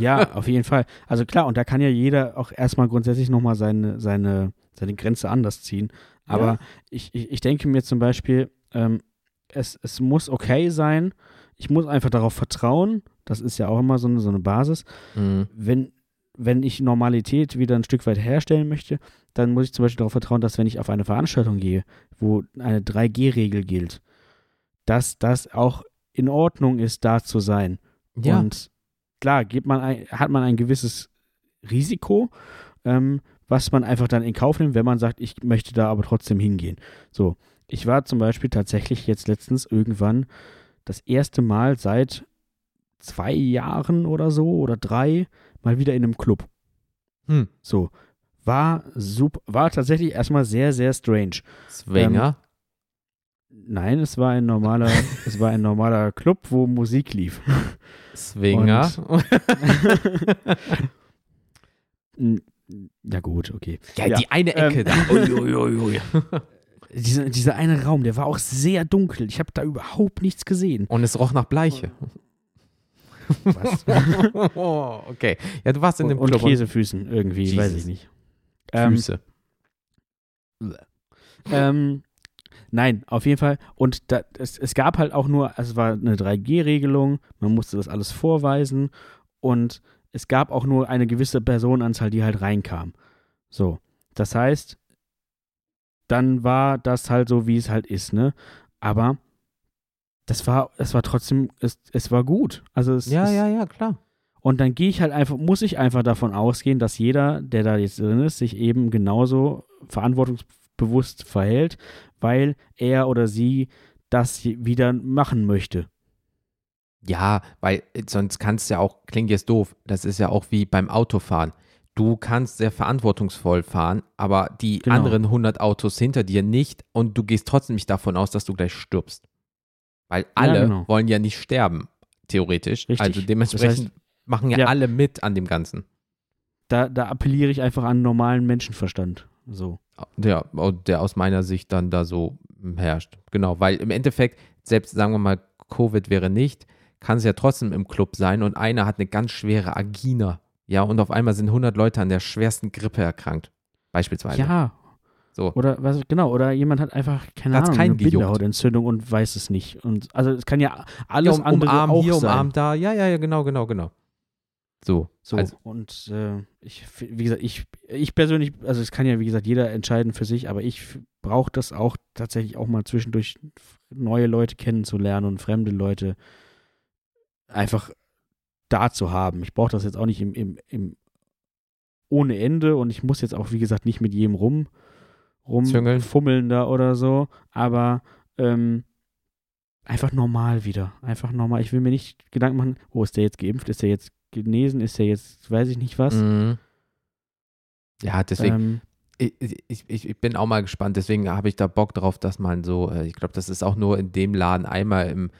Speaker 2: Ja, auf jeden Fall. Also klar, und da kann ja jeder auch erstmal grundsätzlich nochmal seine, seine, seine Grenze anders ziehen. Aber
Speaker 1: Ja.
Speaker 2: ich, ich, ich denke mir zum Beispiel, ähm, es, es muss okay sein. Ich muss einfach darauf vertrauen. Das ist ja auch immer so eine, so eine Basis.
Speaker 1: Mhm.
Speaker 2: Wenn, wenn ich Normalität wieder ein Stück weit herstellen möchte, dann muss ich zum Beispiel darauf vertrauen, dass wenn ich auf eine Veranstaltung gehe, wo eine 3G-Regel gilt, dass das auch in Ordnung ist, da zu sein.
Speaker 1: Ja,
Speaker 2: Und klar, man ein, hat man ein gewisses Risiko, ähm, was man einfach dann in Kauf nimmt, wenn man sagt, ich möchte da aber trotzdem hingehen. So, ich war zum Beispiel tatsächlich jetzt letztens irgendwann das erste Mal seit zwei Jahren oder so oder drei mal wieder in einem Club.
Speaker 1: hm.
Speaker 2: So, war super, war tatsächlich erstmal sehr, sehr strange.
Speaker 1: Swinger.
Speaker 2: Nein, es war ein normaler, (laughs) es war ein normaler Club, wo Musik lief.
Speaker 1: Swinger. (laughs) (laughs)
Speaker 2: Ja gut, okay.
Speaker 1: ja,
Speaker 2: Ja,
Speaker 1: die eine Ecke
Speaker 2: ähm,
Speaker 1: da. (laughs) Ui, ui, ui. (laughs)
Speaker 2: Dieser, dieser eine Raum, der war auch sehr dunkel. Ich habe da überhaupt nichts gesehen.
Speaker 1: Und es roch nach Bleiche. (laughs)
Speaker 2: Was?
Speaker 1: oh, okay. Ja, du warst in
Speaker 2: und,
Speaker 1: dem
Speaker 2: und
Speaker 1: Club.
Speaker 2: Käsefüßen irgendwie,
Speaker 1: Jesus.
Speaker 2: weiß ich nicht.
Speaker 1: und
Speaker 2: Ähm,
Speaker 1: Füße.
Speaker 2: ähm, nein, auf jeden Fall. Und da, es, es gab halt auch nur, es war eine 3G-Regelung, man musste das alles vorweisen und es gab auch nur eine gewisse Personenanzahl, die halt reinkam. So, das heißt, dann war das halt so, wie es halt ist, ne? Aber das war, es war trotzdem, es, es war gut. Also es,
Speaker 1: Ja,
Speaker 2: es,
Speaker 1: ja, ja, klar.
Speaker 2: Und dann gehe ich halt einfach, muss ich einfach davon ausgehen, dass jeder, der da jetzt drin ist, sich eben genauso verantwortungsbewusst verhält, weil er oder sie das wieder machen möchte.
Speaker 1: Ja, weil äh, sonst kannst du ja auch, klingt jetzt doof, das ist ja auch wie beim Autofahren. Du kannst sehr verantwortungsvoll fahren, aber die
Speaker 2: Genau.
Speaker 1: anderen 100 Autos hinter dir nicht und du gehst trotzdem nicht davon aus, dass du gleich stirbst. Weil alle
Speaker 2: genau.
Speaker 1: wollen ja nicht sterben, theoretisch.
Speaker 2: Richtig.
Speaker 1: Also dementsprechend
Speaker 2: Das heißt-
Speaker 1: machen ja,
Speaker 2: Ja.
Speaker 1: alle mit an dem Ganzen.
Speaker 2: Da, da appelliere ich einfach an normalen Menschenverstand. So.
Speaker 1: Der, der aus meiner Sicht dann da so herrscht. Genau, weil im Endeffekt, selbst sagen wir mal, Covid wäre nicht, kann es ja trotzdem im Club sein und einer hat eine ganz schwere Agina. Ja, und auf einmal sind 100 Leute an der schwersten Grippe erkrankt. Beispielsweise.
Speaker 2: Ja.
Speaker 1: So.
Speaker 2: Oder was, genau, oder jemand hat einfach, keine
Speaker 1: Hat's
Speaker 2: Ahnung, eine
Speaker 1: gejuckt.
Speaker 2: Bindehautentzung und weiß es nicht. Und also es kann ja alles
Speaker 1: ja, um,
Speaker 2: andere
Speaker 1: umarm
Speaker 2: auch
Speaker 1: hier,
Speaker 2: sein.
Speaker 1: umarm da. Ja, ja, ja, genau, genau, genau. So.
Speaker 2: So,
Speaker 1: Also,
Speaker 2: und äh, ich, wie gesagt, ich, ich persönlich, also es kann ja, wie gesagt, jeder entscheiden für sich, aber ich brauche das auch tatsächlich auch mal zwischendurch neue Leute kennenzulernen und fremde Leute einfach da zu haben. Ich brauche das jetzt auch nicht im, im, im ohne Ende und ich muss jetzt auch, wie gesagt, nicht mit jedem rum rumfummeln da oder so, aber ähm, einfach normal wieder. Einfach normal. Ich will mir nicht Gedanken machen, oh, ist der jetzt geimpft, ist der jetzt genesen, ist der jetzt, weiß ich nicht was.
Speaker 1: Mhm. Ja, deswegen, ähm, ich, ich, ich, bin auch mal gespannt, deswegen habe ich da Bock drauf, dass man so, äh, ich glaube, das ist auch nur in dem Laden einmal im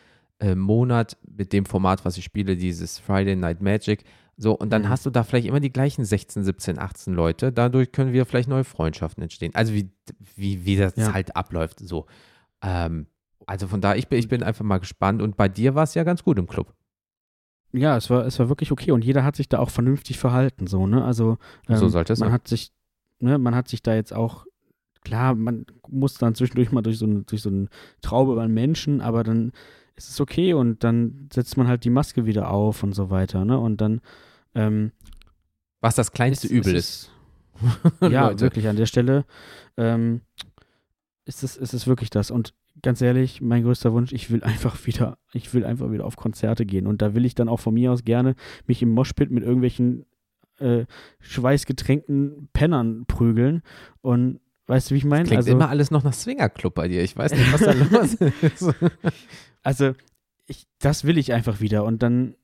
Speaker 1: äh, Monat mit dem Format, was ich spiele, dieses Friday Night Magic. So, und dann mhm. hast du da vielleicht immer die gleichen 16, 17, 18 Leute. Dadurch können wir vielleicht neue Freundschaften entstehen. Also wie, wie, wie das ja. halt abläuft. So. Ähm, also von da, ich bin, ich bin einfach mal gespannt. Und bei dir war es ja ganz gut im Club.
Speaker 2: Ja, es war, es war wirklich okay und jeder hat sich da auch vernünftig verhalten, so, ne? Also
Speaker 1: ähm, so sollte es
Speaker 2: man sein. hat sich, ne, man hat sich da jetzt auch, klar, man muss dann zwischendurch mal durch so, ein, durch so eine Traube an Menschen, aber dann ist es okay und dann setzt man halt die Maske wieder auf und so weiter, ne? Und dann ähm,
Speaker 1: Was das kleinste ist, Übel ist.
Speaker 2: ist. (laughs) ja, wirklich an der Stelle ähm, ist es, ist es wirklich das. Und ganz ehrlich, mein größter Wunsch, ich will (laughs) einfach wieder, ich will einfach wieder auf Konzerte gehen. Und da will ich dann auch von mir aus gerne mich im Moshpit mit irgendwelchen äh, schweißgetränkten Pennern prügeln. Und weißt du, wie ich meine?
Speaker 1: Klingt
Speaker 2: also,
Speaker 1: immer alles noch nach Swingerclub bei dir. Ich weiß nicht, was da (laughs) los ist. (laughs)
Speaker 2: Also, ich, das will ich einfach wieder. Und dann,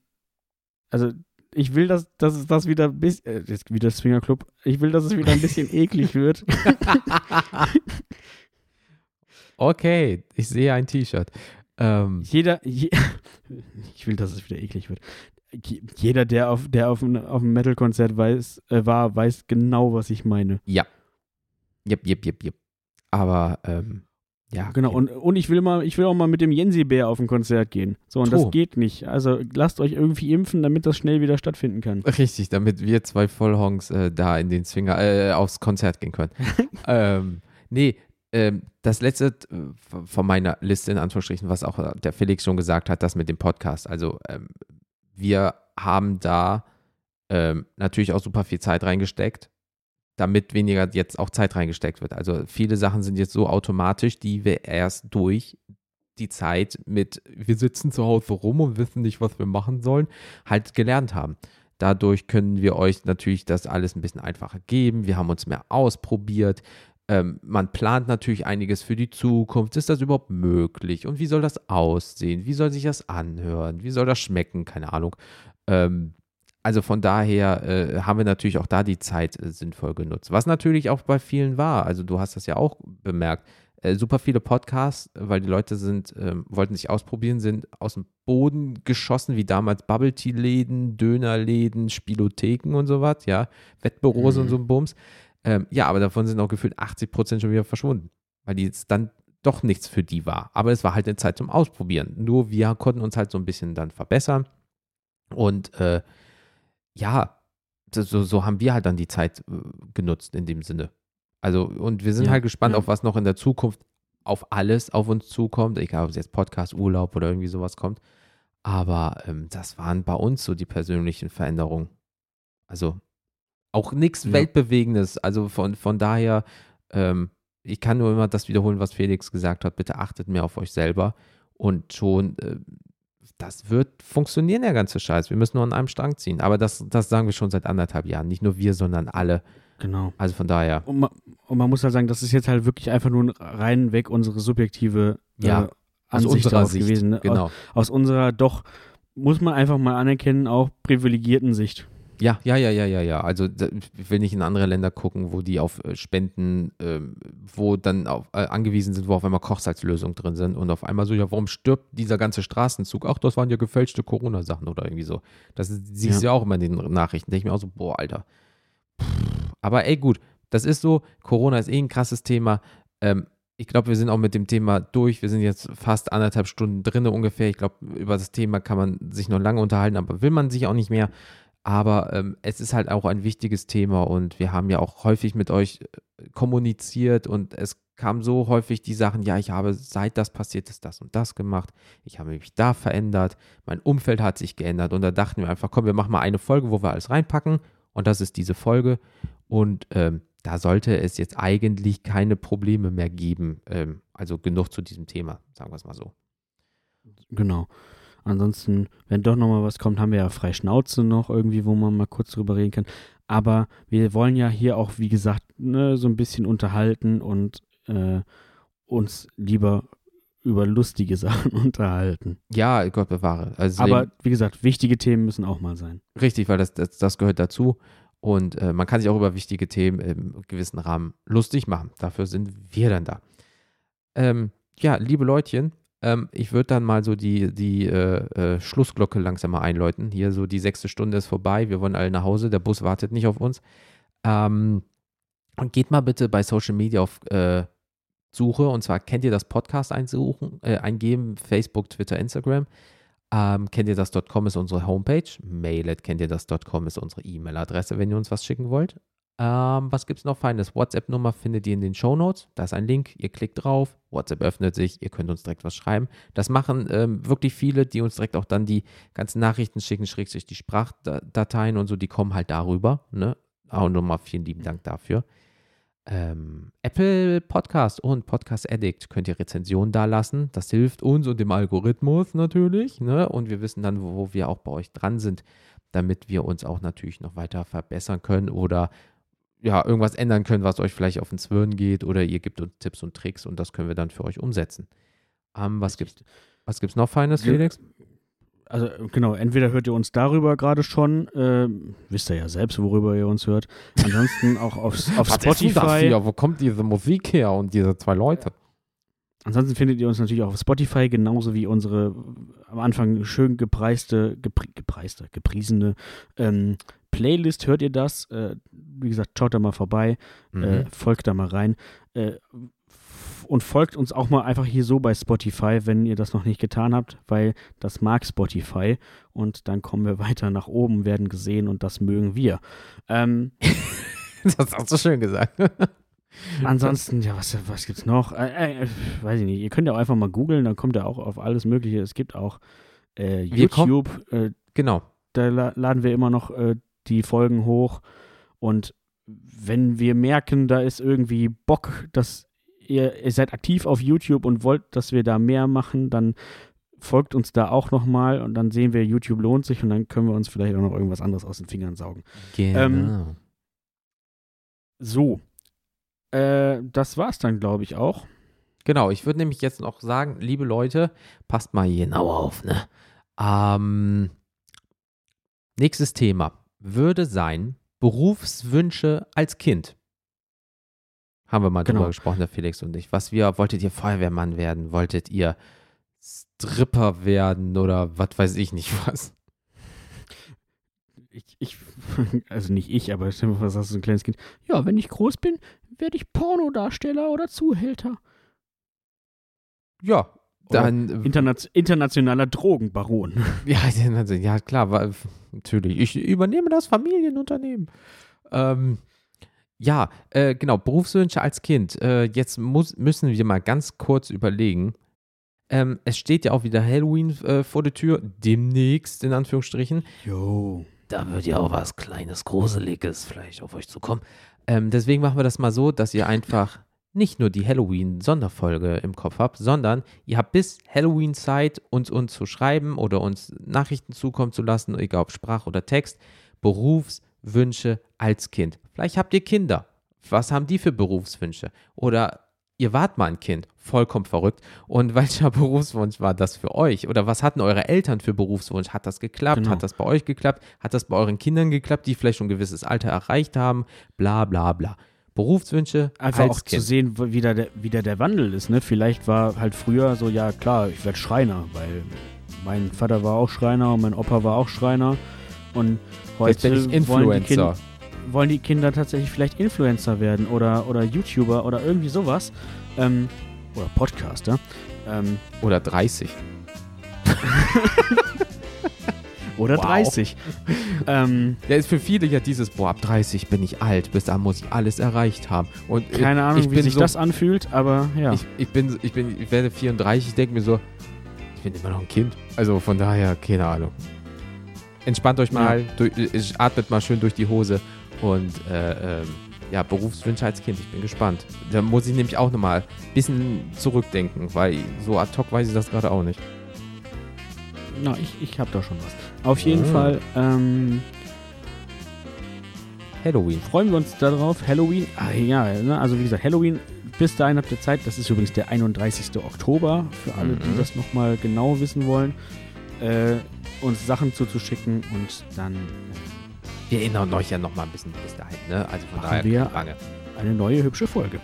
Speaker 2: also ich will, dass, dass es das wieder ein bisschen, äh, jetzt wieder Swingerclub, ich will, dass es wieder ein bisschen (laughs) eklig wird.
Speaker 1: okay, ich sehe ein T-Shirt. Ähm.
Speaker 2: Jeder, je, ich will, dass es wieder eklig wird. Jeder, der auf, der auf, auf einem Metal-Konzert weiß, äh, war, weiß genau, was ich meine.
Speaker 1: Ja. Jep, jep, jep, jep. Aber ähm, ja,
Speaker 2: genau. Okay. Und, und ich will mal, ich will auch mal mit dem Jensi-Bär auf ein Konzert gehen. So, und oh. das geht nicht. Also lasst euch irgendwie impfen, damit das schnell wieder stattfinden kann.
Speaker 1: Richtig, damit wir zwei Vollhongs äh, da in den Zwinger, äh, aufs Konzert gehen können. (laughs) ähm, nee, ähm, das letzte äh, von meiner Liste in Anführungsstrichen, was auch der Felix schon gesagt hat, das mit dem Podcast. Also ähm, wir haben da ähm, natürlich auch super viel Zeit reingesteckt damit weniger jetzt auch Zeit reingesteckt wird. Also viele Sachen sind jetzt so automatisch, die wir erst durch die Zeit mit, wir sitzen zu Hause rum und wissen nicht, was wir machen sollen, halt gelernt haben. Dadurch können wir euch natürlich das alles ein bisschen einfacher geben. Wir haben uns mehr ausprobiert. Ähm, man plant natürlich einiges für die Zukunft. Ist das überhaupt möglich? Und wie soll das aussehen? Wie soll sich das anhören? Wie soll das schmecken? Keine Ahnung. Ähm, also von daher äh, haben wir natürlich auch da die Zeit äh, sinnvoll genutzt. Was natürlich auch bei vielen war. Also du hast das ja auch bemerkt. Äh, super viele Podcasts, weil die Leute sind, ähm, wollten sich ausprobieren, sind aus dem Boden geschossen, wie damals Bubble Tea Läden, Dönerläden, Spielotheken und so was, ja, Wettbüros mhm. und so ein Bums. Ähm, ja, aber davon sind auch gefühlt 80 Prozent schon wieder verschwunden, weil die jetzt dann doch nichts für die war. Aber es war halt eine Zeit zum Ausprobieren. Nur wir konnten uns halt so ein bisschen dann verbessern und äh, ja, so, so haben wir halt dann die Zeit äh, genutzt in dem Sinne. Also, und wir sind ja, halt gespannt, ja. auf was noch in der Zukunft auf alles auf uns zukommt, egal ob es jetzt Podcast, Urlaub oder irgendwie sowas kommt. Aber ähm, das waren bei uns so die persönlichen Veränderungen. Also auch nichts ja. Weltbewegendes. Also von, von daher, ähm, ich kann nur immer das wiederholen, was Felix gesagt hat. Bitte achtet mehr auf euch selber und schon äh, das wird funktionieren, der ganze Scheiß. Wir müssen nur an einem Strang ziehen. Aber das, das sagen wir schon seit anderthalb Jahren. Nicht nur wir, sondern alle.
Speaker 2: Genau.
Speaker 1: Also von daher.
Speaker 2: Und man, und man muss halt sagen, das ist jetzt halt wirklich einfach nur rein weg unsere subjektive
Speaker 1: äh, ja, aus unserer Sicht gewesen. Ne?
Speaker 2: Genau. Aus, aus unserer doch, muss man einfach mal anerkennen, auch privilegierten Sicht.
Speaker 1: Ja, ja, ja, ja, ja, ja. Also ich will nicht in andere Länder gucken, wo die auf äh, Spenden, äh, wo dann auf, äh, angewiesen sind, wo auf einmal Kochsalzlösungen drin sind und auf einmal so, ja, warum stirbt dieser ganze Straßenzug? Ach, das waren ja gefälschte Corona-Sachen oder irgendwie so. Das siehst du ja. ja auch immer in den Nachrichten. Denke ich mir auch so, boah, Alter. Aber ey, gut, das ist so. Corona ist eh ein krasses Thema. Ähm, ich glaube, wir sind auch mit dem Thema durch. Wir sind jetzt fast anderthalb Stunden drin ungefähr. Ich glaube, über das Thema kann man sich noch lange unterhalten, aber will man sich auch nicht mehr. Aber ähm, es ist halt auch ein wichtiges Thema und wir haben ja auch häufig mit euch äh, kommuniziert und es kam so häufig die Sachen, ja, ich habe seit das passiert ist das und das gemacht, ich habe mich da verändert, mein Umfeld hat sich geändert und da dachten wir einfach, komm, wir machen mal eine Folge, wo wir alles reinpacken und das ist diese Folge und ähm, da sollte es jetzt eigentlich keine Probleme mehr geben, ähm, also genug zu diesem Thema, sagen wir es mal so.
Speaker 2: Genau. Ansonsten, wenn doch nochmal was kommt, haben wir ja frei Schnauze noch irgendwie, wo man mal kurz drüber reden kann. Aber wir wollen ja hier auch, wie gesagt, ne, so ein bisschen unterhalten und äh, uns lieber über lustige (laughs) Sachen unterhalten.
Speaker 1: Ja, Gott bewahre. Also
Speaker 2: Aber wie gesagt, wichtige Themen müssen auch mal sein.
Speaker 1: Richtig, weil das, das, das gehört dazu. Und äh, man kann sich auch über wichtige Themen im gewissen Rahmen lustig machen. Dafür sind wir dann da. Ähm, ja, liebe Leutchen, ähm, ich würde dann mal so die, die äh, äh, Schlussglocke langsam mal einläuten. Hier so die sechste Stunde ist vorbei. Wir wollen alle nach Hause. Der Bus wartet nicht auf uns. Ähm, und geht mal bitte bei Social Media auf äh, Suche. Und zwar kennt ihr das Podcast einsuchen, äh, eingeben, Facebook, Twitter, Instagram. Ähm, kennt ihr das.com ist unsere Homepage. Mail at kennt ihr das.com ist unsere E-Mail-Adresse, wenn ihr uns was schicken wollt. Ähm, was gibt es noch Feines? WhatsApp-Nummer findet ihr in den Show Notes. Da ist ein Link, ihr klickt drauf, WhatsApp öffnet sich, ihr könnt uns direkt was schreiben. Das machen ähm, wirklich viele, die uns direkt auch dann die ganzen Nachrichten schicken, schrägstrich die Sprachdateien und so, die kommen halt darüber. Ne? Auch nochmal vielen lieben Dank dafür. Ähm, Apple Podcast und Podcast Addict könnt ihr Rezensionen da lassen. Das hilft uns und dem Algorithmus natürlich. Ne? Und wir wissen dann, wo wir auch bei euch dran sind, damit wir uns auch natürlich noch weiter verbessern können oder ja, irgendwas ändern können, was euch vielleicht auf den Zwirn geht oder ihr gebt uns Tipps und Tricks und das können wir dann für euch umsetzen. Ähm, was gibt's, was gibt's noch Feines, Felix?
Speaker 2: Also genau, entweder hört ihr uns darüber gerade schon, ähm, wisst ihr ja selbst, worüber ihr uns hört. Ansonsten (laughs) auch auf, auf
Speaker 1: Was ist denn das
Speaker 2: Spotify.
Speaker 1: hier? Wo kommt diese Musik her und diese zwei Leute?
Speaker 2: Ansonsten findet ihr uns natürlich auch auf Spotify, genauso wie unsere am Anfang schön gepreiste, gepri gepreiste, gepriesene ähm, Playlist. Hört ihr das? Äh, wie gesagt, schaut da mal vorbei,
Speaker 1: Mhm.
Speaker 2: äh, folgt da mal rein. Äh, und folgt uns auch mal einfach hier so bei Spotify, wenn ihr das noch nicht getan habt, weil das mag Spotify und dann kommen wir (laughs) weiter nach oben, werden gesehen und das mögen wir. Ähm, (laughs)
Speaker 1: das hast du schön gesagt. (laughs)
Speaker 2: Ansonsten, ja, was, was gibt's noch? Äh, äh, weiß ich nicht. Ihr könnt ja auch einfach mal googeln, dann kommt ihr auch auf alles Mögliche. Es gibt auch äh,
Speaker 1: Wir kommen-
Speaker 2: YouTube, äh,
Speaker 1: genau.
Speaker 2: da la laden wir immer noch äh, die Folgen hoch. Und wenn wir merken, da ist irgendwie Bock, dass ihr, ihr seid aktiv auf YouTube und wollt, dass wir da mehr machen, dann folgt uns da auch nochmal und dann sehen wir, YouTube lohnt sich und dann können wir uns vielleicht auch noch irgendwas anderes aus den Fingern saugen.
Speaker 1: Genau.
Speaker 2: So. Äh, das war's dann, glaube ich, auch.
Speaker 1: Genau, ich würde nämlich jetzt noch sagen, liebe Leute, passt mal genau auf, ne? Ähm, nächstes Thema würde sein Berufswünsche als Kind. Haben wir mal
Speaker 2: Genau.
Speaker 1: drüber gesprochen, der Felix und ich. Was wir, wolltet ihr Feuerwehrmann werden? Wolltet ihr Stripper werden oder was weiß ich nicht was?
Speaker 2: Ich, ich, (laughs) also nicht ich, aber stell dir mal vor, sagst du so ein kleines Kind. Ja, wenn ich groß bin, werde ich Pornodarsteller oder Zuhälter.
Speaker 1: Ja, dann.
Speaker 2: Interna internationaler Drogenbaron. (laughs)
Speaker 1: Ja, ja klar, war, natürlich. Ich übernehme das Familienunternehmen. Ähm, ja, äh, genau, Berufswünsche als Kind. Äh, jetzt muss, müssen wir mal ganz kurz überlegen. Ähm, es steht ja auch wieder Halloween äh, vor der Tür, demnächst in Anführungsstrichen.
Speaker 2: Jo.
Speaker 1: Da wird ja auch was Kleines, Gruseliges vielleicht auf euch zukommen. Ähm, deswegen machen wir das mal so, dass ihr einfach nicht nur die Halloween-Sonderfolge im Kopf habt, sondern ihr habt bis Halloween Zeit, uns, uns zu schreiben oder uns Nachrichten zukommen zu lassen, egal ob Sprach oder Text, Berufswünsche als Kind. Vielleicht habt ihr Kinder. Was haben die für Berufswünsche? Oder ihr wart mal ein Kind, vollkommen verrückt. Und (laughs) welcher Berufswunsch war das für euch? Oder was hatten eure Eltern für Berufswunsch? Hat das geklappt?
Speaker 2: Genau.
Speaker 1: Hat das bei euch geklappt? Hat das bei euren Kindern geklappt, die vielleicht schon ein gewisses Alter erreicht haben? Bla bla bla. Berufswünsche
Speaker 2: Einfach
Speaker 1: als
Speaker 2: auch
Speaker 1: Kind.
Speaker 2: zu sehen, wie da, der, wie da der Wandel ist. Ne? Vielleicht war halt früher so, ja klar, ich werde Schreiner, weil mein Vater war auch Schreiner und mein Opa war auch Schreiner. Und heute wollen die, kind, wollen die Kinder tatsächlich vielleicht Influencer werden oder, oder YouTuber oder irgendwie sowas. Ähm, oder Podcaster. Ähm,
Speaker 1: Oder 30. (laughs)
Speaker 2: oder
Speaker 1: Wow.
Speaker 2: 30. (laughs) ähm,
Speaker 1: Ja, ist für viele ja dieses, boah, ab 30 bin ich alt, bis dahin muss ich alles erreicht haben. Und
Speaker 2: keine Ahnung,
Speaker 1: ich
Speaker 2: wie sich
Speaker 1: so,
Speaker 2: das anfühlt, aber ja.
Speaker 1: Ich, ich, bin, ich, bin, ich werde 34, ich denke mir so, ich bin immer noch ein Kind. Also von daher, keine Ahnung. Entspannt euch mal, durch, äh, atmet mal schön durch die Hose und äh, ähm, ja, Berufswünsche als Kind, ich bin gespannt. Da muss ich nämlich auch nochmal ein bisschen zurückdenken, weil so ad hoc weiß ich das gerade auch nicht.
Speaker 2: Na, ich, ich habe da schon was. Auf jeden
Speaker 1: Oh.
Speaker 2: Fall, ähm,
Speaker 1: Halloween.
Speaker 2: freuen wir uns darauf. Halloween, ah, ja, ne, also wie gesagt, Halloween, bis dahin habt ihr Zeit. Das ist übrigens der 31. Oktober, für alle, die
Speaker 1: Mhm.
Speaker 2: das nochmal genau wissen wollen, äh, uns Sachen zuzuschicken und dann
Speaker 1: Wir erinnern euch ja noch mal ein bisschen bis dahin, ne? Also von daher
Speaker 2: wir.
Speaker 1: keine Bange.
Speaker 2: eine neue hübsche Folge.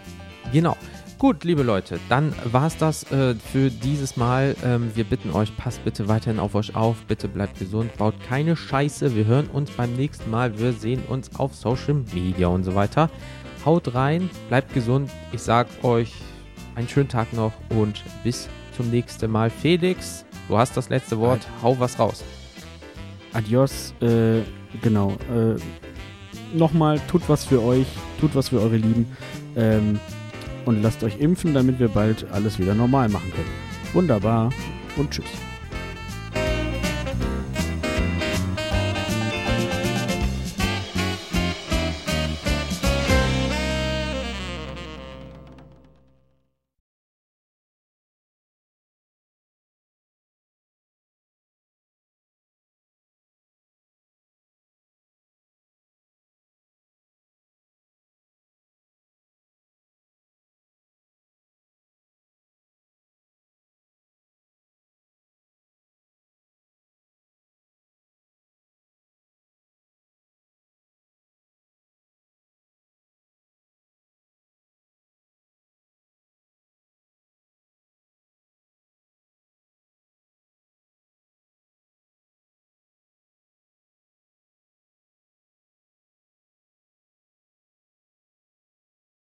Speaker 1: Genau. Gut, liebe Leute, dann war es das äh, für dieses Mal. Ähm, wir bitten euch, passt bitte weiterhin auf euch auf. Bitte bleibt gesund, baut keine Scheiße. Wir hören uns beim nächsten Mal. Wir sehen uns auf Social Media und so weiter. Haut rein, bleibt gesund. Ich sag euch einen schönen Tag noch und bis zum nächsten Mal. Felix, du hast das letzte Wort. Hau was raus.
Speaker 2: Adios, äh, genau. Äh, Nochmal, tut was für euch, tut was für eure Lieben ähm, und lasst euch impfen, damit wir bald alles wieder normal machen können. Wunderbar und tschüss.